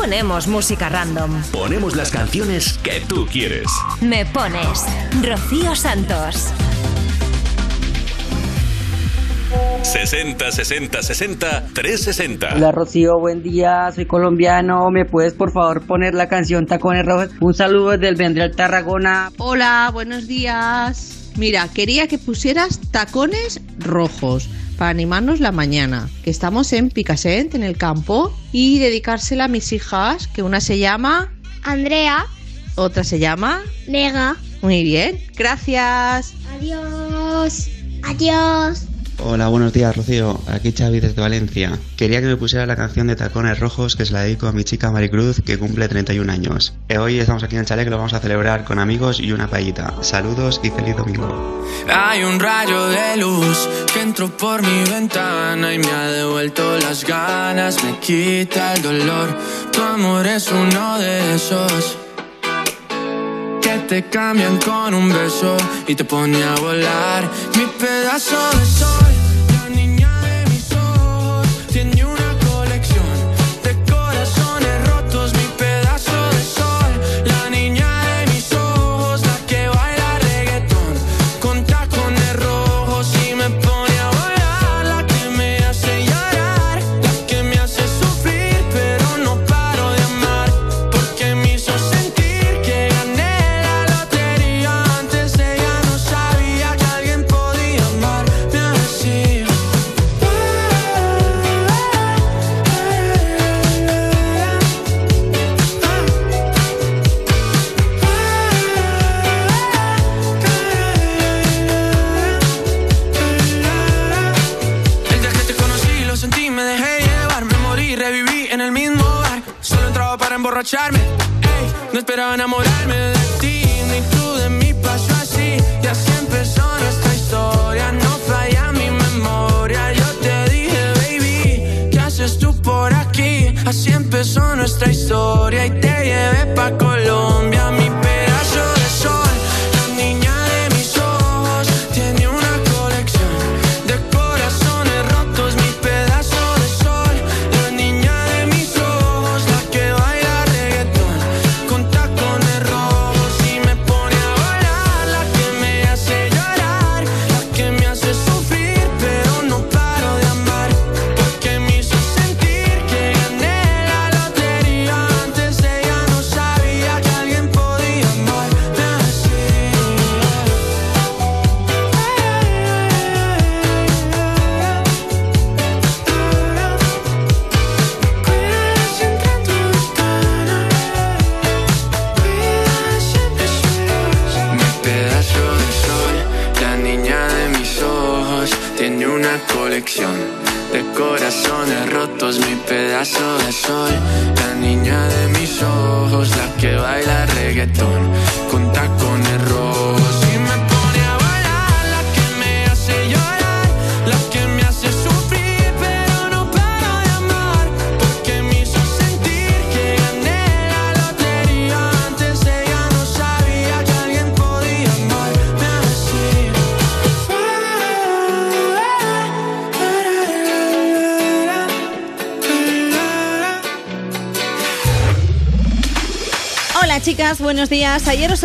ponemos música random. Ponemos las canciones que tú quieres. Me pones Rocío Santos. 60 60 60 360. Hola Rocío, buen día, soy colombiano. ¿Me puedes por favor poner la canción Tacones Rojos? Un saludo desde el Vendrell Tarragona. Hola, buenos días. Mira, quería que pusieras tacones rojos para animarnos la mañana, que estamos en Picassent, en el campo, y dedicársela a mis hijas, que una se llama Andrea, otra se llama Vega. Muy bien, gracias. Adiós. Adiós. Hola, buenos días, Rocío. Aquí Xavi desde Valencia. Quería que me pusiera la canción de Tacones Rojos que se la dedico a mi chica Maricruz que cumple 31 años. Eh, Hoy estamos aquí en el chalet que lo vamos a celebrar con amigos y una paellita. Saludos y feliz domingo. Hay un rayo de luz que entró por mi ventana y me ha devuelto las ganas, me quita el dolor. Tu amor es uno de esos que te cambian con un beso y te pone a volar. Mi pedazo de sol, esperaba enamorarme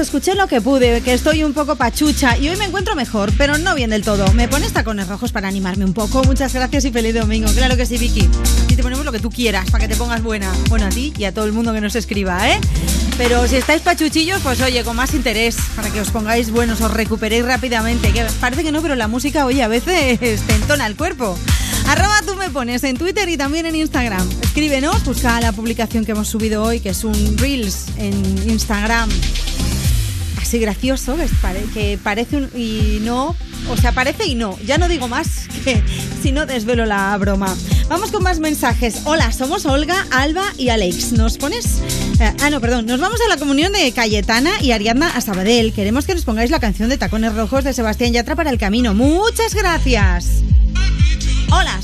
escuché lo que pude, que estoy un poco pachucha y hoy me encuentro mejor, pero no bien del todo. ¿Me pones tacones rojos para animarme un poco? Muchas gracias y feliz domingo. Claro que sí, Vicky. Y te ponemos lo que tú quieras para que te pongas buena. Bueno, a ti y a todo el mundo que nos escriba, ¿eh? Pero si estáis pachuchillos, pues oye, con más interés, para que os pongáis buenos, os recuperéis rápidamente. Que parece que no, pero la música, oye, a veces [LAUGHS] te entona el cuerpo. Arroba tú me pones en Twitter y también en Instagram. Escríbenos, busca la publicación que hemos subido hoy, que es un Reels en Instagram. Gracioso, que parece un, y no, o sea, parece y no. Ya no digo más, [LAUGHS] que si no desvelo la broma. Vamos con más mensajes. Hola, somos Olga, Alba y Alex. ¿Nos pones? eh, ah, no, perdón. Nos vamos a la comunión de Cayetana y Ariadna a Sabadell. Queremos que nos pongáis la canción de Tacones Rojos de Sebastián Yatra para el camino. Muchas gracias.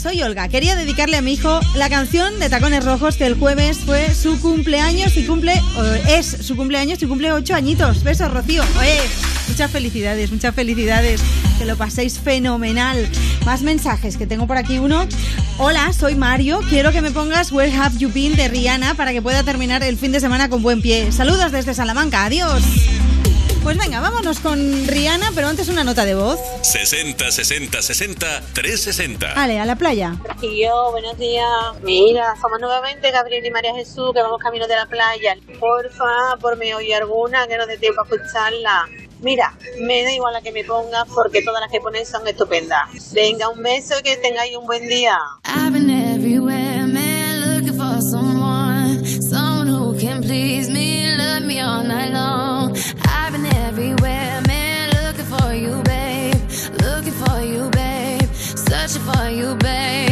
Soy Olga. Quería dedicarle a mi hijo la canción de Tacones Rojos que el jueves fue su cumpleaños y cumple o es su cumpleaños y cumple ocho añitos. Besos, Rocío. Oye, muchas felicidades, muchas felicidades. Que lo paséis fenomenal. Más mensajes que tengo por aquí uno. Hola, soy Mario. Quiero que me pongas Where Have You Been de Rihanna para que pueda terminar el fin de semana con buen pie. Saludos desde Salamanca. Adiós. Pues venga, vámonos con Rihanna, pero antes una nota de voz. 60 60 60 360. Ale, a la playa. Y yo, buenos días. Mira, somos nuevamente Gabriel y María Jesús, que vamos camino de la playa. Porfa, por me oye alguna, que no dé tiempo a escucharla. Mira, me da igual la que me pongas porque todas las que ponéis son estupendas. Venga, un beso y que tengáis un buen día. I've been everywhere, man, looking for someone, someone who can please me, love me all for you, babe.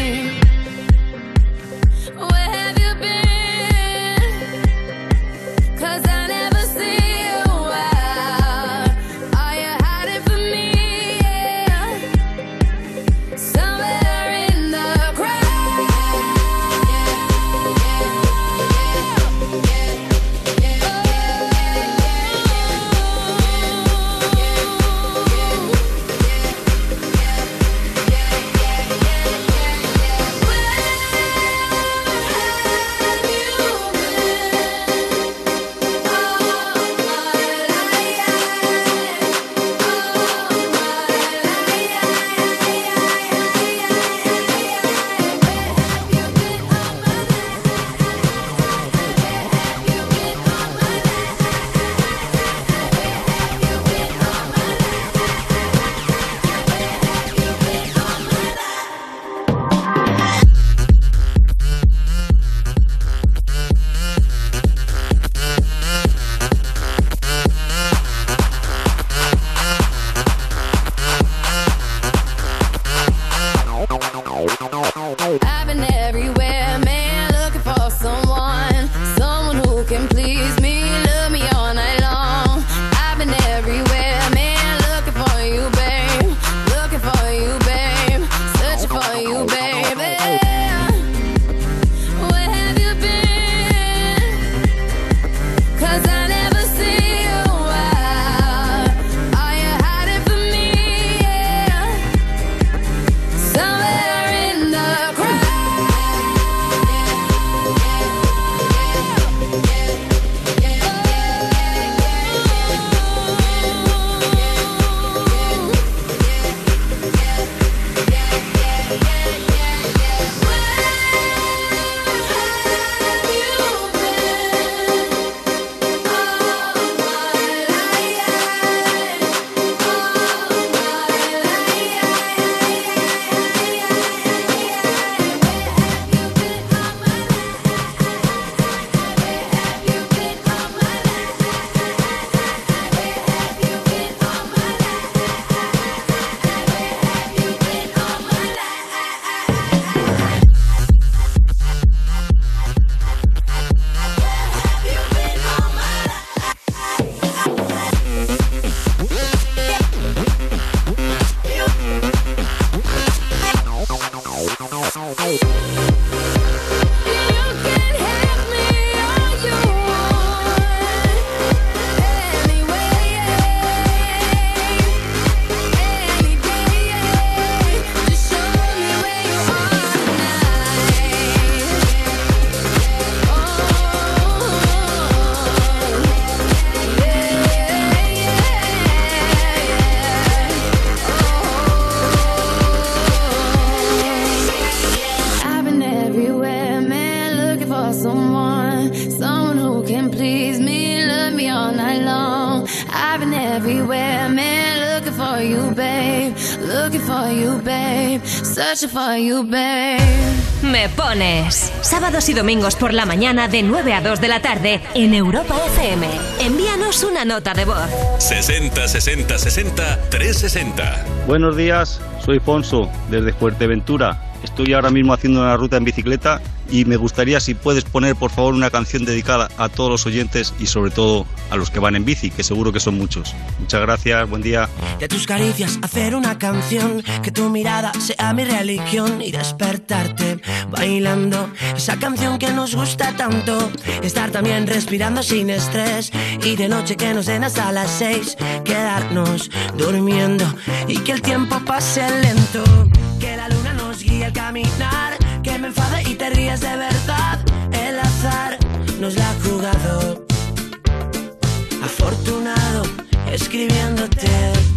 Me pones. Sábados y domingos por la mañana de 9 a 2 de la tarde en Europa FM. Envíanos una nota de voz. 60 60 60 360. Buenos días, soy Fonso, desde Fuerteventura. Estoy ahora mismo haciendo una ruta en bicicleta y me gustaría si puedes poner por favor una canción dedicada a todos los oyentes y sobre todo a los que van en bici, que seguro que son muchos. Muchas gracias, buen día. De tus caricias hacer una canción, que tu mirada sea mi religión y despertarte bailando esa canción que nos gusta tanto. Estar también respirando sin estrés y de noche que nos den hasta las seis, quedarnos durmiendo y que el tiempo pase lento. Que la luna nos guíe al caminar, que me enfade y te ríes de verdad. El azar nos la ha jugado. Afortunado escribiéndote.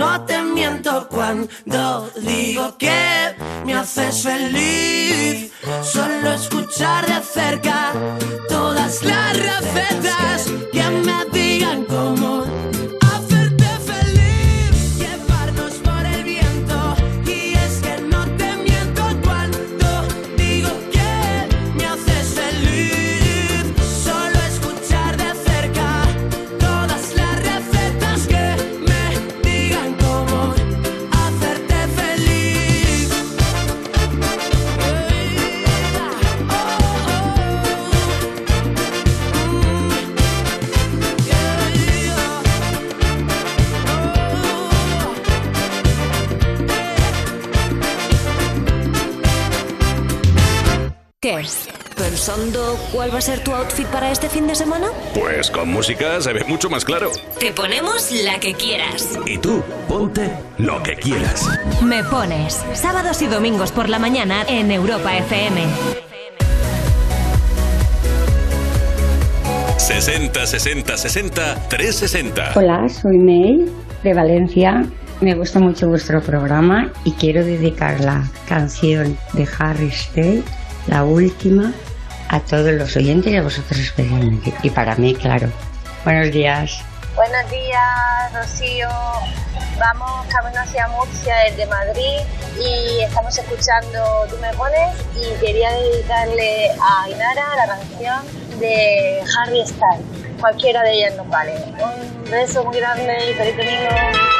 no te miento cuando digo que me haces feliz. Solo escuchar de cerca todas las recetas a ser tu outfit para este fin de semana? Pues con música se ve mucho más claro. Te ponemos la que quieras. Y tú, ponte lo que quieras. Me pones sábados y domingos por la mañana en Europa FM. 60 60 60 360. Hola, soy May de Valencia. Me gusta mucho vuestro programa y quiero dedicar la canción de Harry Styles, la última, a todos los oyentes y a vosotros especialmente. Y para mí, claro. Buenos días. Buenos días, Rocío. Vamos camino hacia Murcia desde Madrid y estamos escuchando Tú me pones y quería dedicarle a Ainara la canción de Harry Styles. Cualquiera de ellas nos vale. Un beso muy grande y feliz domingo.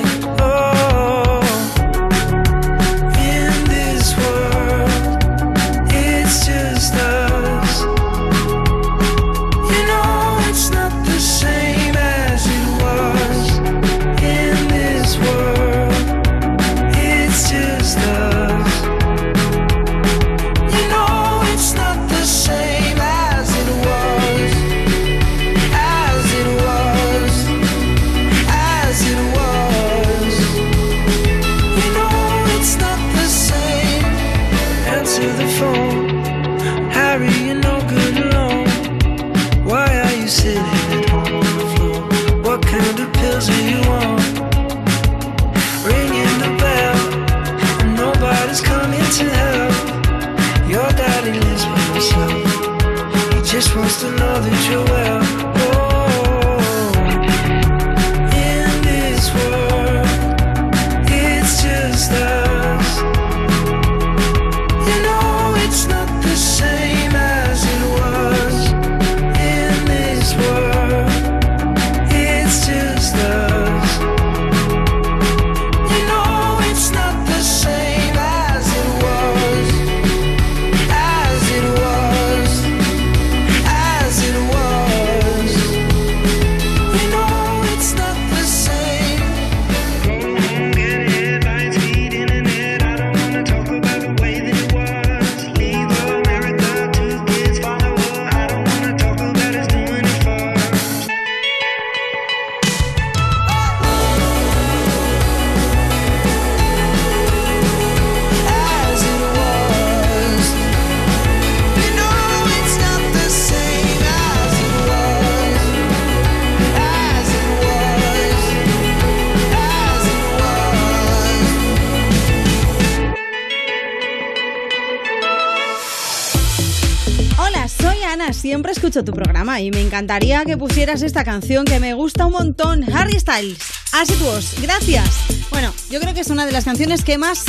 Escucho tu programa y me encantaría que pusieras esta canción que me gusta un montón, Harry Styles, As It Was. Gracias. Bueno, yo creo que es una de las canciones que más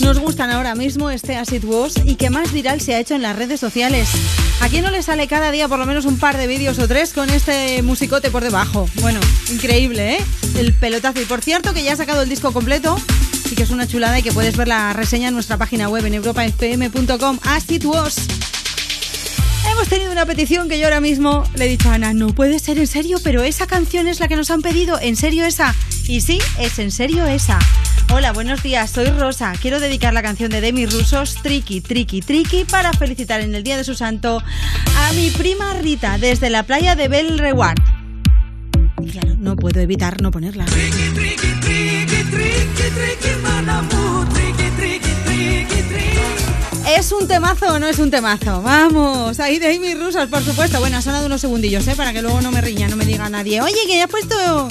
nos gustan ahora mismo, este As It Was, y que más viral se ha hecho en las redes sociales. ¿A quién no le sale cada día por lo menos un par de vídeos o tres con este musicote por debajo? Bueno, increíble, ¿eh? El pelotazo. Y por cierto que ya ha sacado el disco completo y que es una chulada y que puedes ver la reseña en nuestra página web en europafm.com. As It Was. Hemos tenido una petición que yo ahora mismo le he dicho a Ana, no puede ser en serio, pero esa canción es la que nos han pedido, ¿en serio esa? Y sí, es en serio esa. Hola, buenos días, soy Rosa. Quiero dedicar la canción de Demi Rusos, Tricky, Tricky, Tricky, para felicitar en el día de su santo a mi prima Rita desde la playa de Bel Reward. Y claro, no puedo evitar no ponerla. ¿Es un temazo o no es un temazo? Vamos, ahí de Rusas, por supuesto. Bueno, ha sonado unos segundillos, ¿eh? Para que luego no me riña, no me diga nadie. Oye, que ya has puesto...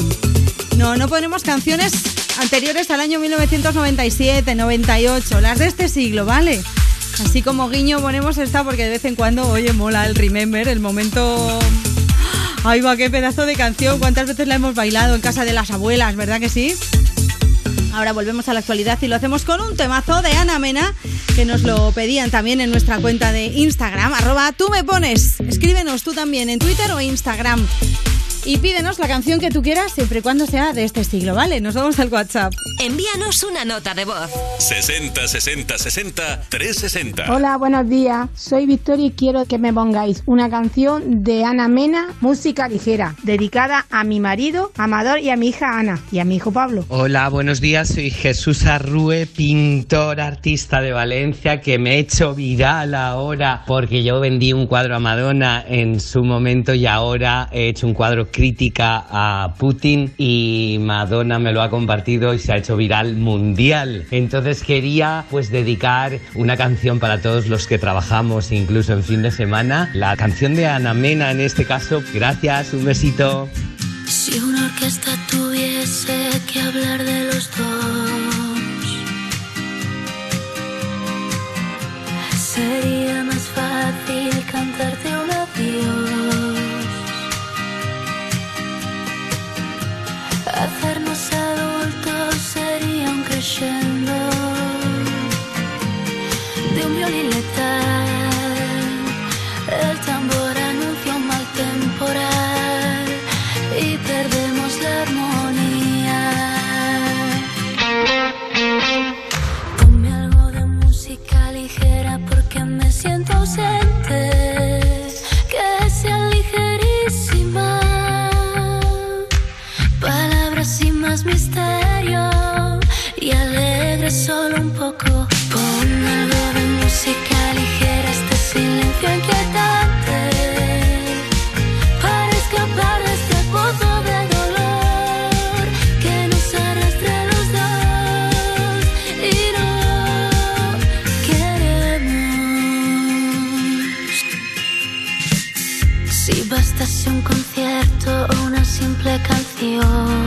No, no ponemos canciones anteriores al año 1997, 98, las de este siglo, ¿vale? Así como guiño ponemos esta porque de vez en cuando, oye, mola el remember, el momento... Ay, va, qué pedazo de canción. ¿Cuántas veces la hemos bailado en casa de las abuelas, verdad que sí? Ahora volvemos a la actualidad y lo hacemos con un temazo de Ana Mena, que nos lo pedían también en nuestra cuenta de Instagram, arroba tú me pones. Escríbenos tú también en Twitter o Instagram. Y pídenos la canción que tú quieras, siempre y cuando sea de este siglo, ¿vale? Nos vamos al WhatsApp. Envíanos una nota de voz. 60 60 60 360. Hola, buenos días. Soy Victoria y quiero que me pongáis una canción de Ana Mena, música ligera, dedicada a mi marido Amador y a mi hija Ana y a mi hijo Pablo. Hola, buenos días. Soy Jesús Arrue, pintor, artista de Valencia, que me he hecho viral ahora porque yo vendí un cuadro a Madonna en su momento y ahora he hecho un cuadro crítica a Putin y Madonna me lo ha compartido y se ha hecho viral mundial. Entonces quería pues dedicar una canción para todos los que trabajamos incluso en fin de semana. La canción de Ana Mena en este caso. Gracias, un besito. Si una orquesta tuviese que hablar de los dos, sería más fácil cantarte Hacernos adultos sería un crescendo de un violín letal. Solo un poco. Pon algo de música ligera, este silencio inquietante. Para escapar de este pozo de dolor que nos arrastra los dos y no queremos. Si bastase un concierto o una simple canción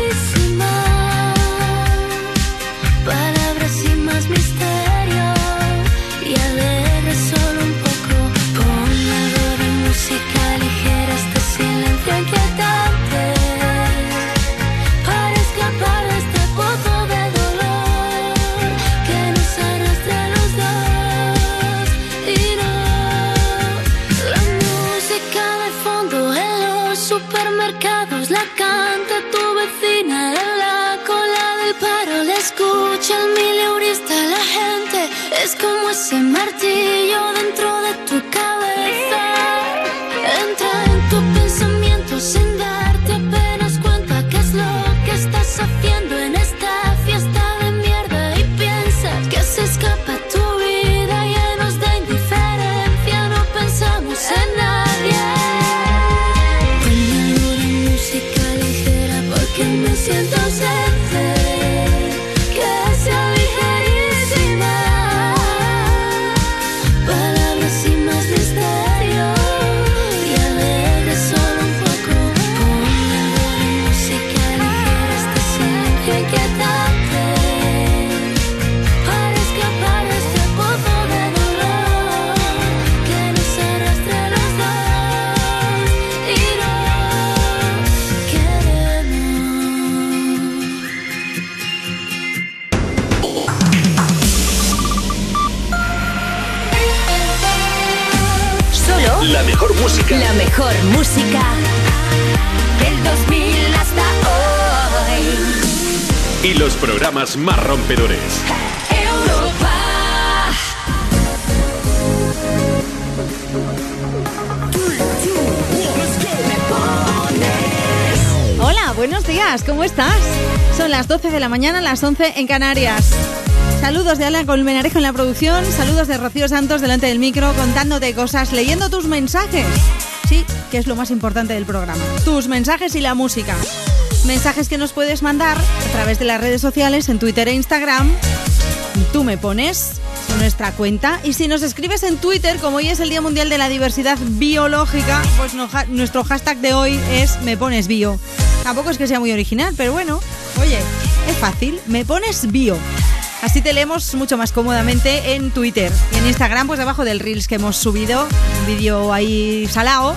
La mañana, las 11 en Canarias. Saludos de Alan Colmenarejo en la producción, saludos de Rocío Santos delante del micro, contándote cosas, leyendo tus mensajes. Sí, que es lo más importante del programa. Tus mensajes y la música. Mensajes que nos puedes mandar a través de las redes sociales, en Twitter e Instagram. Tú me pones nuestra cuenta. Y si nos escribes en Twitter, como hoy es el Día Mundial de la Diversidad Biológica, pues nuestro hashtag de hoy es me pones bio. Tampoco es que sea muy original, pero bueno, fácil, me pones bio. Así te leemos mucho más cómodamente en Twitter y en Instagram, pues debajo del Reels que hemos subido, un vídeo ahí salao,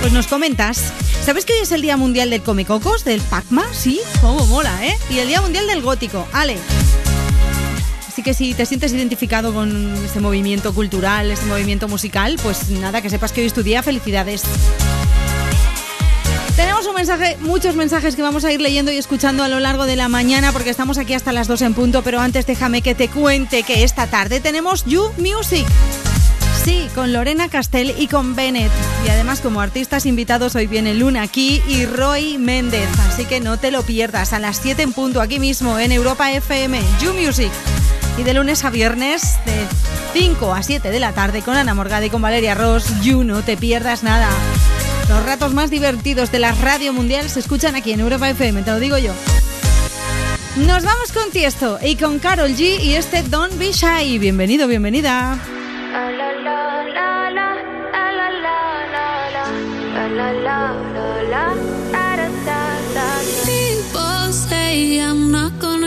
pues nos comentas. ¿Sabes que hoy es el Día Mundial del Comecocos, del Pacma? Sí, cómo mola, ¿eh? Y el Día Mundial del Gótico, Ale. Así que si te sientes identificado con este movimiento cultural, este movimiento musical, pues nada, que sepas que hoy es tu día, felicidades. Mensaje, muchos mensajes que vamos a ir leyendo y escuchando a lo largo de la mañana porque estamos aquí hasta las 2 en punto, pero antes déjame que te cuente que esta tarde tenemos You Music. Sí, con Lorena Castell y con Bennett. Y además como artistas invitados hoy viene Luna aquí y Roy Méndez. Así que no te lo pierdas a las 7 en punto aquí mismo en Europa FM, You Music. Y de lunes a viernes de 5 a 7 de la tarde con Ana Morgada y con Valeria Ross, You, no te pierdas nada. Los ratos más divertidos de la radio mundial se escuchan aquí en Europa FM, te lo digo yo. Nos vamos con Tiesto y con Carol G y este Don't Be Shy. Bienvenido, bienvenida.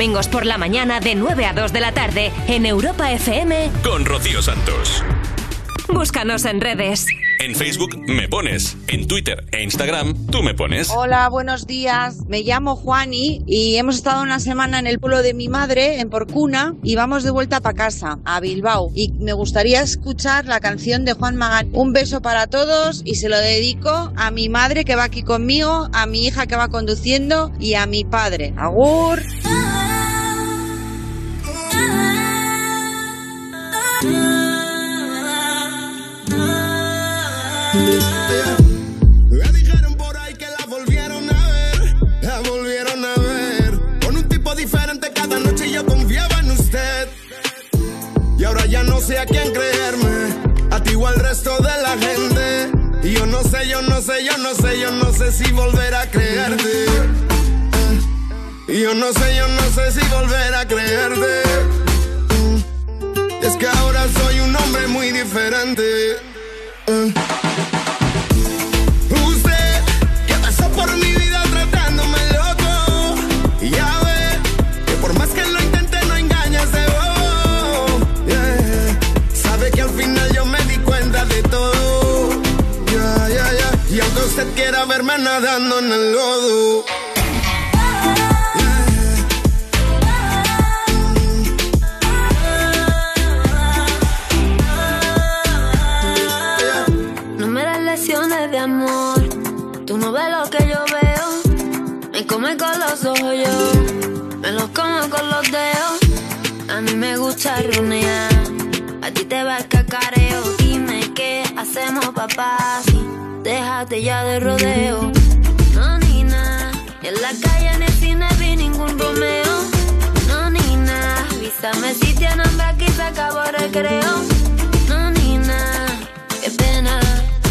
Domingos por la mañana de 9 a 2 de la tarde en Europa FM. con Rocío Santos. Búscanos en redes. En Facebook me pones, en Twitter e Instagram tú me pones. Hola, buenos días. Me llamo Juani y hemos estado una semana en el pueblo de mi madre, en Porcuna, y vamos de vuelta para casa, a Bilbao. Y me gustaría escuchar la canción de Juan Magán. Un beso para todos y se lo dedico a mi madre que va aquí conmigo, a mi hija que va conduciendo y a mi padre. Agur. Me dijeron por ahí que la volvieron a ver, la volvieron a ver. Con un tipo diferente cada noche yo confiaba en usted. Y ahora ya no sé a quién creerme, a ti o al resto de la gente. Y yo no sé, yo no sé, yo no sé, yo no sé si volver a creerte. Y yo no sé, yo no sé si volver a creerte. Es que ahora soy un hombre muy diferente. Eh. Usted que pasó por mi vida tratándome loco. Y ya ve que por más que lo intente no engañas de bobo. Yeah. Sabe que al final yo me di cuenta de todo. Ya, ya, ya. Y aunque usted quiera verme nadando en el lodo. Yo. Me los como con los dedos. A mí me gusta runear. A ti te va el cacareo. Dime qué hacemos, papá. Sí, déjate ya de rodeo. No, ni nada. En la calle, en el cine vi ningún Romeo. No, ni nada. Avísame si tiene hambre aquí se acabó el recreo. No, ni nada. Qué pena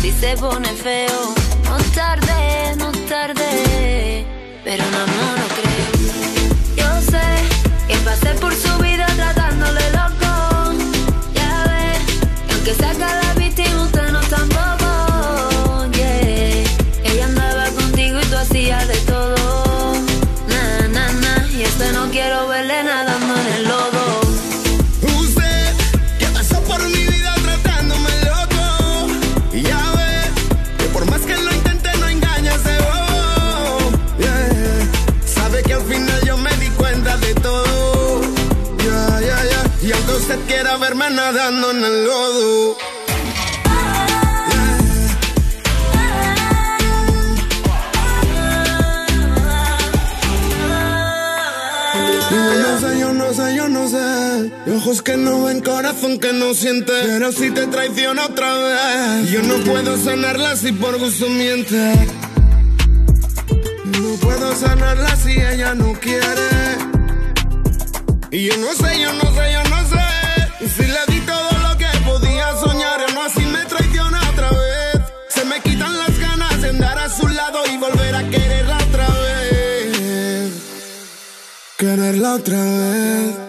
si se pone feo. No tarde. Pero no, no, no creo. Ojos que no ven, corazón que no siente. Pero si te traiciona otra vez. Yo no puedo sanarla si por gusto miente. No puedo sanarla si ella no quiere. Y yo no sé, yo no sé, yo no sé. Si le di todo lo que podía soñar, no así me traiciona otra vez. Se me quitan las ganas de andar a su lado y volver a quererla otra vez. Quererla otra vez.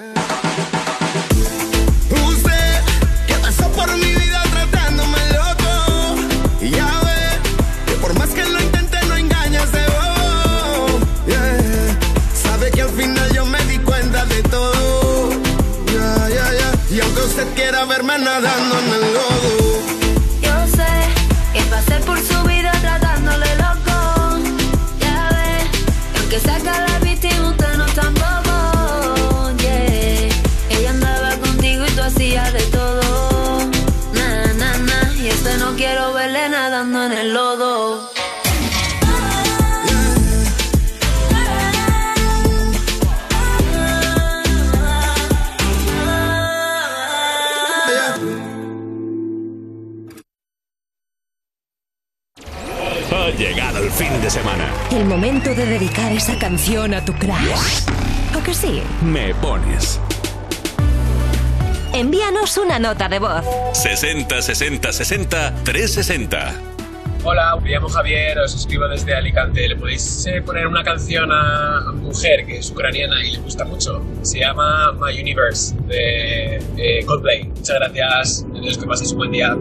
A tu crush. ¿O que sí? Me pones. Envíanos una nota de voz. 60 60 60 360. Hola, me llamo Javier, os escribo desde Alicante. ¿Le podéis eh, poner una canción a, mujer que es ucraniana y le gusta mucho? Se llama My Universe de eh, Coldplay. Muchas gracias. Adiós, que pases un buen día.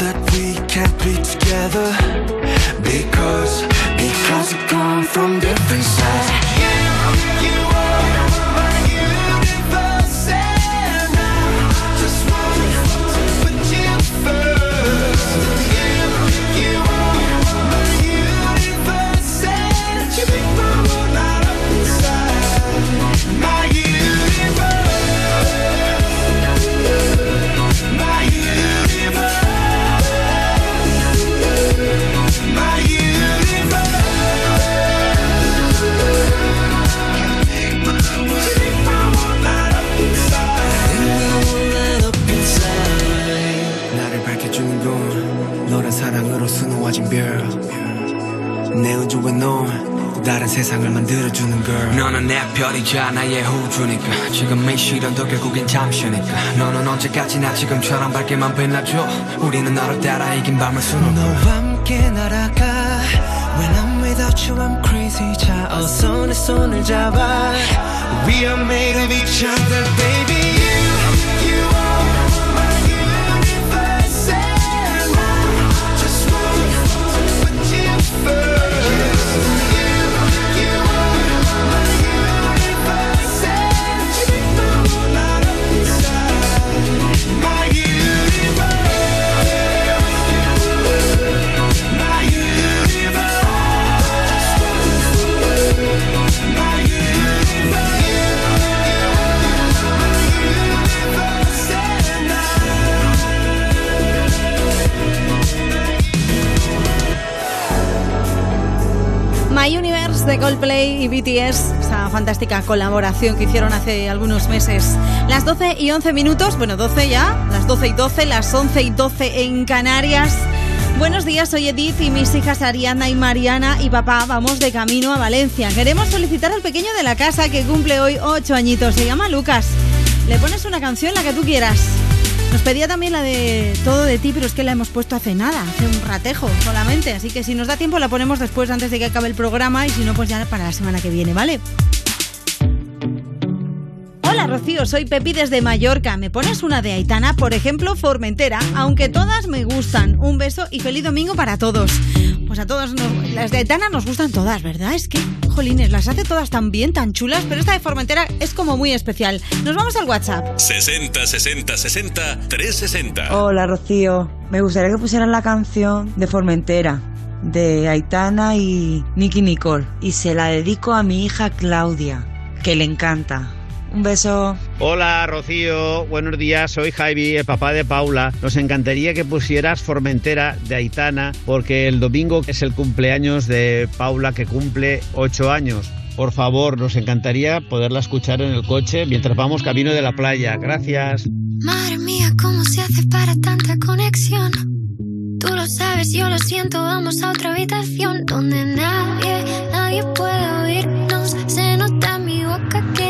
that we can't be together. Because, because we come from different sides. 내 우주에 넌 다른 세상을 만들어주는 girl 너는 내 별이자 나의 호주니까. 지금의 시련도 결국엔 잠시니까. 너는 언제까지나 지금처럼 밝게만 빛나줘. 우리는 너를 따라 이긴 밤을 수놓고. 너와 함께 날아가. When I'm without you I'm crazy. 자 어서 내 손을 잡아. We are made of each other baby de Coldplay y BTS, esa fantástica colaboración que hicieron hace algunos meses. Las 12 y 11 minutos, bueno, 12 ya, las 12 y 12, las 11 y 12 en Canarias. Buenos días, soy Edith y mis hijas Ariana y Mariana y papá vamos de camino a Valencia. Queremos felicitar al pequeño de la casa que cumple hoy 8 añitos, se llama Lucas. Le pones una canción, la que tú quieras. Nos pedía también la de Todo de ti, pero es que la hemos puesto hace nada, hace un ratejo solamente. Así que si nos da tiempo la ponemos después antes de que acabe el programa y si no, pues ya para la semana que viene, ¿vale? Hola Rocío, soy Pepi desde Mallorca. ¿Me pones una de Aitana? Por ejemplo, Formentera, aunque todas me gustan. Un beso y feliz domingo para todos. Pues a todos, nos- las de Aitana nos gustan todas, ¿verdad? Es que, jolines, las hace todas tan bien, tan chulas, pero esta de Formentera es como muy especial. Nos vamos al WhatsApp. 60 60 60 360. Hola Rocío, me gustaría que pusieran la canción de Formentera de Aitana y Nicky Nicole y se la dedico a mi hija Claudia, que le encanta. Un beso. Hola Rocío, buenos días, soy Javi, el papá de Paula. Nos encantaría que pusieras Formentera de Aitana porque el domingo es el cumpleaños de Paula que cumple 8 años. Por favor, nos encantaría poderla escuchar en el coche mientras vamos camino de la playa. Gracias. Madre mía, ¿cómo se hace para tanta conexión? Tú lo sabes, yo lo siento, vamos a otra habitación donde nadie, nadie puede oírnos. Se nota en mi boca que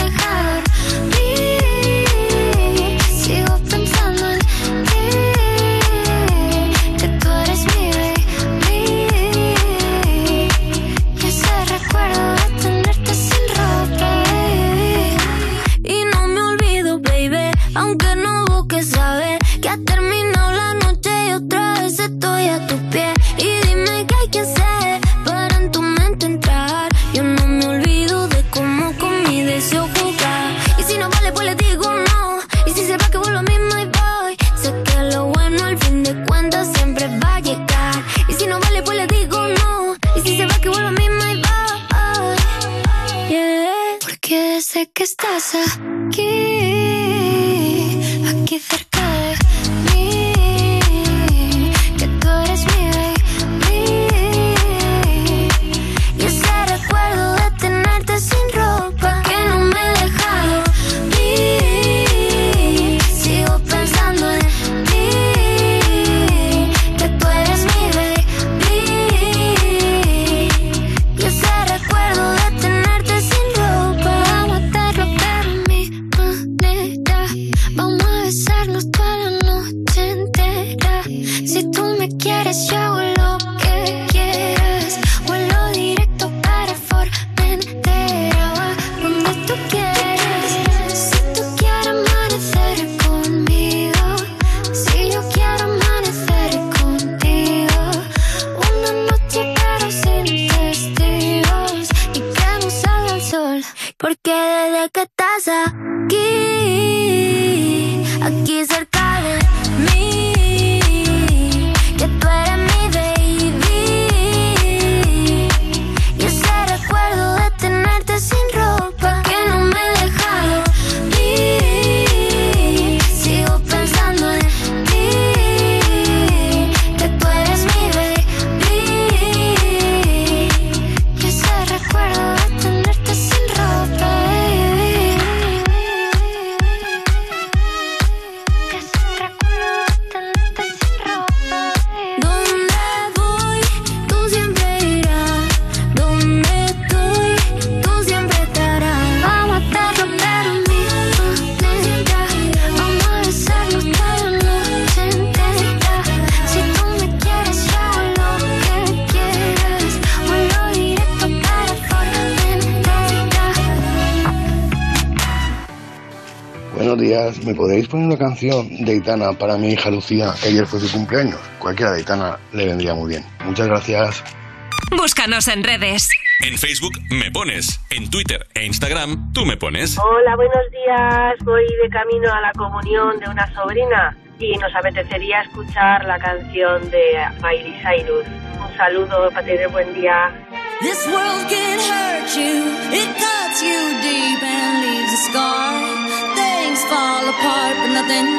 podéis poner una canción de Aitana para mi hija Lucía, que ayer fue su cumpleaños? Cualquiera de Aitana le vendría muy bien. Muchas gracias. Búscanos en redes. En Facebook me pones, en Twitter e Instagram tú me pones. Hola, buenos días. Voy de camino a la comunión de una sobrina y nos apetecería escuchar la canción de Miley Cyrus. Un saludo para tener buen día. This world can hurt you,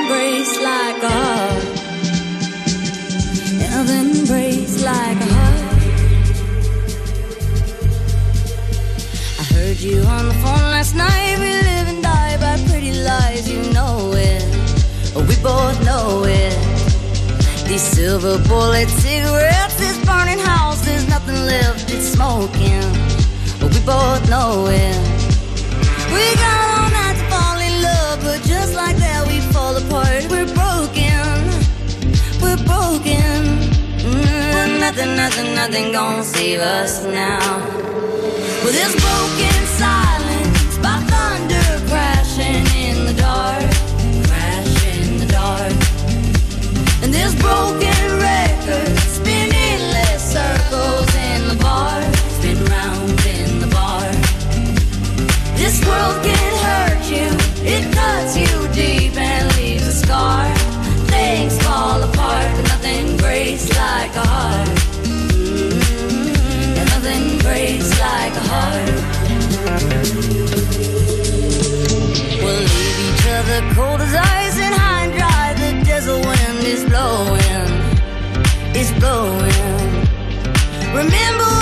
breaks like a heart. Breaks like a heart. I heard you on the phone last night. We live and die by pretty lies, you know it. We both know it. These silver bullet cigarettes, this burning house, there's nothing left, it's smoking. We both know it. We got fall apart. We're broken, we're broken. Mm, nothing, nothing, nothing gonna save us now. With this broken silence, by thunder crashing in the dark, crash in the dark. And this broken record spinning less circles in the bar, spin round in the bar. This world can hurt you, it cuts you deep scar. Things fall apart, but nothing breaks like a heart. Mm, and nothing breaks like a heart. We'll leave each other cold as ice and high and dry. The desert wind is blowing, it's blowing. Remember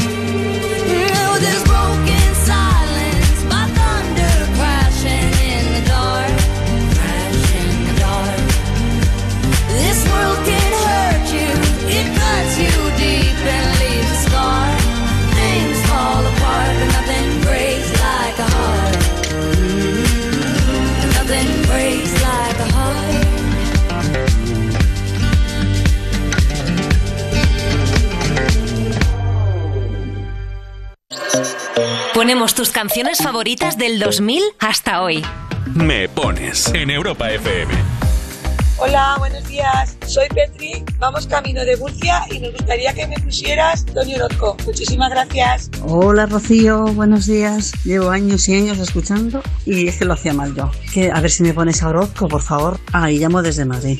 Ponemos tus canciones favoritas del 2000 hasta hoy. Me pones en Europa FM. Hola, buenos días. Soy Petri, vamos camino de Murcia y nos gustaría que me pusieras Tony Orozco. Muchísimas gracias. Hola Rocío, buenos días. Llevo años y años escuchando y es que lo hacía mal yo. Que, a ver si me pones a Orozco, por favor. Ah, y llamo desde Madrid.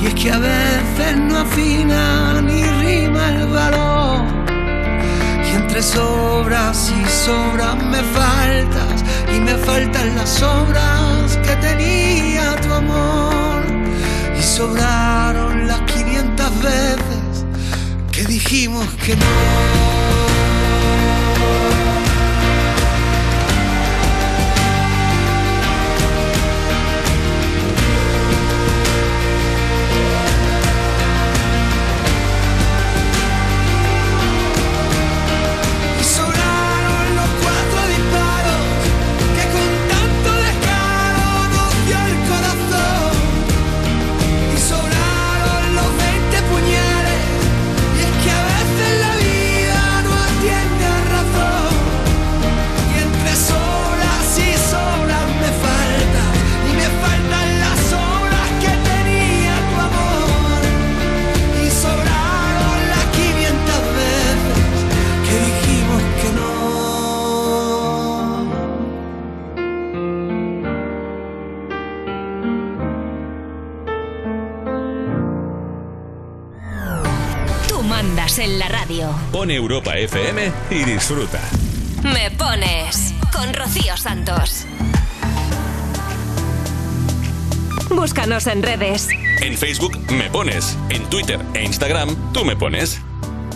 Y es que a veces no afina ni rima el valor. Y entre sobras y sobras me faltas, y me faltan las obras que tenía tu amor. Y sobraron las 500 veces que dijimos que no. La radio. Pon Europa FM y disfruta. Me pones con Rocío Santos. Búscanos en redes. En Facebook me pones, en Twitter e Instagram tú me pones.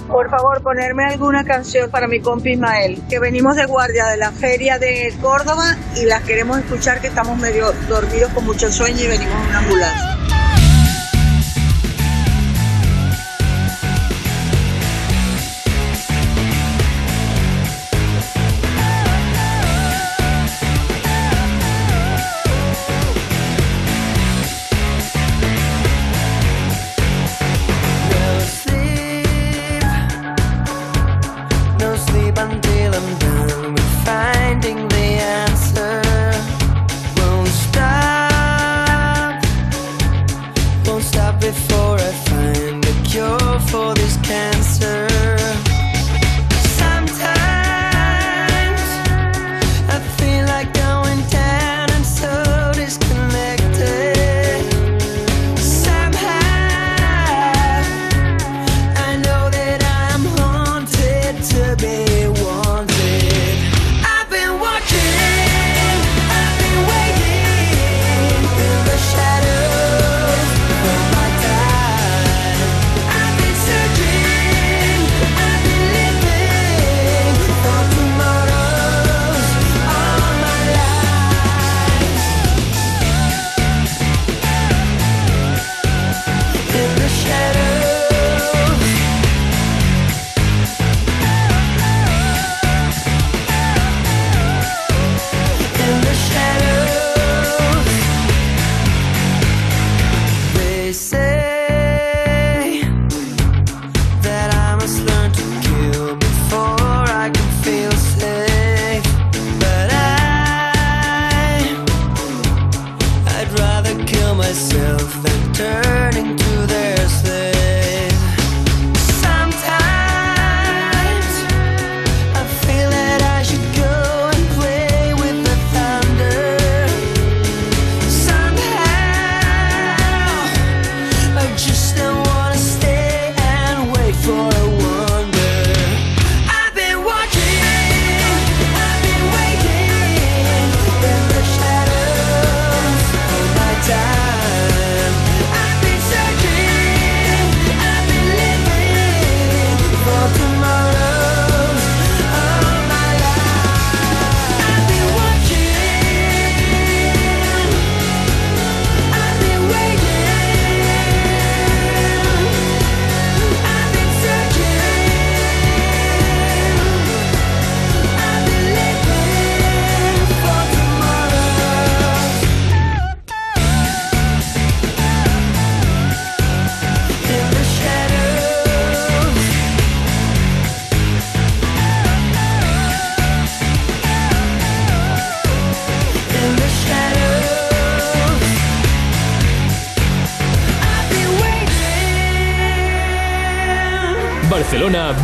Por favor, ponerme alguna canción para mi compi Ismael, que venimos de guardia de la feria de Córdoba y las queremos escuchar que estamos medio dormidos con mucho sueño y venimos en una ambulancia.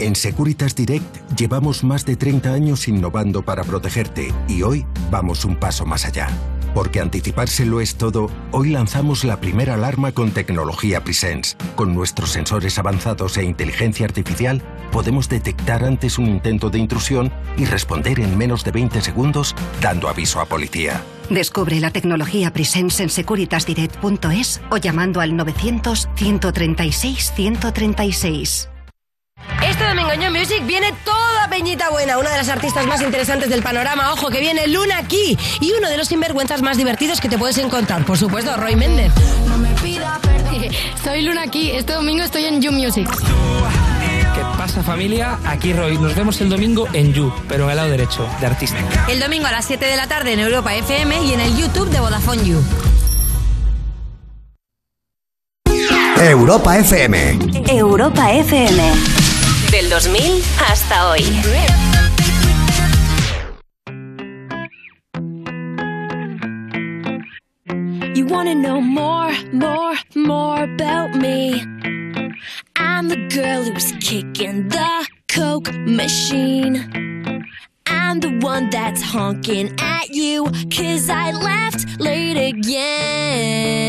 En Securitas Direct llevamos más de 30 años innovando para protegerte y hoy vamos un paso más allá. Porque anticipárselo es todo, hoy lanzamos la primera alarma con tecnología Presence. Con nuestros sensores avanzados e inteligencia artificial, podemos detectar antes un intento de intrusión y responder en menos de 20 segundos dando aviso a policía. Descubre la tecnología Presence en securitasdirect.es o llamando al 900-136-136. Este domingo en New Music viene toda Peñita Buena, una de las artistas más interesantes del panorama. Ojo, que viene Luna aquí y uno de los sinvergüenzas más divertidos que te puedes encontrar. Por supuesto, Roy Méndez. [LAUGHS] Soy Luna aquí. Este domingo estoy en You Music. ¿Qué pasa familia? Aquí Roy. Nos vemos el domingo en You, pero en el lado derecho, de artista. El domingo a las 7 de la tarde en Europa FM y en el YouTube de Vodafone You. Europa FM. Europa FM. Del 2000 hasta hoy. You wanna know more, more, more about me? I'm the girl who's kicking the Coke machine. I'm the one that's honking at you, cause I left late again.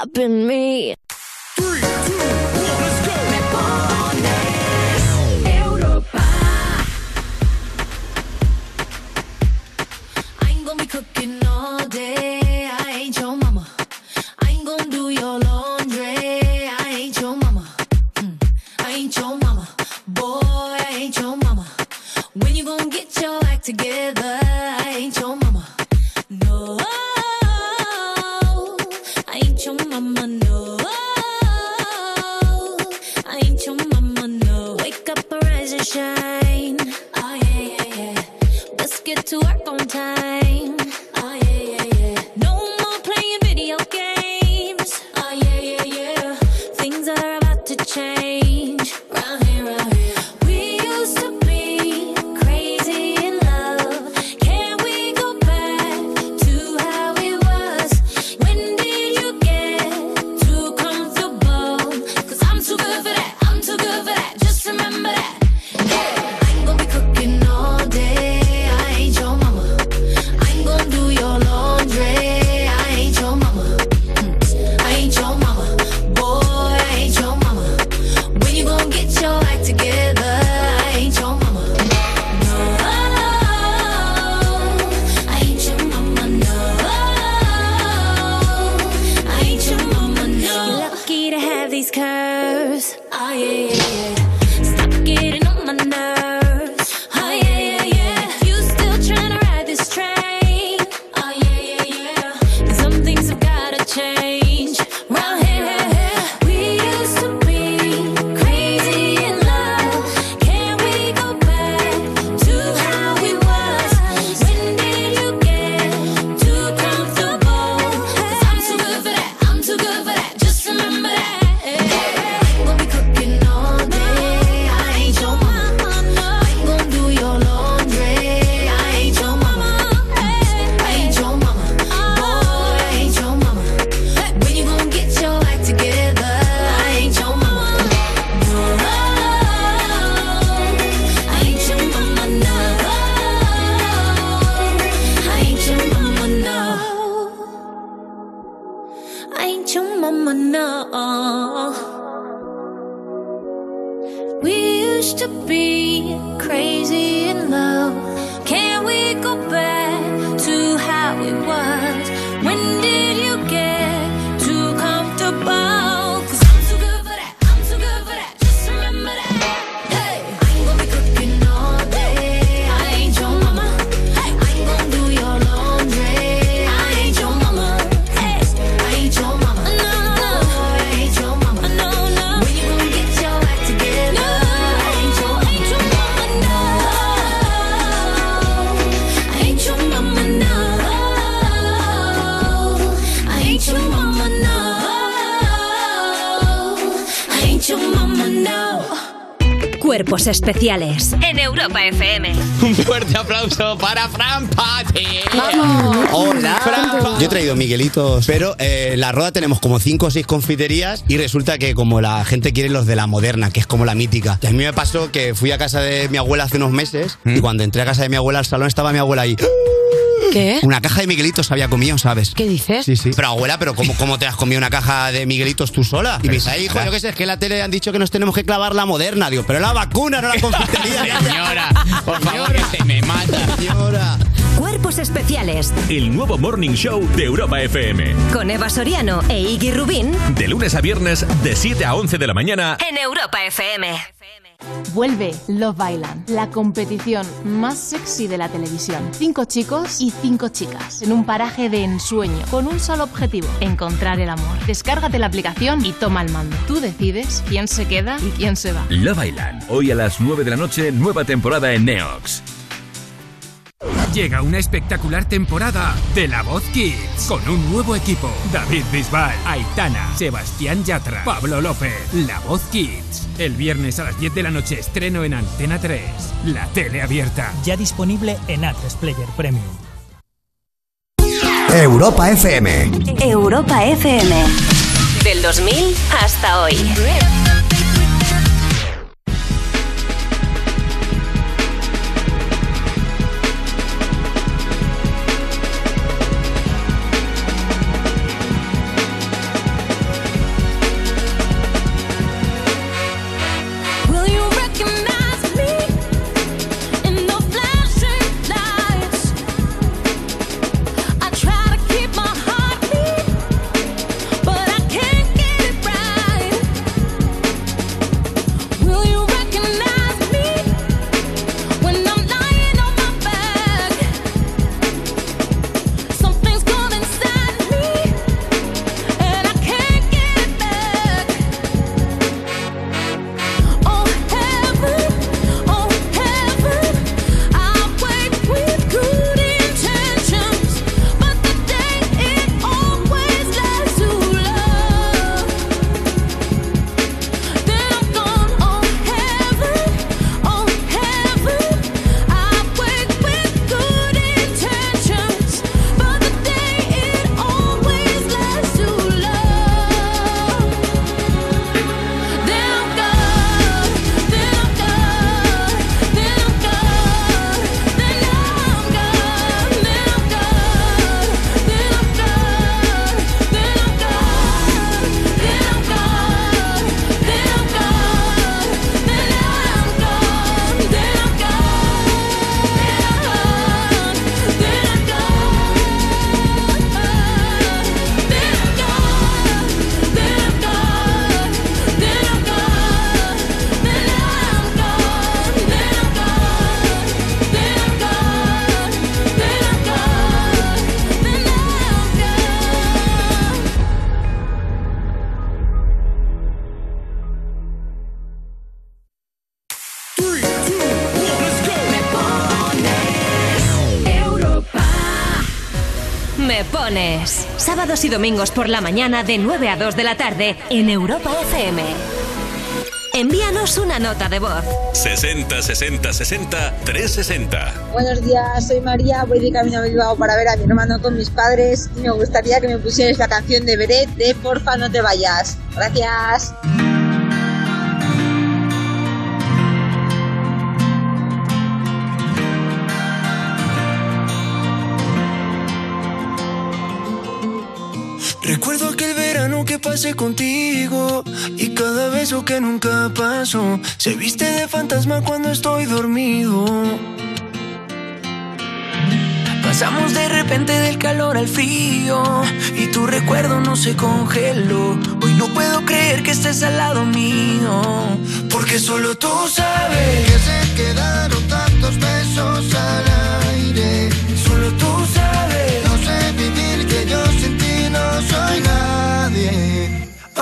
Up in me. Cuerpos especiales en Europa FM. Un fuerte aplauso para Fran Pati. Vamos. Hola. Fran. Yo he traído Miguelitos, pero eh, en la roda tenemos como cinco o seis confiterías y resulta que como la gente quiere los de la moderna, que es como la mítica. Y a mí me pasó que fui a casa de mi abuela hace unos meses y cuando entré a casa de mi abuela al salón estaba mi abuela ahí. ¿Qué? Una caja de Miguelitos había comido, ¿sabes? ¿Qué dices? Sí, sí. Pero abuela, pero ¿cómo, cómo te has comido una caja de Miguelitos tú sola? Y me dice, "Ay, hijo, yo qué sé, es que en la tele han dicho que nos tenemos que clavar la moderna. Digo, pero la vacuna, no la [LAUGHS] confitería. Señora, por favor, que se me mata. Señora. Cuerpos especiales El nuevo Morning Show de Europa FM. con Eva Soriano e Iggy Rubín De lunes a viernes, de 7 a 11 de la mañana. en Europa FM. Vuelve Love Island, la competición más sexy de la televisión. Cinco chicos y cinco chicas en un paraje de ensueño, con un solo objetivo, encontrar el amor. Descárgate la aplicación y toma el mando. Tú decides quién se queda y quién se va. Love Island. Hoy a las 9 de la noche, nueva temporada en Neox. Llega una espectacular temporada de La Voz Kids con un nuevo equipo. David Bisbal, Aitana, Sebastián Yatra, Pablo López. La Voz Kids. El viernes a las 10 de la noche estreno en Antena 3. La tele abierta. Ya disponible en Atlas Player Premium. Europa FM. Europa FM. Del 2000 hasta hoy. Sábados y domingos por la mañana de 9 a 2 de la tarde en Europa FM. Envíanos una nota de voz. 60 60 60 360. Buenos días, soy María, voy de camino a Bilbao para ver a mi hermano con mis padres y me gustaría que me pusieras la canción de Beret de Porfa no te vayas. Gracias. Contigo y cada beso que nunca pasó se viste de fantasma cuando estoy dormido. Pasamos de repente del calor al frío y tu recuerdo no se congeló. Hoy no puedo creer que estés al lado mío, porque solo tú sabes que se quedaron tantos besos al aire. Solo tú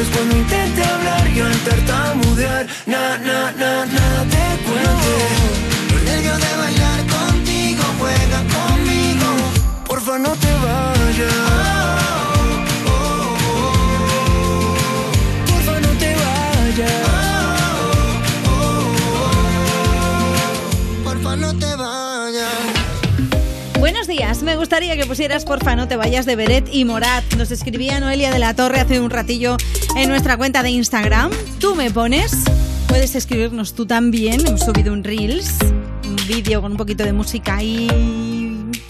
Vayas cuando intente hablar y al tartamudear me gustaría que pusieras porfa no te vayas de Beret y Morat. Nos escribía Noelia de la Torre hace un ratillo en nuestra cuenta de Instagram. Tú me pones, puedes escribirnos tú también. Hemos subido un Reels, un vídeo con un poquito de música y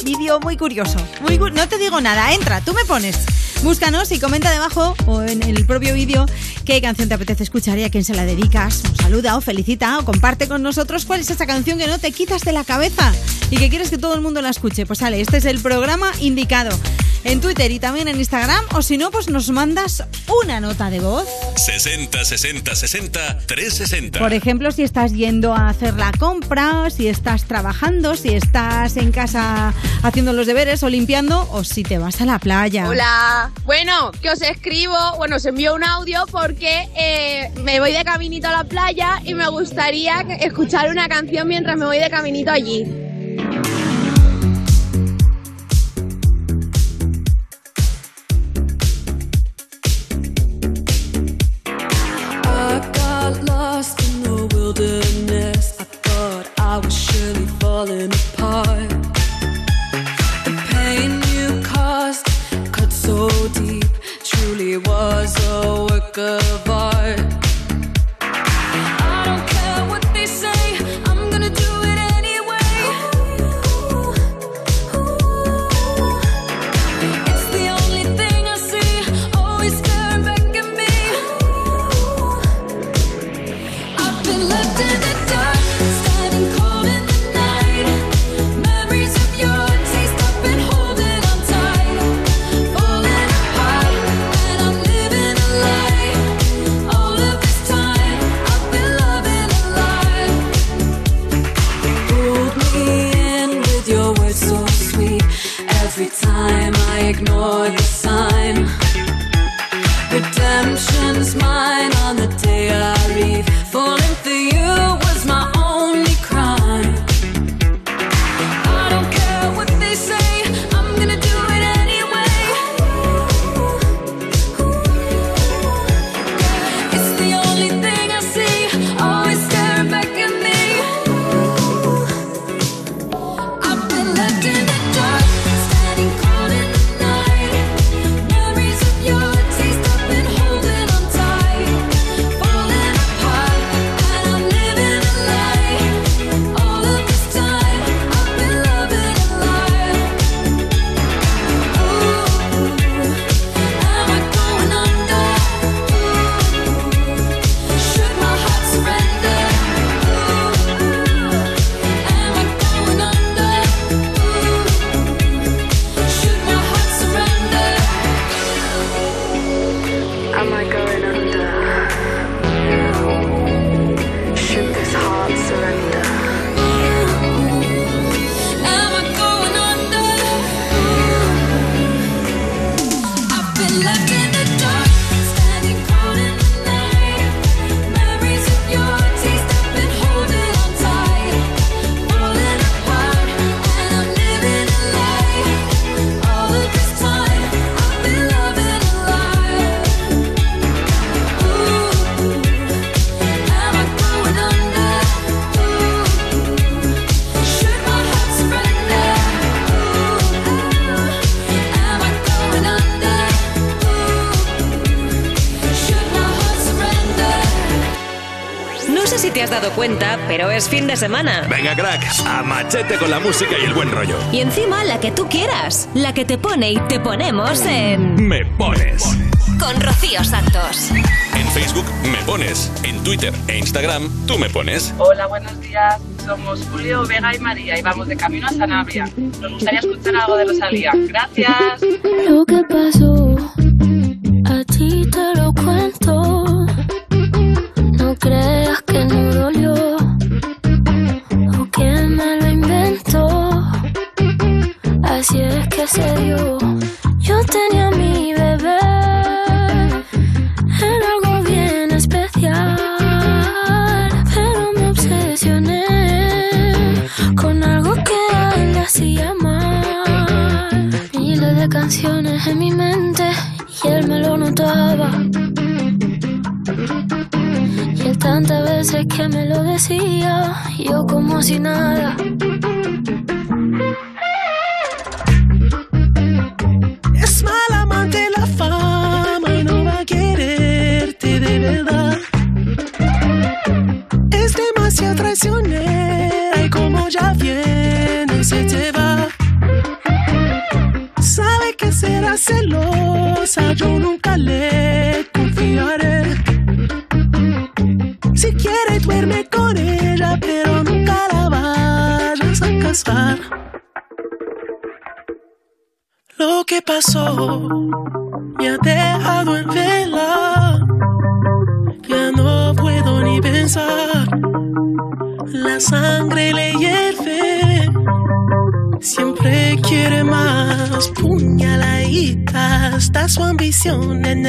vídeo muy curioso. Muy cu- no te digo nada, entra, tú me pones. Búscanos y comenta debajo o en el propio vídeo qué canción te apetece escuchar y a quién se la dedicas. Saluda o felicita o comparte con nosotros cuál es esa canción que no te quitas de la cabeza y que quieres que todo el mundo la escuche. Pues sale, este es el programa indicado. En Twitter y también en Instagram o si no, pues nos mandas una nota de voz. 60 60 60 360. Por ejemplo, si estás yendo a hacer la compra, si estás trabajando, si estás en casa haciendo los deberes o limpiando o si te vas a la playa. Hola. Bueno, que os escribo, bueno, os envío un audio porque eh, me voy de caminito a la playa y me gustaría escuchar una canción mientras me voy de caminito allí. cuenta, pero es fin de semana. Venga, crack, a machete con la música y el buen rollo. Y encima la que tú quieras, la que te pone y te ponemos en. Me pones. Con Rocío Santos. En Facebook me pones, en Twitter e Instagram tú me pones. Hola, buenos días. Somos Julio, Vega y María y vamos de camino a Sanabria. Nos gustaría escuchar algo de Rosalía. Gracias. Lo que pasó.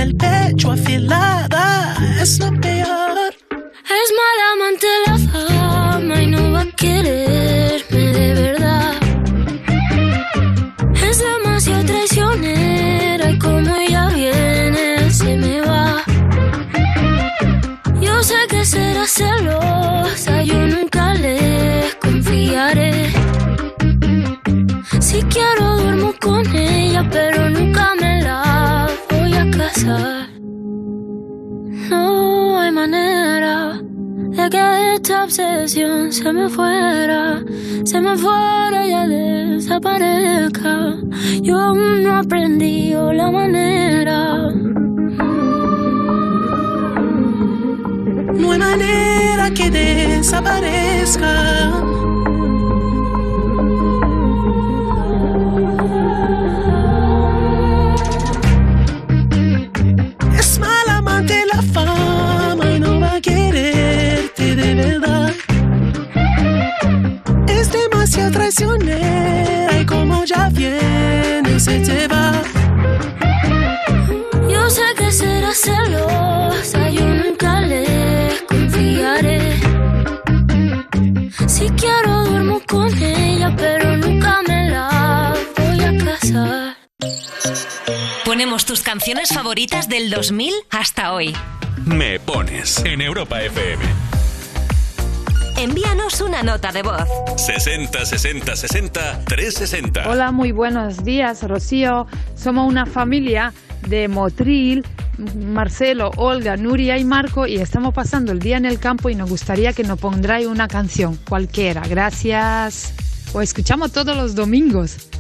el pelo. desaparezca. favoritas del 2000 hasta hoy. Me pones en Europa FM. Envíanos una nota de voz. 60 60 60 360. Hola, muy buenos días, Rocío. Somos una familia de Motril, Marcelo, Olga, Nuria y Marco y estamos pasando el día en el campo y nos gustaría que nos pondráis una canción, cualquiera. Gracias. O escuchamos todos los domingos.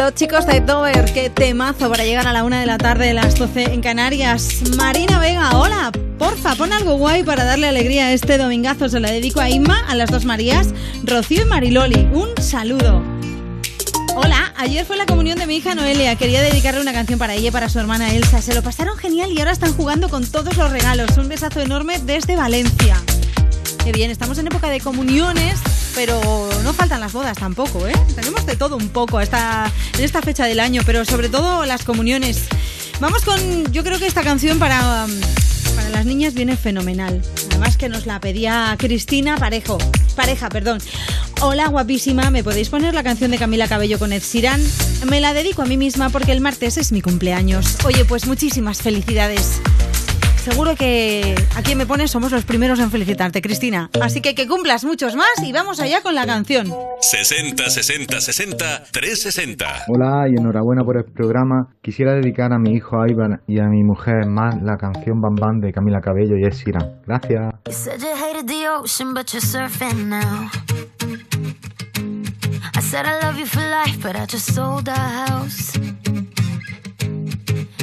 Los chicos de Dover. Qué temazo para llegar a la una de la tarde, las 12 en Canarias. Marina Vega, hola. Porfa, pon algo guay para darle alegría a este domingazo. Se la dedico a Inma, a las dos Marías, Rocío y Mariloli. Un saludo. Hola, ayer fue la comunión de mi hija Noelia. Quería dedicarle una canción para ella y para su hermana Elsa. Se lo pasaron genial y ahora están jugando con todos los regalos. Un besazo enorme desde Valencia. Qué bien, estamos en época de comuniones, pero no faltan las bodas tampoco, ¿eh? Tenemos de todo un poco esta, en esta fecha del año, pero sobre todo las comuniones. Vamos con, yo creo que esta canción para, para las niñas viene fenomenal. Además que nos la pedía Cristina Parejo. Pareja, perdón. Hola, guapísima. ¿Me podéis poner la canción de Camila Cabello con Ed Sheeran? Me la dedico a mí misma porque el martes es mi cumpleaños. Oye, pues muchísimas felicidades. Seguro que a quien me pones somos los primeros en felicitarte, Cristina. Así que que cumplas muchos más y vamos allá con la canción. 60 60 60 360. Hola y enhorabuena por el programa. Quisiera dedicar a mi hijo Ivan y a mi mujer más la canción Bam Bam de Camila Cabello y Ed Sheeran. Gracias. You said you hated the ocean, but you're surfing now. I said I love you for life, but I just sold our house.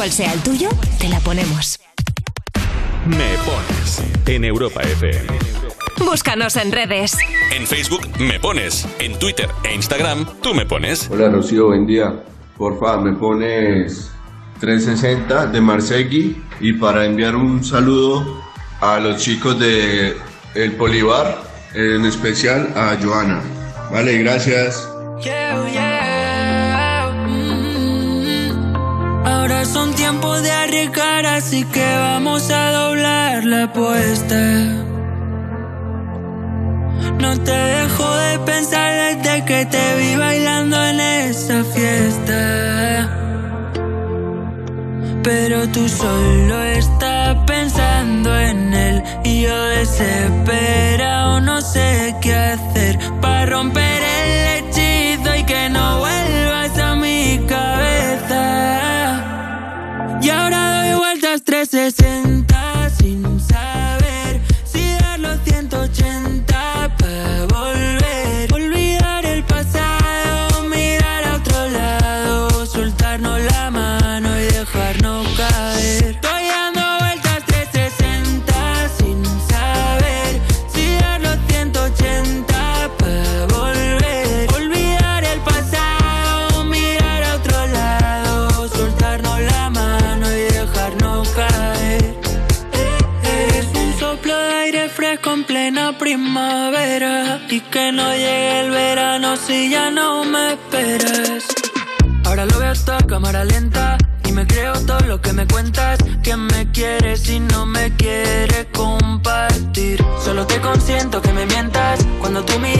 cual sea el tuyo, te la ponemos. Me pones en Europa FM. Búscanos en redes. En Facebook me pones, en Twitter e Instagram tú me pones. Hola Rocío, buen día. Porfa, me pones 360 de Marsegui y para enviar un saludo a los chicos de El Polivar, en especial a Joana. Vale, gracias. Así que vamos a doblar la apuesta. No te dejo de pensar desde que te vi bailando en esa fiesta. Pero tú solo estás pensando en él y yo desesperado no sé qué hacer para romper vueltas 360 no llegue el verano si ya no me esperas. Ahora lo veo todo cámara lenta y me creo todo lo que me cuentas. Que me quieres y no me quiere compartir. Solo te consiento que me mientas cuando tu mirada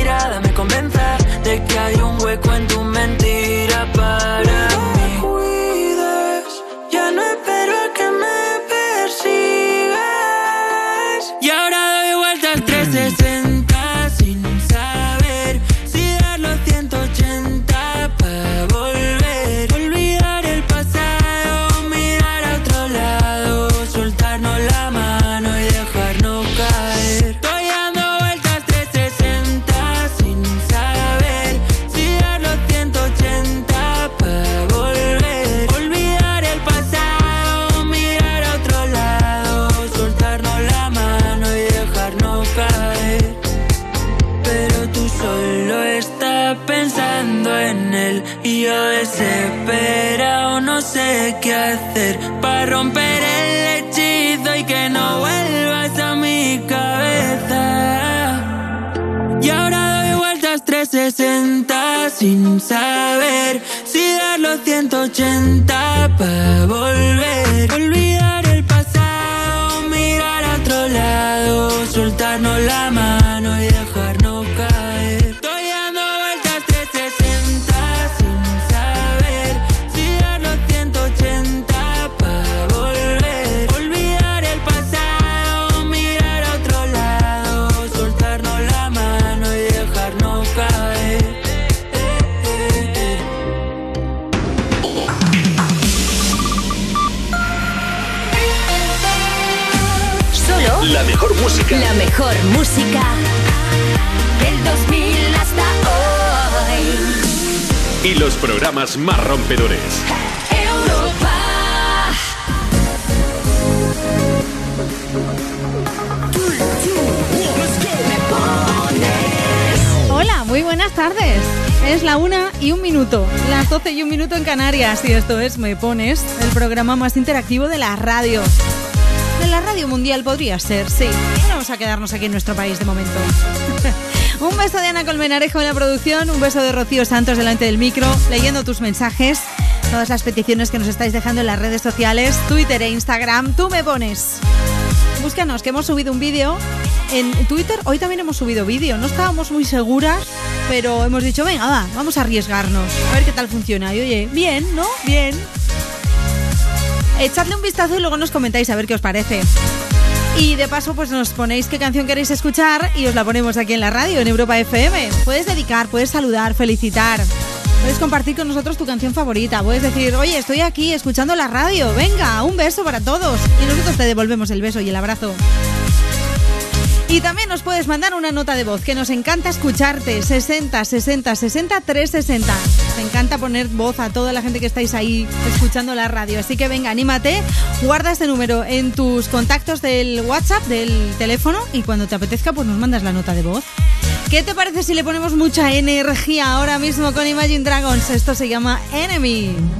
Y esto es Me Pones, el programa más interactivo de la radio. De la radio mundial podría ser, sí. Vamos a quedarnos aquí en nuestro país de momento. [LAUGHS] un beso de Ana Colmenarejo en la producción, un beso de Rocío Santos delante del micro, leyendo tus mensajes, todas las peticiones que nos estáis dejando en las redes sociales, Twitter e Instagram. Tú me pones. Búscanos, que hemos subido un vídeo en Twitter. Hoy también hemos subido vídeo. No estábamos muy seguras, pero hemos dicho, venga, va, vamos a arriesgarnos. A ver qué tal funciona. Y oye, bien, ¿no? Bien. Echadle un vistazo y luego nos comentáis a ver qué os parece. Y de paso, pues nos ponéis qué canción queréis escuchar y os la ponemos aquí en la radio, en Europa FM. Puedes dedicar, puedes saludar, felicitar. Puedes compartir con nosotros tu canción favorita. Puedes decir, oye, estoy aquí escuchando la radio. Venga, un beso para todos. Y nosotros te devolvemos el beso y el abrazo. Y también nos puedes mandar una nota de voz, que nos encanta escucharte. 60 60 60 360. Me encanta poner voz a toda la gente que estáis ahí escuchando la radio. Así que venga, anímate, guarda este número en tus contactos del WhatsApp, del teléfono, y cuando te apetezca, pues nos mandas la nota de voz. ¿Qué te parece si le ponemos mucha energía ahora mismo con Imagine Dragons? Esto se llama Enemy.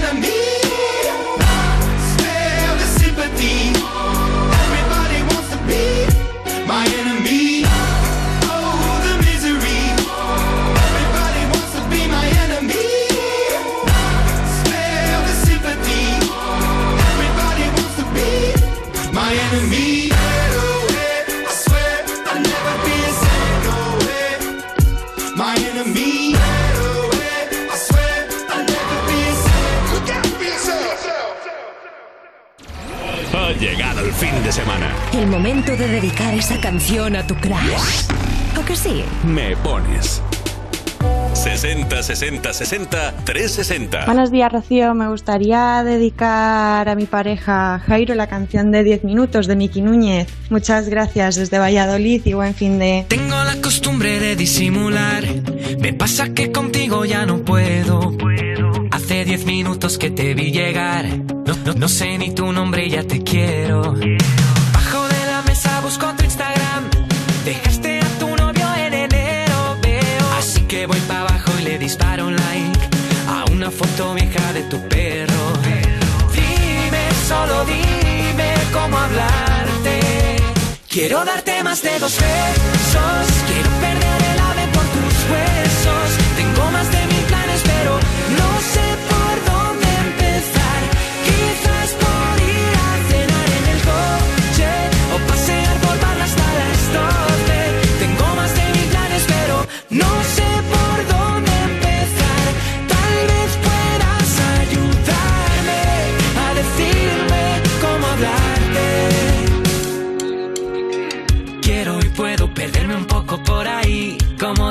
De semana. El momento de dedicar esa canción a tu crush. ¿O que sí? Me pones. 60 60 60 360. Buenos días, Rocío. Me gustaría dedicar a mi pareja Jairo la canción de 10 minutos de Miki Núñez. Muchas gracias desde Valladolid y buen fin de. Tengo la costumbre de disimular. Me pasa que contigo ya no puedo. Hace diez minutos que te vi llegar. No, no- no sé ni tu nombre, ya te quiero. Disparo un like a una foto vieja de tu perro. Dime, solo dime cómo hablarte. Quiero darte más de dos besos. Quiero perder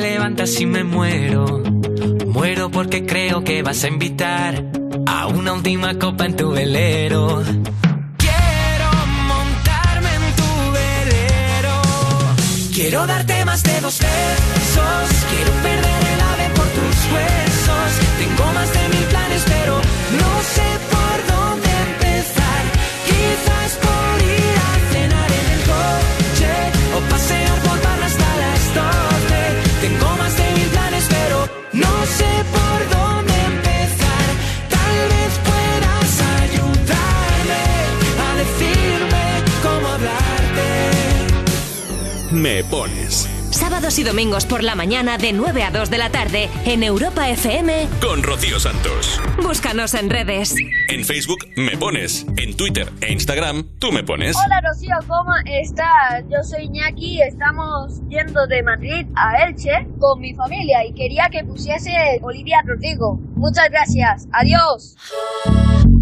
levantas y me muero. Muero porque creo que vas a invitar a una última copa en tu velero. Quiero montarme en tu velero. Quiero darte más de dos besos. Quiero perder el ave por tus huesos. Tengo más de mil planes, pero no sé por dónde empezar. Quizás por cenar en el coche o pasear Me pones Sábados y domingos por la mañana de 9 a 2 de la tarde en Europa FM. con Rocío Santos. Búscanos en redes. En Facebook me pones, en Twitter e Instagram tú me pones. Hola Rocío, ¿cómo estás? Yo soy Iñaki, estamos yendo de Madrid a Elche con mi familia y quería que pusiese Olivia Rodrigo. Muchas gracias, adiós.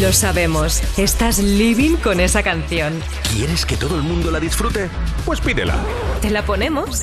Lo sabemos, estás living con esa canción. ¿Quieres que todo el mundo la disfrute? Pues pídela. ¿Te la ponemos?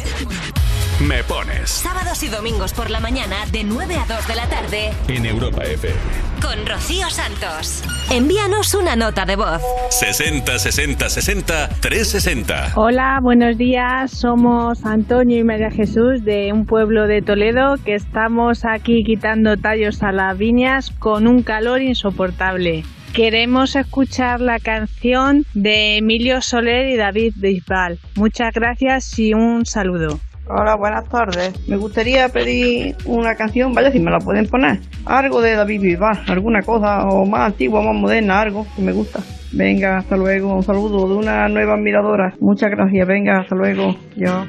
Me pones Sábados y domingos por la mañana de 9 a 2 de la tarde en Europa FM. con Rocío Santos. Envíanos una nota de voz. 60 60 60 360. Hola, buenos días. Somos Antonio y María Jesús de un pueblo de Toledo que estamos aquí quitando tallos a las viñas con un calor insoportable. Queremos escuchar la canción de Emilio Soler y David Bisbal. Muchas gracias y un saludo. Hola, buenas tardes. Me gustaría pedir una canción, vaya si me la pueden poner. Algo de David Bisbal, alguna cosa o más antigua, más moderna, algo que me gusta. Venga, hasta luego. Un saludo de una nueva admiradora. Muchas gracias. Venga, hasta luego. Yo.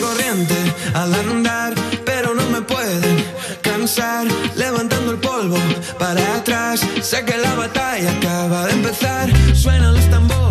Corriente al andar, pero no me pueden cansar. Sé que la batalla acaba de empezar. Suenan los tambores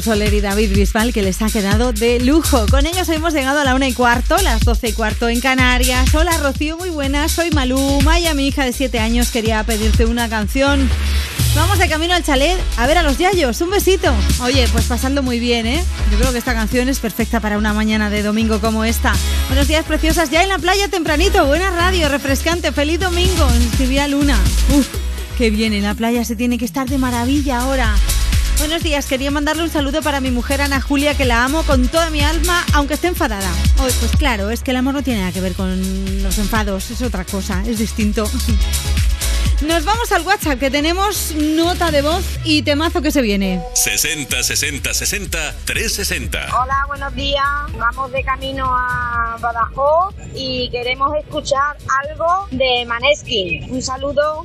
Soler y David Bisbal que les ha quedado de lujo. Con ellos hemos llegado a la una y cuarto, las doce y cuarto en Canarias. Hola Rocío, muy buenas, soy Malú. Maya, mi hija de siete años, quería pedirte una canción. Vamos de camino al chalet a ver a los Yayos. Un besito. Oye, pues pasando muy bien, ¿eh? Yo creo que esta canción es perfecta para una mañana de domingo como esta. Buenos días, preciosas. Ya en la playa tempranito. Buena radio, refrescante. Feliz domingo. Escribía Luna. Uf, qué bien. En la playa se tiene que estar de maravilla ahora. Buenos días, quería mandarle un saludo para mi mujer Ana Julia, que la amo con toda mi alma, aunque esté enfadada. Oh, pues claro, es que el amor no tiene nada que ver con los enfados, es otra cosa, es distinto. [LAUGHS] Nos vamos al WhatsApp, que tenemos nota de voz y temazo que se viene. 60 60 60 360. Hola, buenos días. Vamos de camino a Badajoz y queremos escuchar algo de Maneskin. Un saludo.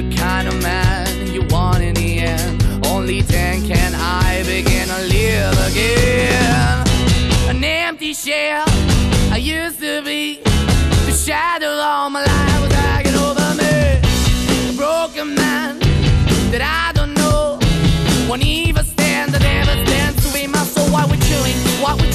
The kind of man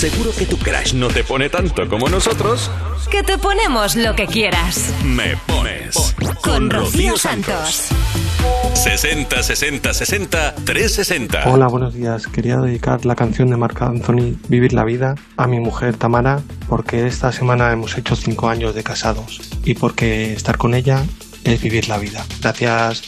Seguro que tu crush no te pone tanto como nosotros. Que te ponemos lo que quieras. Me pones. Con Rocío Santos. 60 60 60 360. Hola, buenos días. Quería dedicar la canción de Marc Anthony, Vivir la Vida, a mi mujer Tamara, porque esta semana hemos hecho cinco años de casados y porque estar con ella es vivir la vida. Gracias.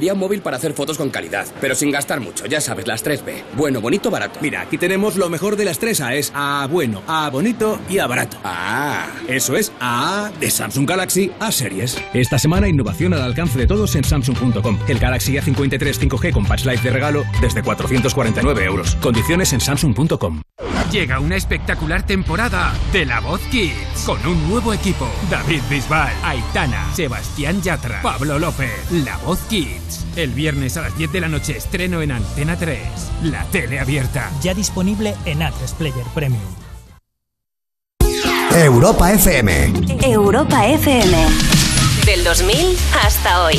Quería un móvil para hacer fotos con calidad, pero sin gastar mucho, ya sabes, las 3B. Bueno, bonito, barato. Mira, aquí tenemos lo mejor de las tres A, es a bueno, a bonito y a barato. Ah, eso es A de Samsung Galaxy A series. Esta semana innovación al alcance de todos en Samsung.com. El Galaxy A53 5G con Patch Life de regalo desde 449 euros. Condiciones en Samsung.com. Llega una espectacular temporada de La Voz Kids con un nuevo equipo. David Bisbal, Aitana, Sebastián Yatra, Pablo López, La Voz Kids el viernes a las 10 de la noche estreno en Antena 3, la tele abierta. Ya disponible en A3 Player Premium. Europa FM. Europa FM. Del 2000 hasta hoy.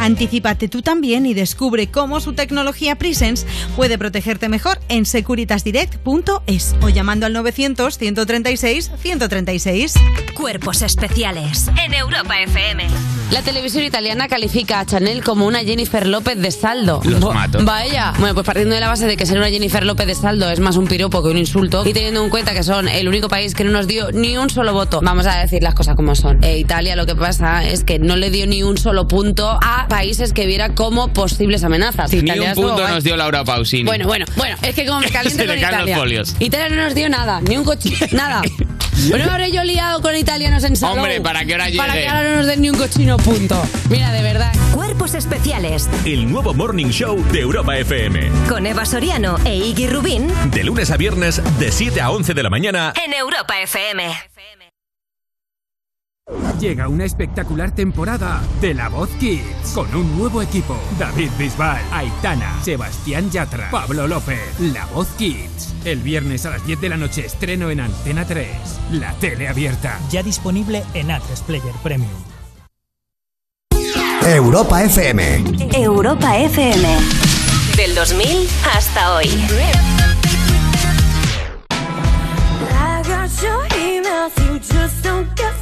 Anticípate tú también y descubre cómo su tecnología Presence puede protegerte mejor en securitasdirect.es o llamando al 900 136 136. Cuerpos especiales en Europa FM. La televisión italiana califica a Chanel como una Jennifer López de saldo. Los Bo- mato. Vaya. Bueno, pues partiendo de la base de que ser una Jennifer López de saldo es más un piropo que un insulto y teniendo en cuenta que son el único país que no nos dio ni un solo voto, vamos a decir las cosas como son. Eh, Italia lo que pasa es que no le dio ni un solo punto a países que viera como posibles amenazas. Ni Italia un estuvo punto guay. nos dio Laura Pausini. Bueno, bueno, bueno, es que como me [LAUGHS] caliento Se le con caen los Italia. folios. Italia no nos dio nada, ni un coche, nada. [LAUGHS] Bueno, habré yo liado con italianos en salón. Hombre, para que ahora Para llegue. que ahora no nos den ni un cochino punto. Mira, de verdad. Cuerpos especiales El nuevo Morning Show de Europa FM. con Eva Soriano e Iggy Rubín De lunes a viernes, de 7 a 11 de la mañana. en Europa FM. Llega una espectacular temporada de La Voz Kids con un nuevo equipo. David Bisbal, Aitana, Sebastián Yatra, Pablo López. La Voz Kids. El viernes a las 10 de la noche estreno en Antena 3. La tele abierta. Ya disponible en A3 Player Premium. Europa FM. Europa FM. Del 2000 hasta hoy. I got your emails, you just don't get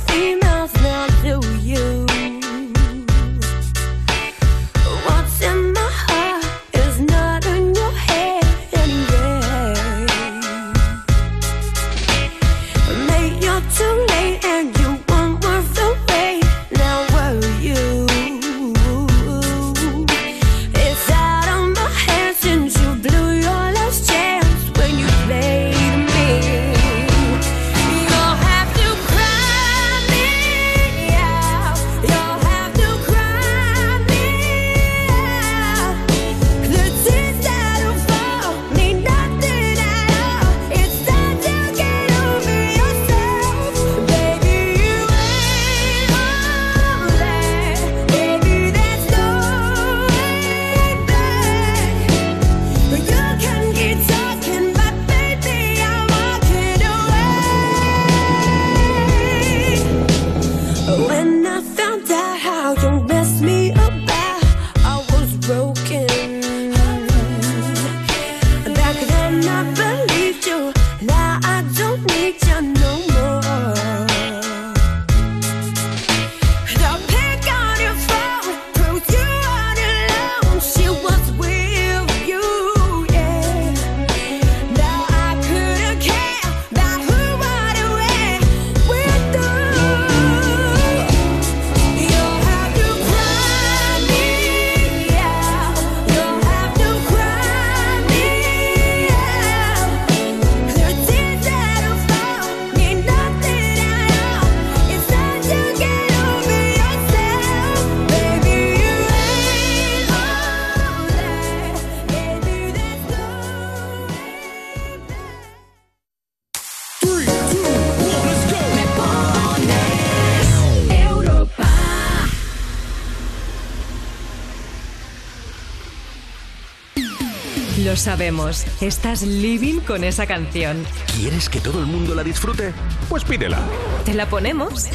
sabemos, estás living con esa canción. ¿Quieres que todo el mundo la disfrute? Pues pídela. ¿Te la ponemos?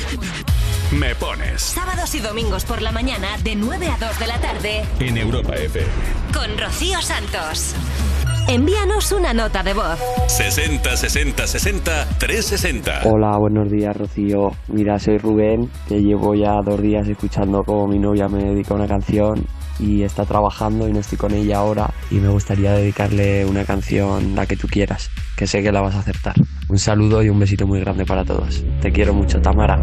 Me pones. Sábados y domingos por la mañana de 9 a 2 de la tarde En Europa FM. con Rocío Santos. Envíanos una nota de voz. 60 60 60 360. Hola, buenos días, Rocío. Mira, soy Rubén, que llevo ya dos días escuchando cómo mi novia me dedica una canción y está trabajando y no estoy con ella ahora y me gustaría dedicarle una canción, la que tú quieras, que sé que la vas a acertar. Un saludo y un besito muy grande para todos. Te quiero mucho, Tamara.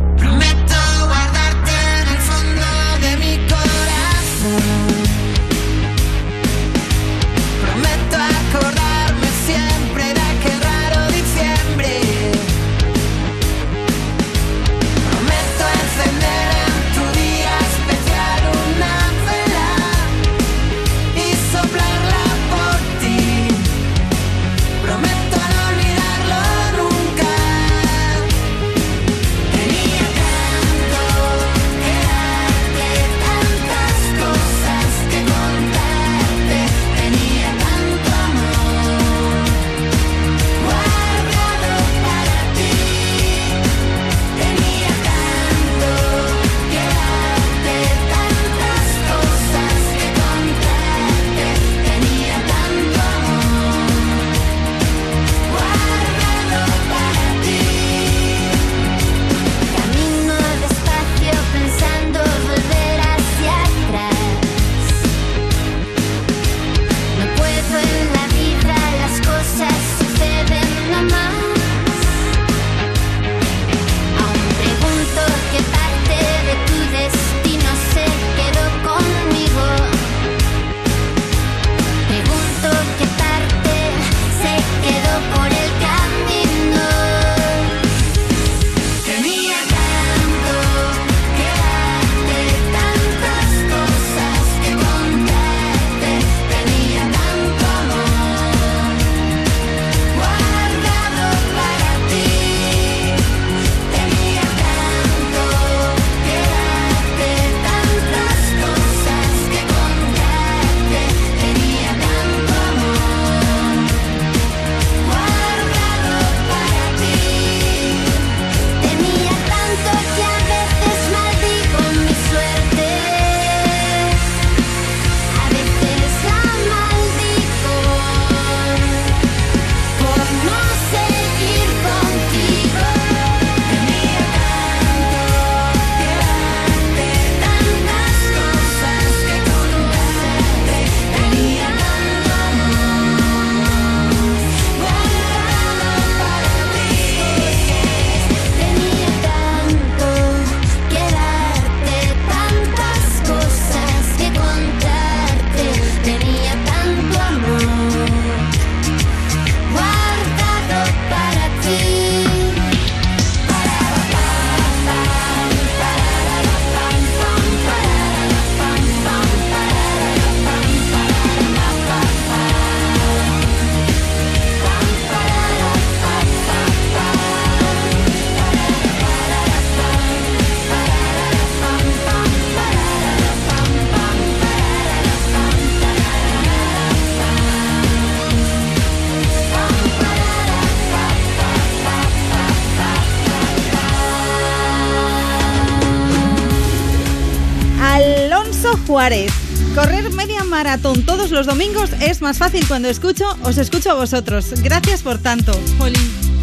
Los domingos es más fácil cuando escucho, os escucho a vosotros. Gracias por tanto.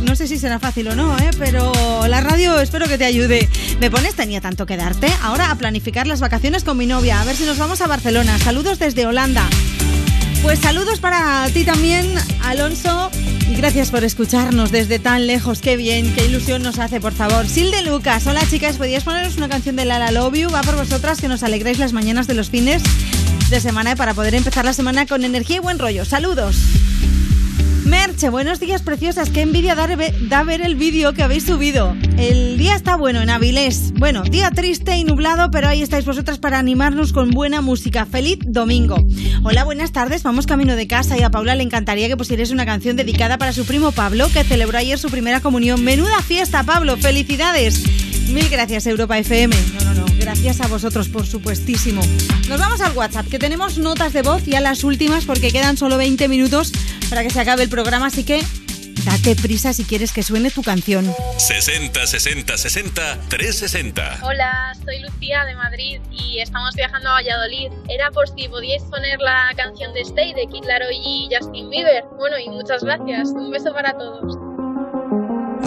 No sé si será fácil o no, ¿eh? pero la radio espero que te ayude. Me pones, tenía tanto que darte. Ahora a planificar las vacaciones con mi novia, a ver si nos vamos a Barcelona. Saludos desde Holanda. Pues saludos para ti también, Alonso. Y gracias por escucharnos desde tan lejos. Qué bien, qué ilusión nos hace, por favor. Silde Lucas, hola chicas, ¿podías poneros una canción de Lala Love You? Va por vosotras que nos alegréis las mañanas de los fines de semana para poder empezar la semana con energía y buen rollo. Saludos. Merche, buenos días preciosas. Qué envidia da ver el vídeo que habéis subido. El día está bueno en Avilés. Bueno, día triste y nublado, pero ahí estáis vosotras para animarnos con buena música. Feliz domingo. Hola, buenas tardes. Vamos camino de casa y a Paula le encantaría que pusierais una canción dedicada para su primo Pablo, que celebró ayer su primera comunión. Menuda fiesta, Pablo. Felicidades. Mil gracias, Europa FM. Gracias a vosotros, por supuestísimo. Nos vamos al WhatsApp, que tenemos notas de voz, ya las últimas, porque quedan solo 20 minutos para que se acabe el programa, así que date prisa si quieres que suene tu canción. 60 60 60 360. Hola, soy Lucía de Madrid y estamos viajando a Valladolid. Era por si podíais poner la canción de Stay de Kid Laroi y Justin Bieber. Bueno, y muchas gracias. Un beso para todos.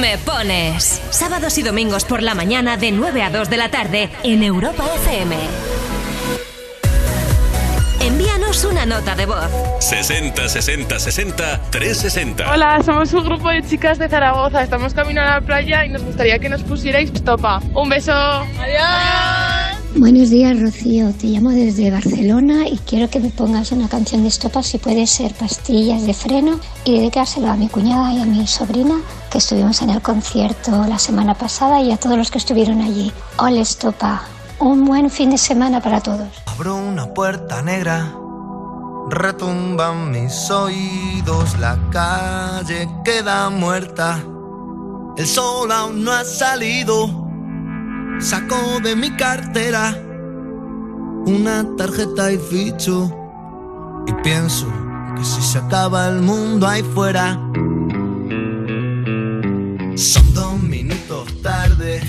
Me pones. Sábados y domingos por la mañana de 9 a 2 de la tarde en Europa FM. Envíanos una nota de voz. 60 60 60 360. Hola, somos un grupo de chicas de Zaragoza. Estamos camino a la playa y nos gustaría que nos pusierais topa. Un beso. Adiós. Buenos días, Rocío. Te llamo desde Barcelona y quiero que me pongas una canción de estopa, si puede ser Pastillas de Freno, y dedicárselo a mi cuñada y a mi sobrina, que estuvimos en el concierto la semana pasada, y a todos los que estuvieron allí. Hola, estopa. Un buen fin de semana para todos. Abro una puerta negra, retumban mis oídos, la calle queda muerta, el sol aún no ha salido, saco de mi cartera una tarjeta y ficho y pienso que si se acaba el mundo ahí fuera, son dos minutos tarde.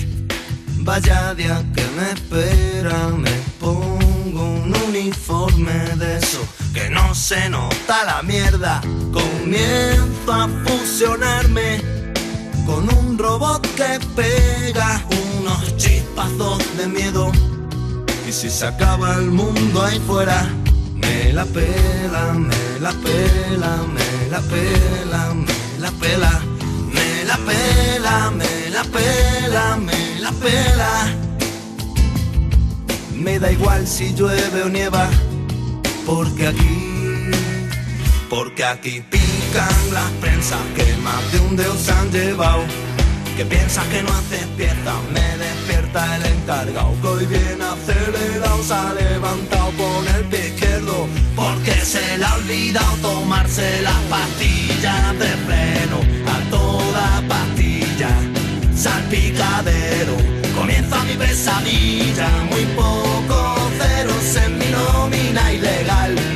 Vaya día que me espera, me pongo un uniforme de eso que no se nota la mierda. Comienzo a fusionarme con un robot que pega unos chispazos de miedo. Y si se acaba el mundo ahí fuera, me la pela, me la pela, me la pela, me la pela, me la pela, me la pela, me la pela. Me da igual si llueve o nieva, porque aquí, porque aquí pican las prensas que más de un dedo se han llevado. Que piensas que no haces pieza, me despierta el encargado. Que hoy viene acelerado, se ha levantado con el pie izquierdo. Porque se le ha olvidado tomarse las pastillas de freno. A toda pastilla, salpicadero. Comienza mi pesadilla, muy poco ceros en mi nómina ilegal.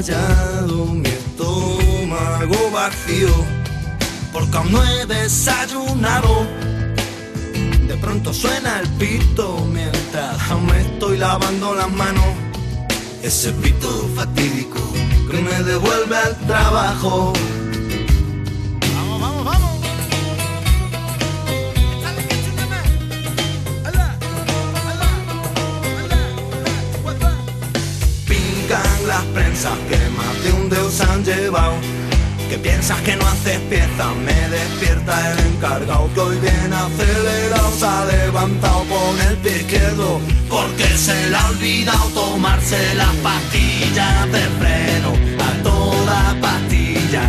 Desmayado, mi estómago vacío, porque aún no he desayunado. De pronto suena el pito mientras aún me estoy lavando las manos. Ese pito fatídico que me devuelve al trabajo. Prensas que más de un dedo se han llevado. Que piensas que no haces pieza, me despierta el encargado que hoy viene acelerado, se ha levantado con el pie izquierdo, porque se le ha olvidado tomarse las pastillas de freno, a toda pastilla,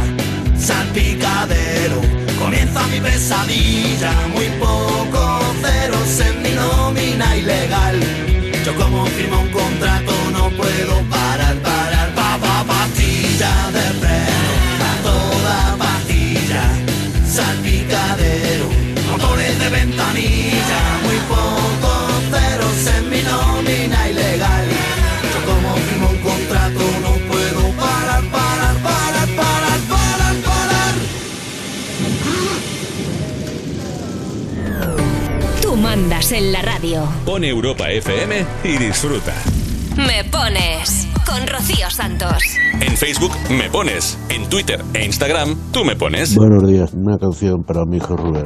salpicadero, comienza mi pesadilla, muy poco ceros en mi nómina ilegal, yo como firmo un contrato no puedo parar, En la radio. Pon Europa FM y disfruta. Me pones con Rocío Santos. En Facebook me pones, en Twitter e Instagram tú me pones. Buenos días, una canción para mi hijo Rubén.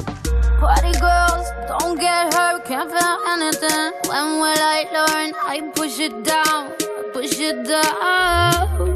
Party girls, don't get hurt, can't feel anything. When will I learn? I push it down, push it down.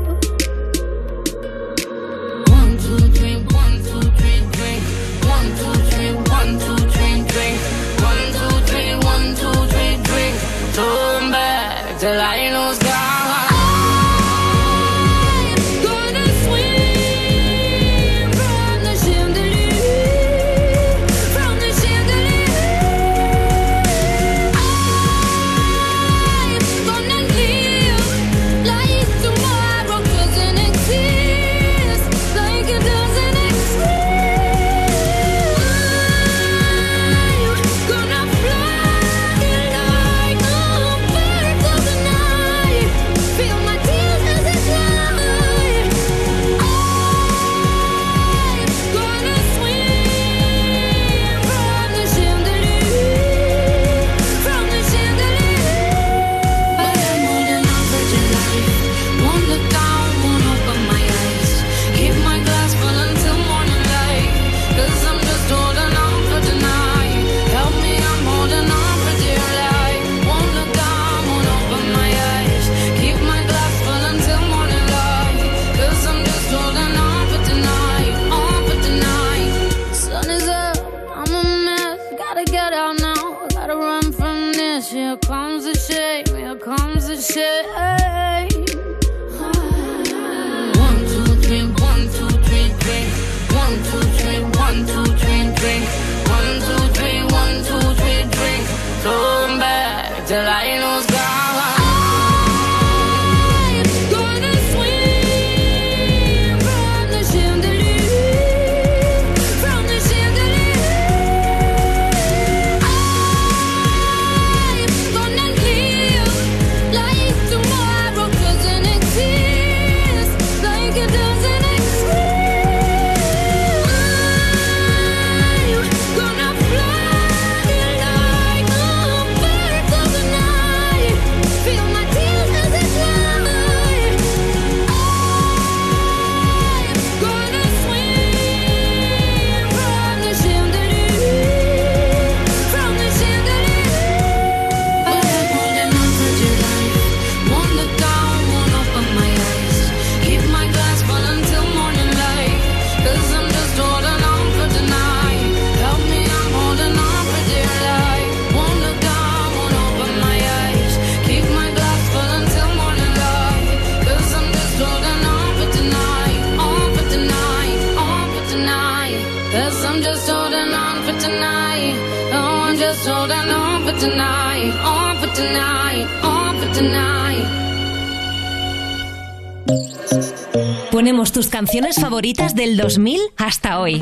Tus canciones favoritas del 2000 hasta hoy.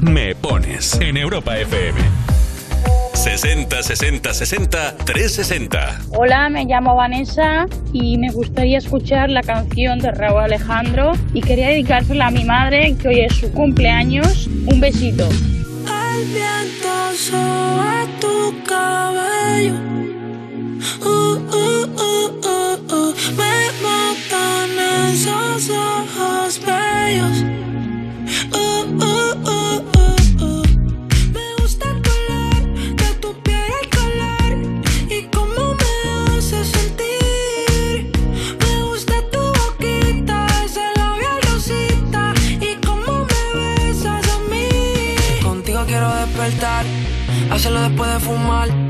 Me pones en Europa FM. 60 60 60 360. Hola, me llamo Vanessa y me gustaría escuchar la canción de Raúl Alejandro y quería dedicársela a mi madre que hoy es su cumpleaños. Un besito. El viento sobre tu cabello. Hacerlo después de fumar.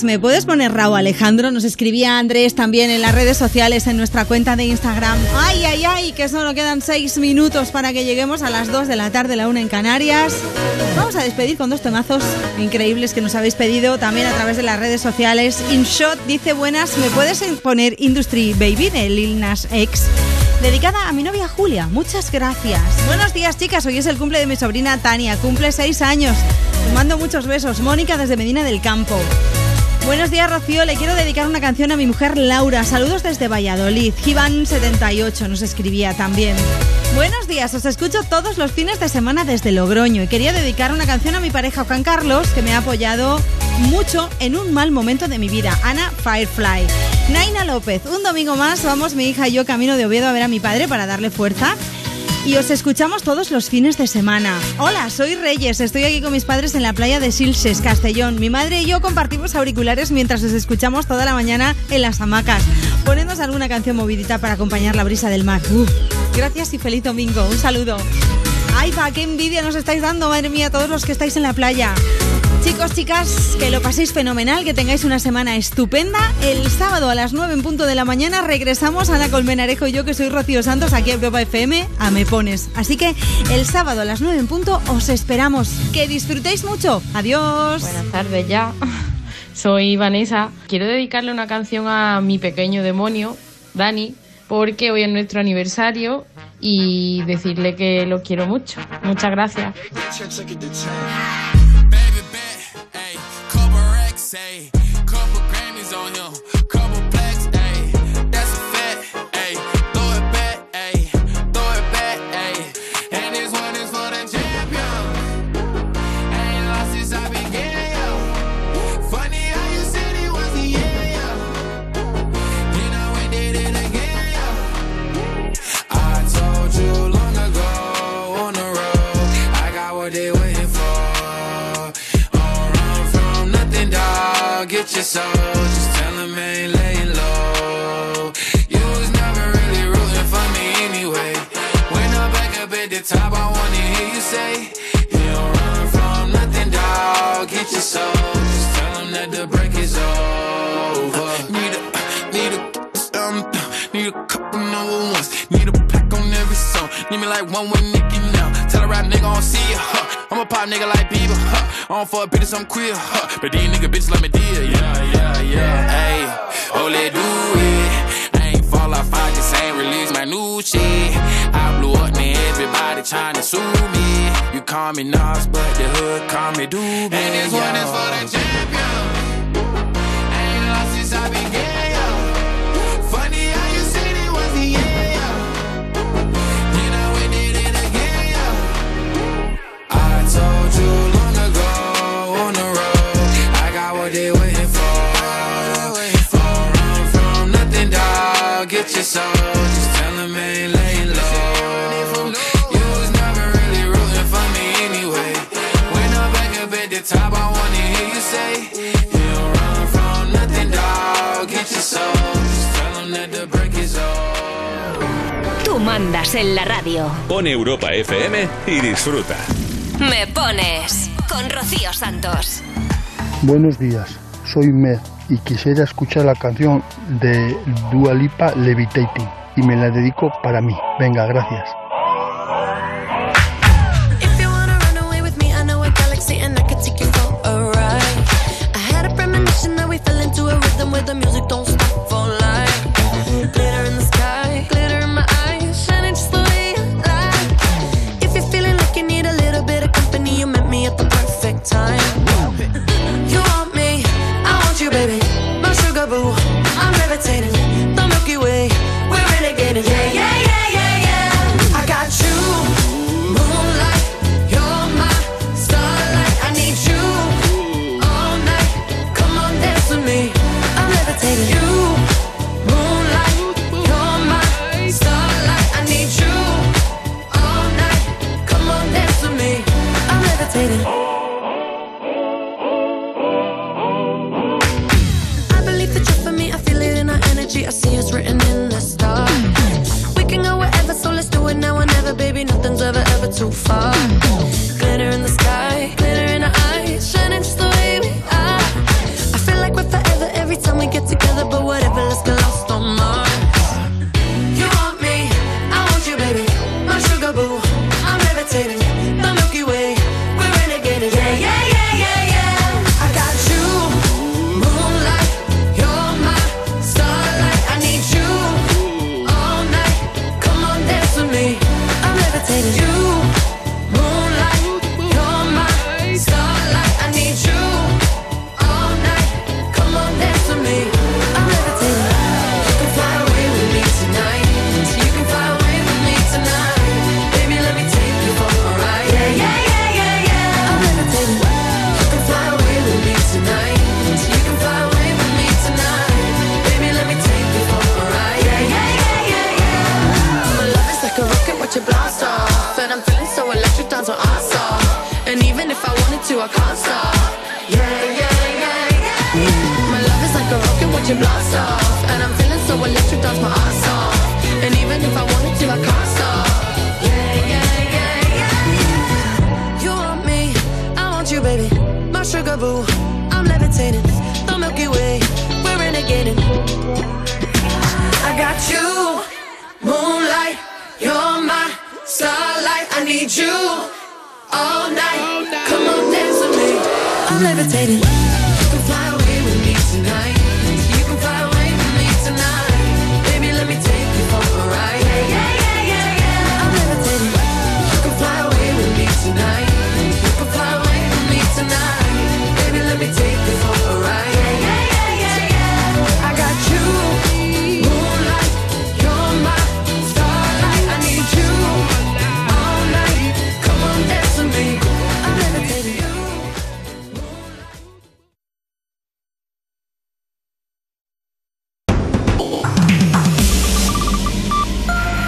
Días. ¿Me puedes poner Raúl Alejandro? Nos escribía Andrés también en las redes sociales, en nuestra cuenta de Instagram. Ay, ay, ay, que solo quedan seis minutos para que lleguemos a las 2 de la tarde, la una en Canarias. Vamos a despedir con dos temazos increíbles que nos habéis pedido también a través de las redes sociales. InShot dice buenas, ¿me puedes poner Industry Baby de Lil Nas X? Dedicada a mi novia Julia. Muchas gracias. Buenos días, chicas. Hoy es el cumple de mi sobrina Tania. Cumple seis años. Te mando muchos besos. Mónica desde Medina del Campo. Buenos días, Rocío. Le quiero dedicar una canción a mi mujer Laura. Saludos desde Valladolid. Givan78 nos escribía también. Buenos días, os escucho todos los fines de semana desde Logroño y quería dedicar una canción a mi pareja Juan Carlos, que me ha apoyado mucho en un mal momento de mi vida, Ana Firefly. Naina López, un domingo más vamos mi hija y yo camino de Oviedo a ver a mi padre para darle fuerza. Y os escuchamos todos los fines de semana. Hola, soy Reyes, estoy aquí con mis padres en la playa de Silses, Castellón. Mi madre y yo compartimos auriculares mientras os escuchamos toda la mañana en las hamacas. Ponednos alguna canción movidita para acompañar la brisa del mar. Gracias y feliz domingo. Un saludo. Ay, qué envidia nos estáis dando, madre mía, todos los que estáis en la playa. Chicos, chicas, que lo paséis fenomenal, que tengáis una semana estupenda. El sábado a las 9 en punto de la mañana regresamos Ana Colmenarejo y yo, que soy Rocío Santos, aquí a Europa FM, a Me Pones. Así que el sábado a las 9 en punto os esperamos. Que disfrutéis mucho. Adiós. Buenas tardes ya. Soy Vanessa. Quiero dedicarle una canción a mi pequeño demonio, Dani, porque hoy es nuestro aniversario y decirle que lo quiero mucho. Muchas gracias. say. Your soul. Just tell them ain't laying low. You was never really rooting for me anyway. When I'm back up at the top, I wanna hear you say, You don't run from nothing, dog. Get your soul. Just tell them that the break is over. Need a, need a, um, need a couple number ones. Need a pack on every song. Need me like one with nigga don't see ya, huh? I'm a pop nigga like Bieber, huh? I don't fuck bitches, I'm queer, huh? But these nigga bitches like me dear, yeah, yeah, yeah. Hey, oh, let do it. I ain't fall off, I just ain't release my new shit. I blew up, now everybody tryna sue me. You call me Nas, but the hood call me Doobie. And this one is for the champion. Dog. Get your soul. Just tell them ain't laying low. You was never really rooting for me anyway. When I'm back up at the top, I wanna hear you say, You don't run from nothing, dog. Get your soul. Just tell them that the break is over. Tú mandas en la radio. Pon Europa FM y disfruta. Me pones con Rocío Santos. Buenos días, soy Med y quisiera escuchar la canción de Dua Lipa Levitating y me la dedico para mí. Venga, gracias. I'm